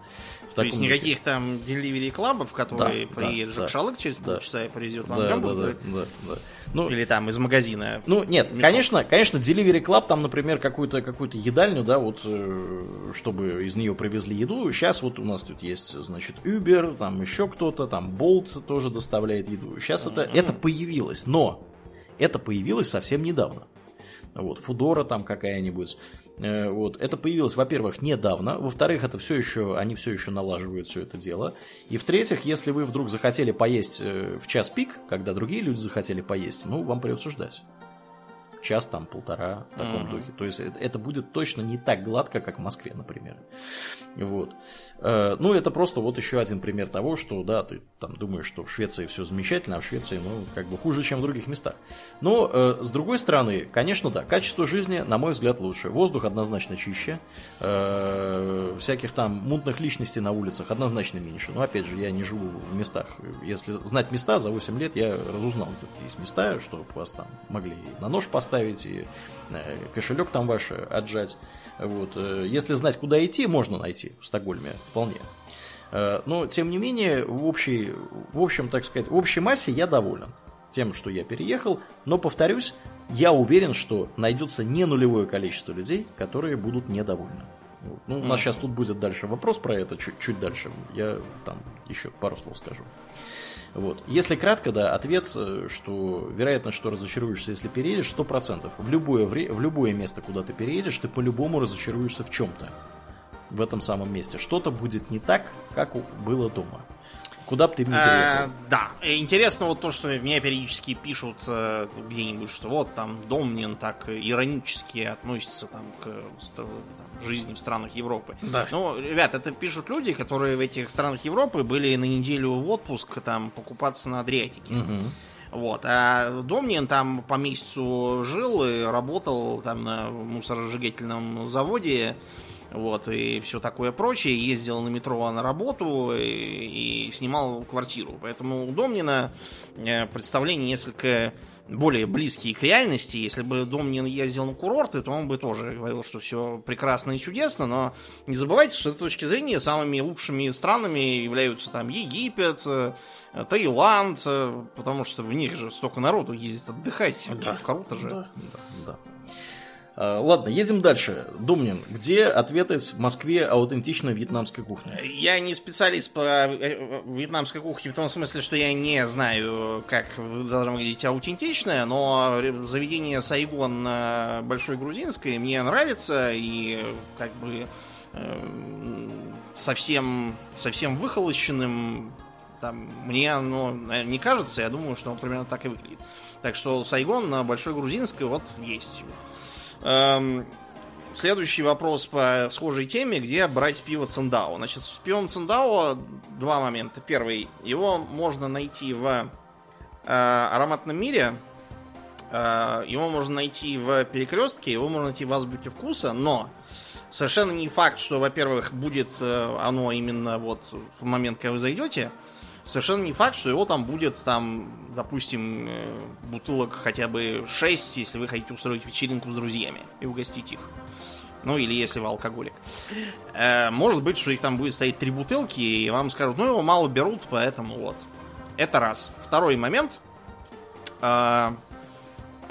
В То есть духе. никаких там delivery клабов, которые Да, приедет да, Жак Шалык через да. полчаса и привезет вам Да, да, да, гамбургер. да, да. Ну, Или там из магазина. ну, нет, Мешок. конечно, конечно, Delivery Club, там, например, какую-то какую едальню, да, вот, э, чтобы из нее привезли еду. Сейчас вот у нас тут есть, значит, Uber, там еще кто-то, там Bolt тоже доставляет еду. Сейчас это, это появилось, но это появилось совсем недавно. Вот, Фудора там какая-нибудь. Э, Вот, это появилось, во-первых, недавно, во-вторых, это все еще, они все еще налаживают все это дело, и в-третьих, если вы вдруг захотели поесть э, в час пик, когда другие люди захотели поесть, ну, вам придется ждать час, там, полтора, в таком духе. То есть это, это будет точно не так гладко, как в Москве, например. Вот. Э, Ну, это просто вот еще один пример того, что, да, ты там думаешь, что в Швеции все замечательно, а в Швеции, ну, как бы хуже, чем в других местах. Но, э, с другой стороны, конечно, да, качество жизни, на мой взгляд, лучше. Воздух однозначно чище. Э, Всяких там мутных личностей на улицах однозначно меньше. Но, опять же, я не живу в местах. Если знать места, за 8 лет я разузнал, где есть места, чтобы вас там могли на нож поставить, и э, кошелек там ваш отжать. Вот. э, Если знать, куда идти, можно найти в Стокгольме вполне. Э, Но, тем не менее, в общей, в общем, так сказать, в общей массе я доволен тем, что я переехал. Но, повторюсь, я уверен, что найдется не нулевое количество людей, которые будут недовольны. Вот. Ну, у нас сейчас тут будет дальше вопрос про это, чуть, чуть дальше. Я там еще пару слов скажу. Вот. Если кратко, да, ответ, э, что вероятно, что разочаруешься, если переедешь, 100%. В любое, в любое место, куда ты переедешь, ты по-любому разочаруешься в чем-то. В этом самом месте. Что-то будет не так, как было дома. Куда бы ты ни переехал. А, да. Интересно вот то, что меня периодически пишут э, где-нибудь, что вот там Домнин так иронически относится там к жизни в странах Европы. Да. Ну, ребят, это пишут люди, которые в этих странах Европы были на неделю в отпуск там покупаться на Адриатике. Мгм. Вот. А Домнин там по месяцу жил и работал там на мусоросжигательном заводе вот, и все такое прочее, ездил на метро на работу и, и снимал квартиру. Поэтому у Домнина э, представление несколько более близкие к реальности. Если бы Домнин ездил на курорты, то он бы тоже говорил, что все прекрасно и чудесно, но не забывайте, что с этой точки зрения самыми лучшими странами являются там Египет, э, Таиланд, э, потому что в них же столько народу ездит отдыхать. Да. Круто же. Да, да, да. Ладно, едем дальше. Думнин, где ответить в Москве аутентичной вьетнамской кухне? Я не специалист по э, вьетнамской кухне в том смысле, что я не знаю, как должна выглядеть аутентичная, но заведение Сайгон Большой Грузинской мне нравится и как бы э, совсем, совсем выхолощенным там, мне оно не кажется, я думаю, что примерно так и выглядит. Так что Сайгон на Большой Грузинской вот есть. Эм, следующий вопрос по схожей теме, где брать пиво Циндао. Значит, с пивом Циндао два момента. Первый, его можно найти в э, ароматном мире, э, его можно найти в перекрестке, его можно найти в азбуке вкуса, но совершенно не факт, что, во-первых, будет э, оно именно вот в момент, когда вы зайдете, совершенно не факт, что его там будет, там, допустим, э, бутылок хотя бы 6, если вы хотите устроить вечеринку с друзьями и угостить их. Ну, или если вы алкоголик. Э, может быть, что их там будет стоять три бутылки, и вам скажут, ну, его мало берут, поэтому вот. Это раз. Второй момент. Э,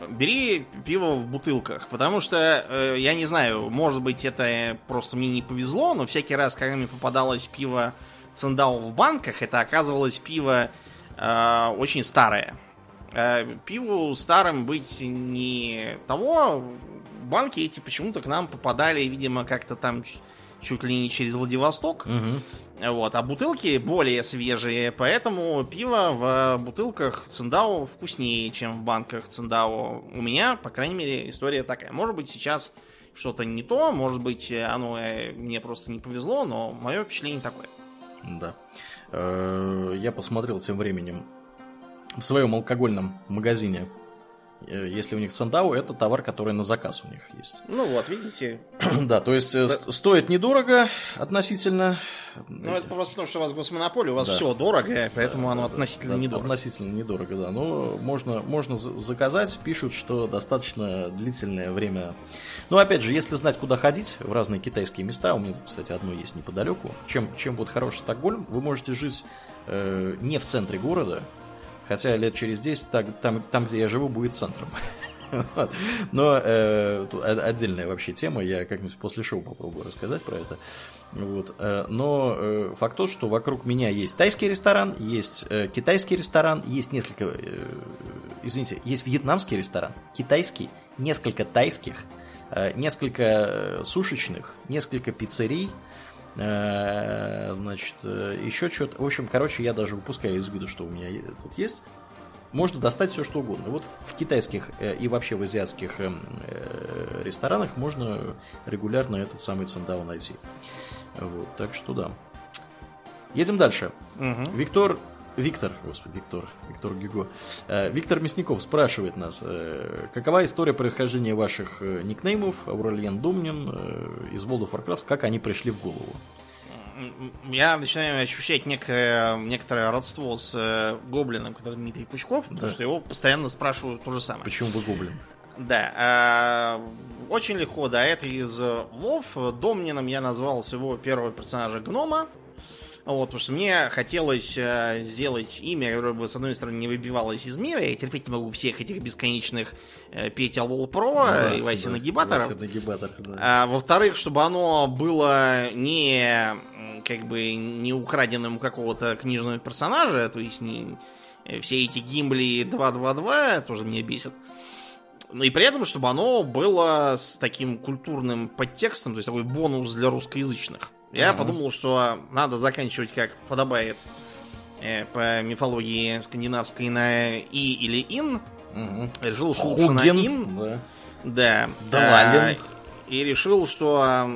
бери пиво в бутылках, потому что, я не знаю, может быть, это просто мне не повезло, но всякий раз, когда мне попадалось пиво Циндао в банках, это оказывалось пиво э, очень старое. Э, пиву старым быть не того. Банки эти почему-то к нам попадали, видимо, как-то там чуть ли не через Владивосток. Угу. Вот, а бутылки более свежие, поэтому пиво в бутылках Циндао вкуснее, чем в банках Циндао. У меня, по крайней мере, история такая. Может быть, сейчас что-то не то, может быть, оно э, мне просто не повезло, но мое впечатление такое. Да. Э, я посмотрел тем временем в своем алкогольном магазине если у них Цендау, это товар, который на заказ у них есть. Ну вот, видите. да, то есть э, да. стоит недорого относительно. Ну, это просто потому, что у вас госмонополия, у вас да. все дорого, поэтому да, оно да, относительно да, недорого. Относительно недорого, да. Но можно, можно заказать, пишут, что достаточно длительное время. Ну, опять же, если знать, куда ходить, в разные китайские места, у меня, кстати, одно есть неподалеку, чем, чем вот хороший Стокгольм, вы можете жить э, не в центре города, Хотя лет через 10 так, там, там, где я живу, будет центром. Но э, отдельная вообще тема, я как-нибудь после шоу попробую рассказать про это. Вот. Э, но э, факт тот, что вокруг меня есть тайский ресторан, есть э, китайский ресторан, есть несколько, э, извините, есть вьетнамский ресторан, китайский, несколько тайских, э, несколько э, сушечных, несколько пиццерий, значит, э, еще что-то. В общем, короче, я даже выпускаю из виду, что у меня тут есть. Можно достать все, что угодно. Вот в китайских э, и вообще в азиатских эм, ресторанах можно регулярно этот самый цендау найти. Вот, так что да. Едем дальше. Угу. Виктор Виктор, господи, Виктор, Виктор Гюго. Э, Виктор Мясников спрашивает нас, э, какова история происхождения ваших э, никнеймов, Аурельян Думнин из World of Warcraft, как они пришли в голову? Я начинаю ощущать некое, некоторое родство с гоблином, который Дмитрий Пучков, да. потому что его постоянно спрашивают то же самое. Почему вы гоблин? Да, очень легко, да, это из Вов. Домнином я назвал своего первого персонажа Гнома, вот, потому что мне хотелось э, сделать имя, которое бы, с одной стороны, не выбивалось из мира. Я терпеть не могу всех этих бесконечных э, Петя Лол Про ну, да, и Вася да, Нагибаторов. Вася Нагибатор, да. а, во-вторых, чтобы оно было не как бы не украденным у какого-то книжного персонажа, то есть не э, все эти гимбли 222 тоже меня бесит. Но и при этом, чтобы оно было с таким культурным подтекстом, то есть такой бонус для русскоязычных. Я uh-huh. подумал, что надо заканчивать как подобает э, по мифологии скандинавской на и или ин. Uh-huh. Решил, что лучше на ин. Да. Да. Давалин. и решил, что,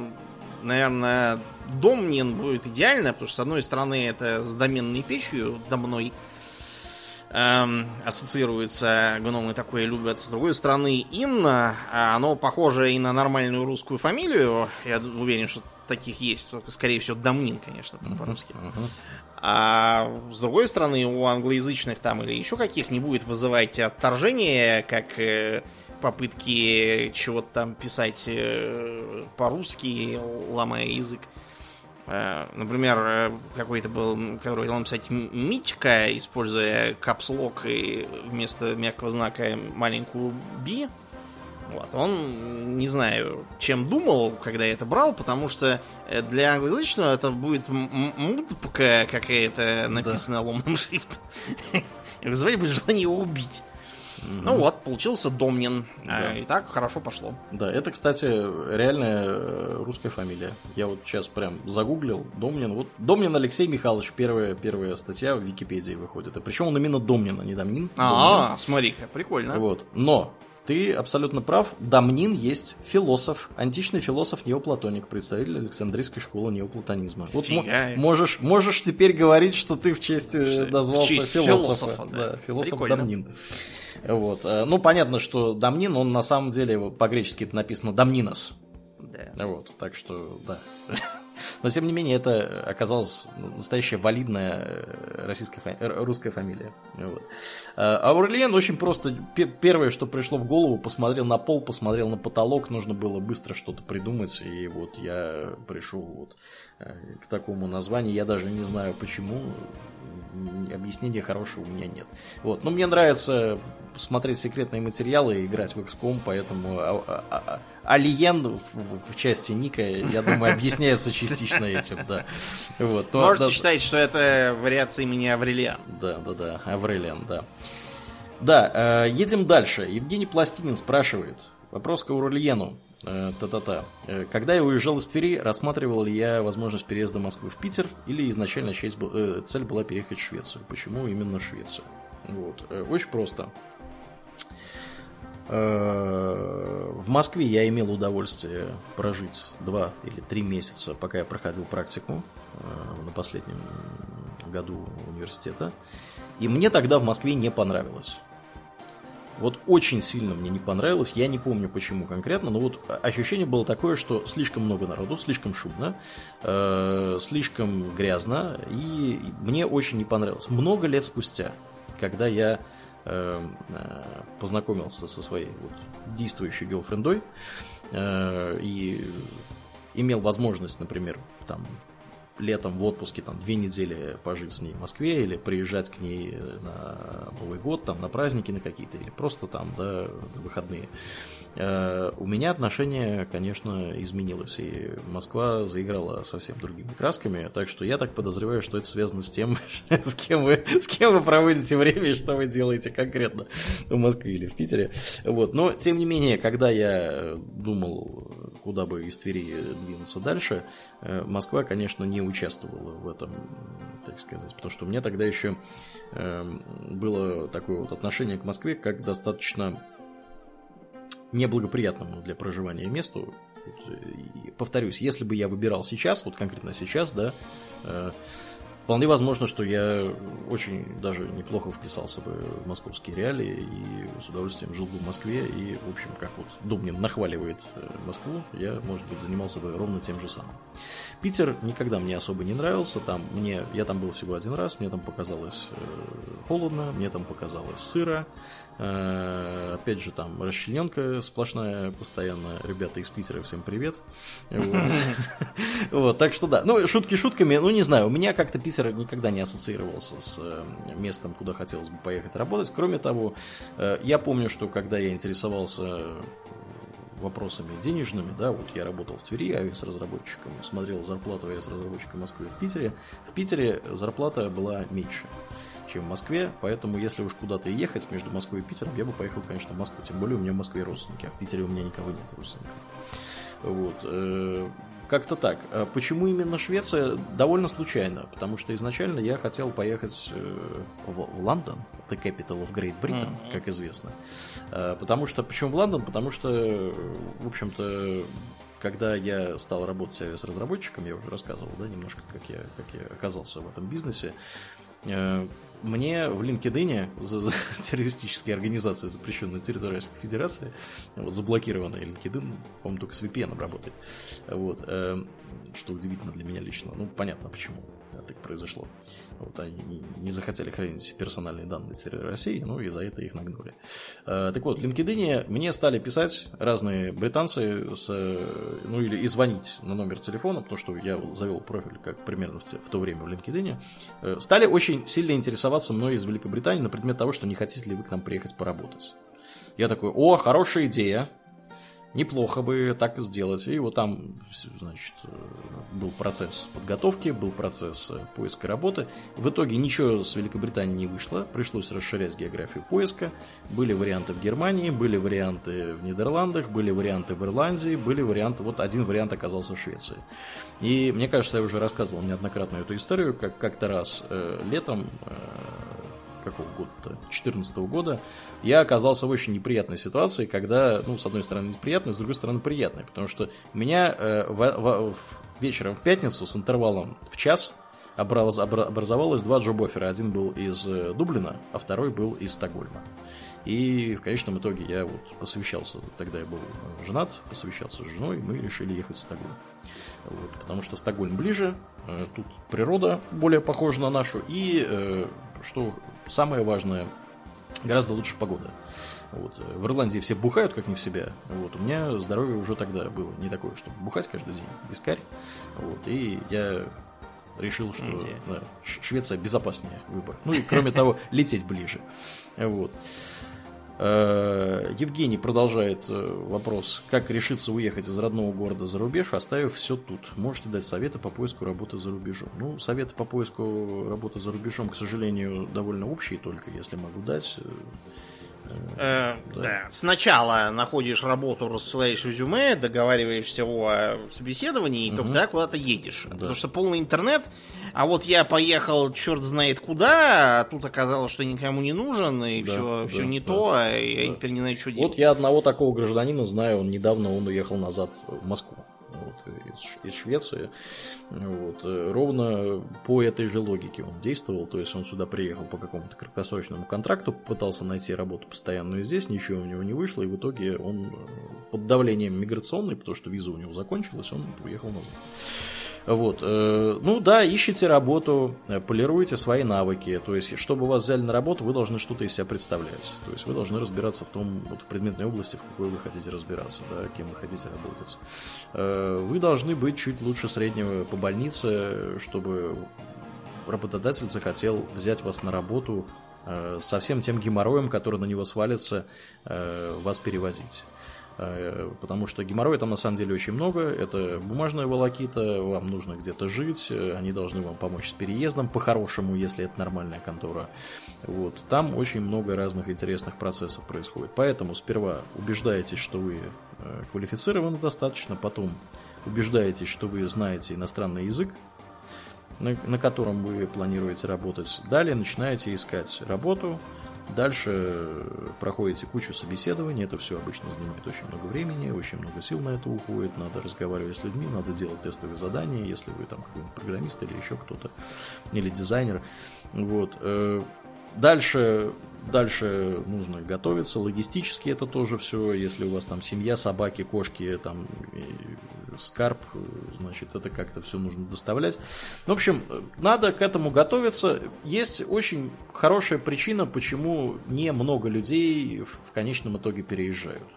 наверное, Домнин будет идеально, потому что, с одной стороны, это с доменной печью домной эм, ассоциируется, гномы такое любят. С другой стороны, Инна, оно похоже и на нормальную русскую фамилию. Я уверен, что таких есть, только, скорее всего, Домнин, конечно, по-русски. А с другой стороны, у англоязычных там или еще каких не будет вызывать отторжение, как э, попытки чего-то там писать э, по-русски, ломая язык. Э, например, какой-то был, который хотел написать Митька, используя капслок и вместо мягкого знака маленькую Би. Вот. Он, не знаю, чем думал, когда я это брал, потому что э, для англоязычного это будет мутка какая-то, написанная да. ломным шрифтом. Вызывает бы желание его убить. Угу. Ну вот, получился Домнин. А, да. И так хорошо пошло. Да, это, кстати, реальная э, русская фамилия. Я вот сейчас прям загуглил Домнин. Вот Домнин Алексей Михайлович, первая, первая статья в Википедии выходит. И причем он именно Домнин, а не Домнин. А, смотри-ка, прикольно. Вот. Но ты абсолютно прав. Дамнин есть философ, античный философ-неоплатоник, представитель Александрийской школы неоплатонизма. Вот можешь, можешь теперь говорить, что ты в честь э, назвался в честь философа. философа да. Да, философ Прикольно. Дамнин. Вот. Э, ну, понятно, что Дамнин, он на самом деле по-гречески это написано Дамнинос. Да. Вот, так что, да. Но, тем не менее, это оказалась настоящая валидная э, российская фами... русская фамилия. Вот. А Аурлиен очень просто... Первое, что пришло в голову, посмотрел на пол, посмотрел на потолок, нужно было быстро что-то придумать, и вот я пришел вот э, к такому названию. Я даже не знаю, почему объяснения хорошего у меня нет. Вот. Но мне нравится смотреть секретные материалы и играть в XCOM, поэтому а, а, а, Алиен в, в, части Ника, я думаю, объясняется частично этим, да. Вот. Но, Можете да, считать, что это вариация имени Аврелиан. Да, да, да, Аврелиан, да. Да, э, едем дальше. Евгений Пластинин спрашивает. Вопрос к Аурельену. Э, та-та-та. Э, когда я уезжал из Твери, рассматривал ли я возможность переезда Москвы в Питер, или изначально э, цель была переехать в Швецию? Почему именно в Швецию? Вот. Очень просто. В Москве я имел удовольствие прожить два или три месяца, пока я проходил практику на последнем году университета. И мне тогда в Москве не понравилось. Вот очень сильно мне не понравилось, я не помню почему конкретно, но вот ощущение было такое, что слишком много народу, слишком шумно, э, слишком грязно, и мне очень не понравилось. Много лет спустя, когда я э, э познакомился со своей вот, действующей гелфрендой э, и имел возможность, например, там летом в отпуске там две недели пожить с ней в Москве или приезжать к ней на Новый год, там на праздники на какие-то или просто там, да, на выходные. Э, у меня отношение, конечно, изменилось, и Москва заиграла совсем другими красками, так что я так подозреваю, что это связано с тем, с кем вы, с кем вы проводите время и что вы делаете конкретно в Москве или в Питере. Вот. Но, тем не менее, когда я думал, куда бы из Твери двинуться дальше, э, Москва, конечно, не участвовала в этом, так сказать, потому что у меня тогда еще эм, было такое вот отношение к Москве, как достаточно неблагоприятному для проживания месту. И повторюсь, если бы я выбирал сейчас, вот конкретно сейчас, да, э, Вполне возможно, что я очень даже неплохо вписался бы в московские реалии и с удовольствием жил бы в Москве. И, в общем, как вот Думнин нахваливает э, Москву, я, может быть, занимался бы ровно тем же самым. Питер никогда мне особо не нравился. Там мне, я там был всего один раз, мне там показалось э, холодно, мне там показалось сыро. Э, опять же, там расчлененка сплошная постоянно. Ребята из Питера, всем привет. Вот, так что да. Ну, шутки шутками, ну, не знаю, у меня как-то Питер никогда не ассоциировался с э, местом, куда хотелось бы поехать работать. Кроме того, э, я помню, что когда я интересовался вопросами денежными, да, вот я работал в Твери авиас-разработчиком, смотрел зарплату авиас-разработчика Москвы в Питере. В Питере зарплата была меньше чем в Москве, поэтому если уж куда-то ехать между Москвой и Питером, я бы поехал, конечно, в Москву, тем более у меня в Москве родственники, а в Питере у меня никого нет родственников. Вот. Э, как-то так. А почему именно Швеция? Довольно случайно, потому что изначально я хотел поехать э, в Лондон, the capital of Great Britain, mm-hmm. как известно. А, потому что, почему в Лондон? Потому что, в общем-то, когда я стал работать с разработчиком, я уже рассказывал, да, немножко, как я, как я оказался в этом бизнесе, э, мне в LinkedIn, террористические организации, запрещенной территории Российской Федерации, вот, заблокированный LinkedIn, по-моему, только с VPN работает. Вот, э, что удивительно для меня лично. Ну, понятно, почему так произошло. Вот они не захотели хранить персональные данные территории России, ну и за это их нагнули. Э, так вот, в LinkedIn мне стали писать разные британцы, с, ну или и звонить на номер телефона, потому что я завел профиль как примерно в, в то время в LinkedIn, э, стали очень сильно интересоваться мной из Великобритании на предмет того, что не хотите ли вы к нам приехать поработать. Я такой, о, хорошая идея, неплохо бы так сделать. И вот там, значит, был процесс подготовки, был процесс э, поиска работы. В итоге ничего с Великобритании не вышло, пришлось расширять географию поиска. Были варианты в Германии, были варианты в Нидерландах, были варианты в Ирландии, были варианты, вот один вариант оказался в Швеции. И мне кажется, я уже рассказывал неоднократно эту историю, как как-то раз э, летом э, какого года-то, 2014 года, я оказался в очень неприятной ситуации, когда, ну, с одной стороны неприятной, с другой стороны приятной, потому что меня э, в, в, в, вечером в пятницу с интервалом в час образ, образовалось два джоб-оффера. Один был из э, Дублина, а второй был из Стокгольма. И в конечном итоге я вот посовещался, тогда я был женат, посовещался с женой, мы решили ехать в Стокгольм. Вот, потому что Стокгольм ближе, э, тут природа более похожа на нашу, и, э, что самое важное, гораздо лучше погода. Вот. В Ирландии все бухают как не в себя. Вот. У меня здоровье уже тогда было не такое, чтобы бухать каждый день, вискарь. Вот. И я решил, что да, Швеция безопаснее выбор. Ну и кроме того, лететь ближе. Вот. Э, Евгений продолжает э, вопрос, как решиться уехать из родного города за рубеж, оставив все тут. Можете дать советы по поиску работы за рубежом? Ну, советы по поиску работы за рубежом, к сожалению, довольно общие только, если могу дать. Э, да. да. Сначала находишь работу, рассылаешь резюме, договариваешься о собеседовании, и угу. тогда куда-то едешь. Да. Потому что полный интернет. А вот я поехал, черт знает куда, а тут оказалось, что никому не нужен, и да, все, да, все не да, то, а я теперь не знаю, что делать. Вот я одного такого гражданина знаю, он недавно он уехал назад в Москву вот, из, из Швеции. Вот, э, ровно по этой же логике он действовал, то есть он сюда приехал по какому-то краткосрочному контракту, пытался найти работу постоянную здесь, ничего у него не вышло, и в итоге он э, под давлением миграционной, потому что виза у него закончилась, он уехал назад. Вот. Э, ну да, ищите работу, э, полируйте свои навыки. То есть, чтобы вас взяли на работу, вы должны что-то из себя представлять. То есть, вы должны разбираться в том, вот в предметной области, в какой вы хотите разбираться, да, кем вы хотите работать. Э, вы должны быть чуть лучше среднего по больнице, чтобы работодатель захотел взять вас на работу со всем тем геморроем, который на него свалится, вас перевозить. Э, потому что геморроя там на самом деле очень много. Это бумажная волокита, вам нужно где-то жить, э, они должны вам помочь с переездом, по-хорошему, если это нормальная контора. Вот. Там очень много разных интересных процессов происходит. Поэтому сперва убеждаетесь, что вы э, квалифицированы достаточно, потом убеждаетесь, что вы знаете иностранный язык, на, на котором вы планируете работать. Далее начинаете искать работу, Дальше проходите кучу собеседований, это все обычно занимает очень много времени, очень много сил на это уходит, надо разговаривать с людьми, надо делать тестовые задания, если вы там какой-нибудь программист или еще кто-то, или дизайнер. Вот. Э, дальше, дальше нужно готовиться, логистически это тоже все, если у вас там семья, собаки, кошки, там скарб, значит, это как-то все нужно доставлять. В общем, надо к этому готовиться. Есть очень хорошая причина, почему не много людей в конечном итоге переезжают.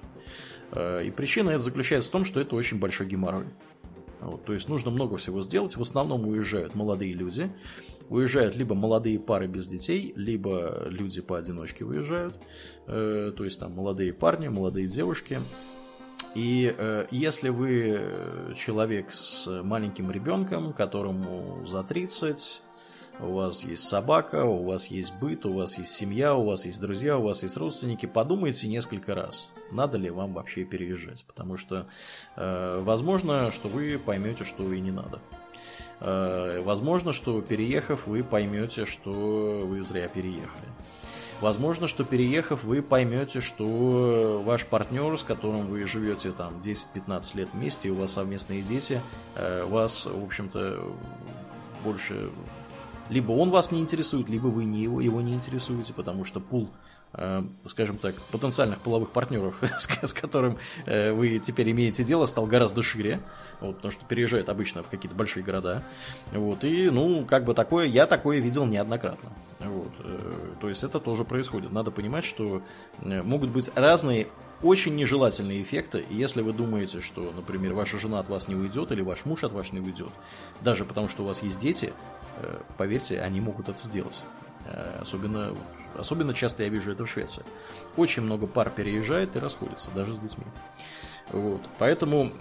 Э, и причина это заключается в том, что это очень большой геморрой. Вот, то есть нужно много всего сделать. В основном уезжают молодые люди. Уезжают либо молодые пары без детей, либо люди поодиночке уезжают. Э, то есть там молодые парни, молодые девушки. И э, если вы человек с маленьким ребенком, которому за 30, у вас есть собака, у вас есть быт, у вас есть семья, у вас есть друзья, у вас есть родственники, подумайте несколько раз, надо ли вам вообще переезжать. Потому что э, возможно, что вы поймете, что и не надо. Э, возможно, что переехав, вы поймете, что вы зря переехали. Возможно, что переехав, вы поймете, что ваш партнер, с которым вы живете там 10-15 лет вместе, и у вас совместные дети, э, вас, в общем-то, больше Либо он вас не интересует, либо вы не его, его не интересуете, потому что пул скажем так, потенциальных половых партнеров, с, которым э, вы теперь имеете дело, стал гораздо шире, вот, потому что переезжает обычно в какие-то большие города. Вот, и, ну, как бы такое, я такое видел неоднократно. Вот, э, то есть это тоже происходит. Надо понимать, что могут быть разные очень нежелательные эффекты, и если вы думаете, что, например, ваша жена от вас не уйдет, или ваш муж от вас не уйдет, даже потому что у вас есть дети, поверьте, они могут это сделать. Э, особенно, особенно часто я вижу это в Швеции. Очень много пар переезжает и расходится, даже с детьми. Вот. Поэтому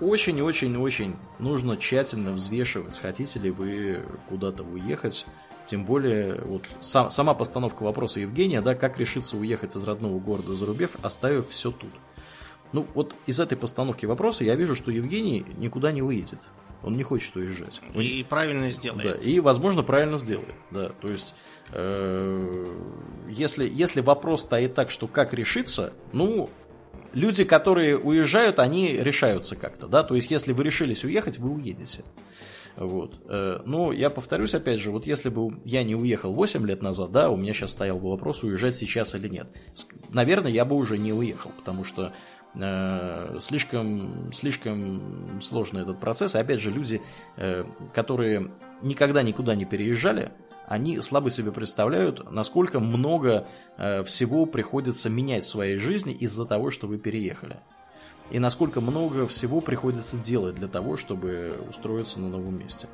очень-очень-очень э, нужно тщательно взвешивать, хотите ли вы куда-то уехать. Тем более, вот сам, сама постановка вопроса Евгения, да, как решиться уехать из родного города за рубеж, оставив все тут. Ну, вот из этой постановки вопроса я вижу, что Евгений никуда не уедет. Он не хочет уезжать. И правильно сделает. Да, и, возможно, правильно сделает. Да, то есть, э, если, если вопрос стоит так, что как решиться, ну, люди, которые уезжают, они решаются как-то, да, то есть, если вы решились уехать, вы уедете. Вот. Э, но я повторюсь опять же, вот если бы я не уехал 8 лет назад, да, у меня сейчас стоял бы вопрос, уезжать сейчас или нет. Наверное, я бы уже не уехал, потому что слишком, слишком сложный этот процесс. И опять же, люди, э, которые никогда никуда не переезжали, они слабо себе представляют, насколько много э, всего приходится менять в своей жизни из-за того, что вы переехали. И насколько много всего приходится делать для того, чтобы устроиться на новом месте.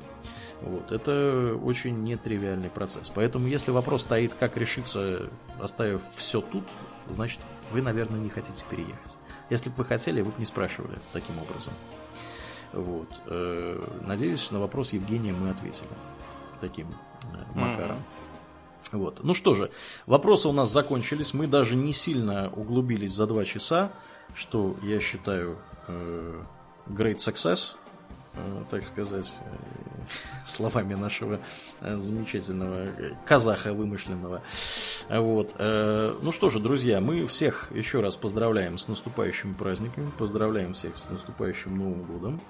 Вот. Это очень нетривиальный процесс. Поэтому, если вопрос стоит, как решиться, оставив все тут, значит, вы, наверное, не хотите переехать. Если бы вы хотели, вы бы не спрашивали таким образом. Вот. Э, надеюсь, на вопрос Евгения мы ответили таким э, макаром. Mm-hmm. Вот. Ну что же, вопросы у нас закончились. Мы даже не сильно углубились за два часа, что я считаю э, great success. Э, так сказать, э, словами нашего э, замечательного казаха вымышленного. Вот. Ну что же, друзья, мы всех еще раз поздравляем с наступающими праздниками, поздравляем всех с наступающим Новым годом.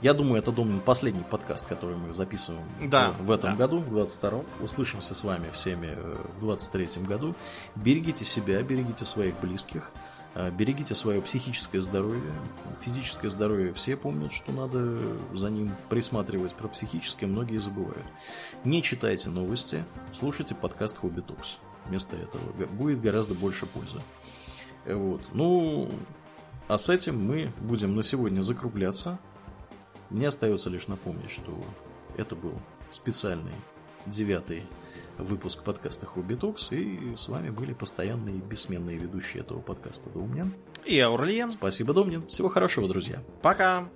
Я думаю, это, думаю, последний подкаст, который мы записываем да, в этом да. году, в 22-м. Услышимся с вами всеми в 23-м году. Берегите себя, берегите своих близких. А, берегите свое психическое здоровье. Физическое здоровье все помнят, что надо за ним присматривать. Про психическое многие забывают. Не читайте новости, слушайте подкаст Хобби Токс. Вместо этого будет гораздо больше пользы. Вот. Ну, а с этим мы будем на сегодня закругляться. Мне остается лишь напомнить, что это был специальный девятый выпуск подкаста Хобби Токс. И с вами были постоянные бессменные ведущие этого подкаста Домнин. И Аурлиен. Спасибо, Домнин. Всего хорошего, друзья. Пока.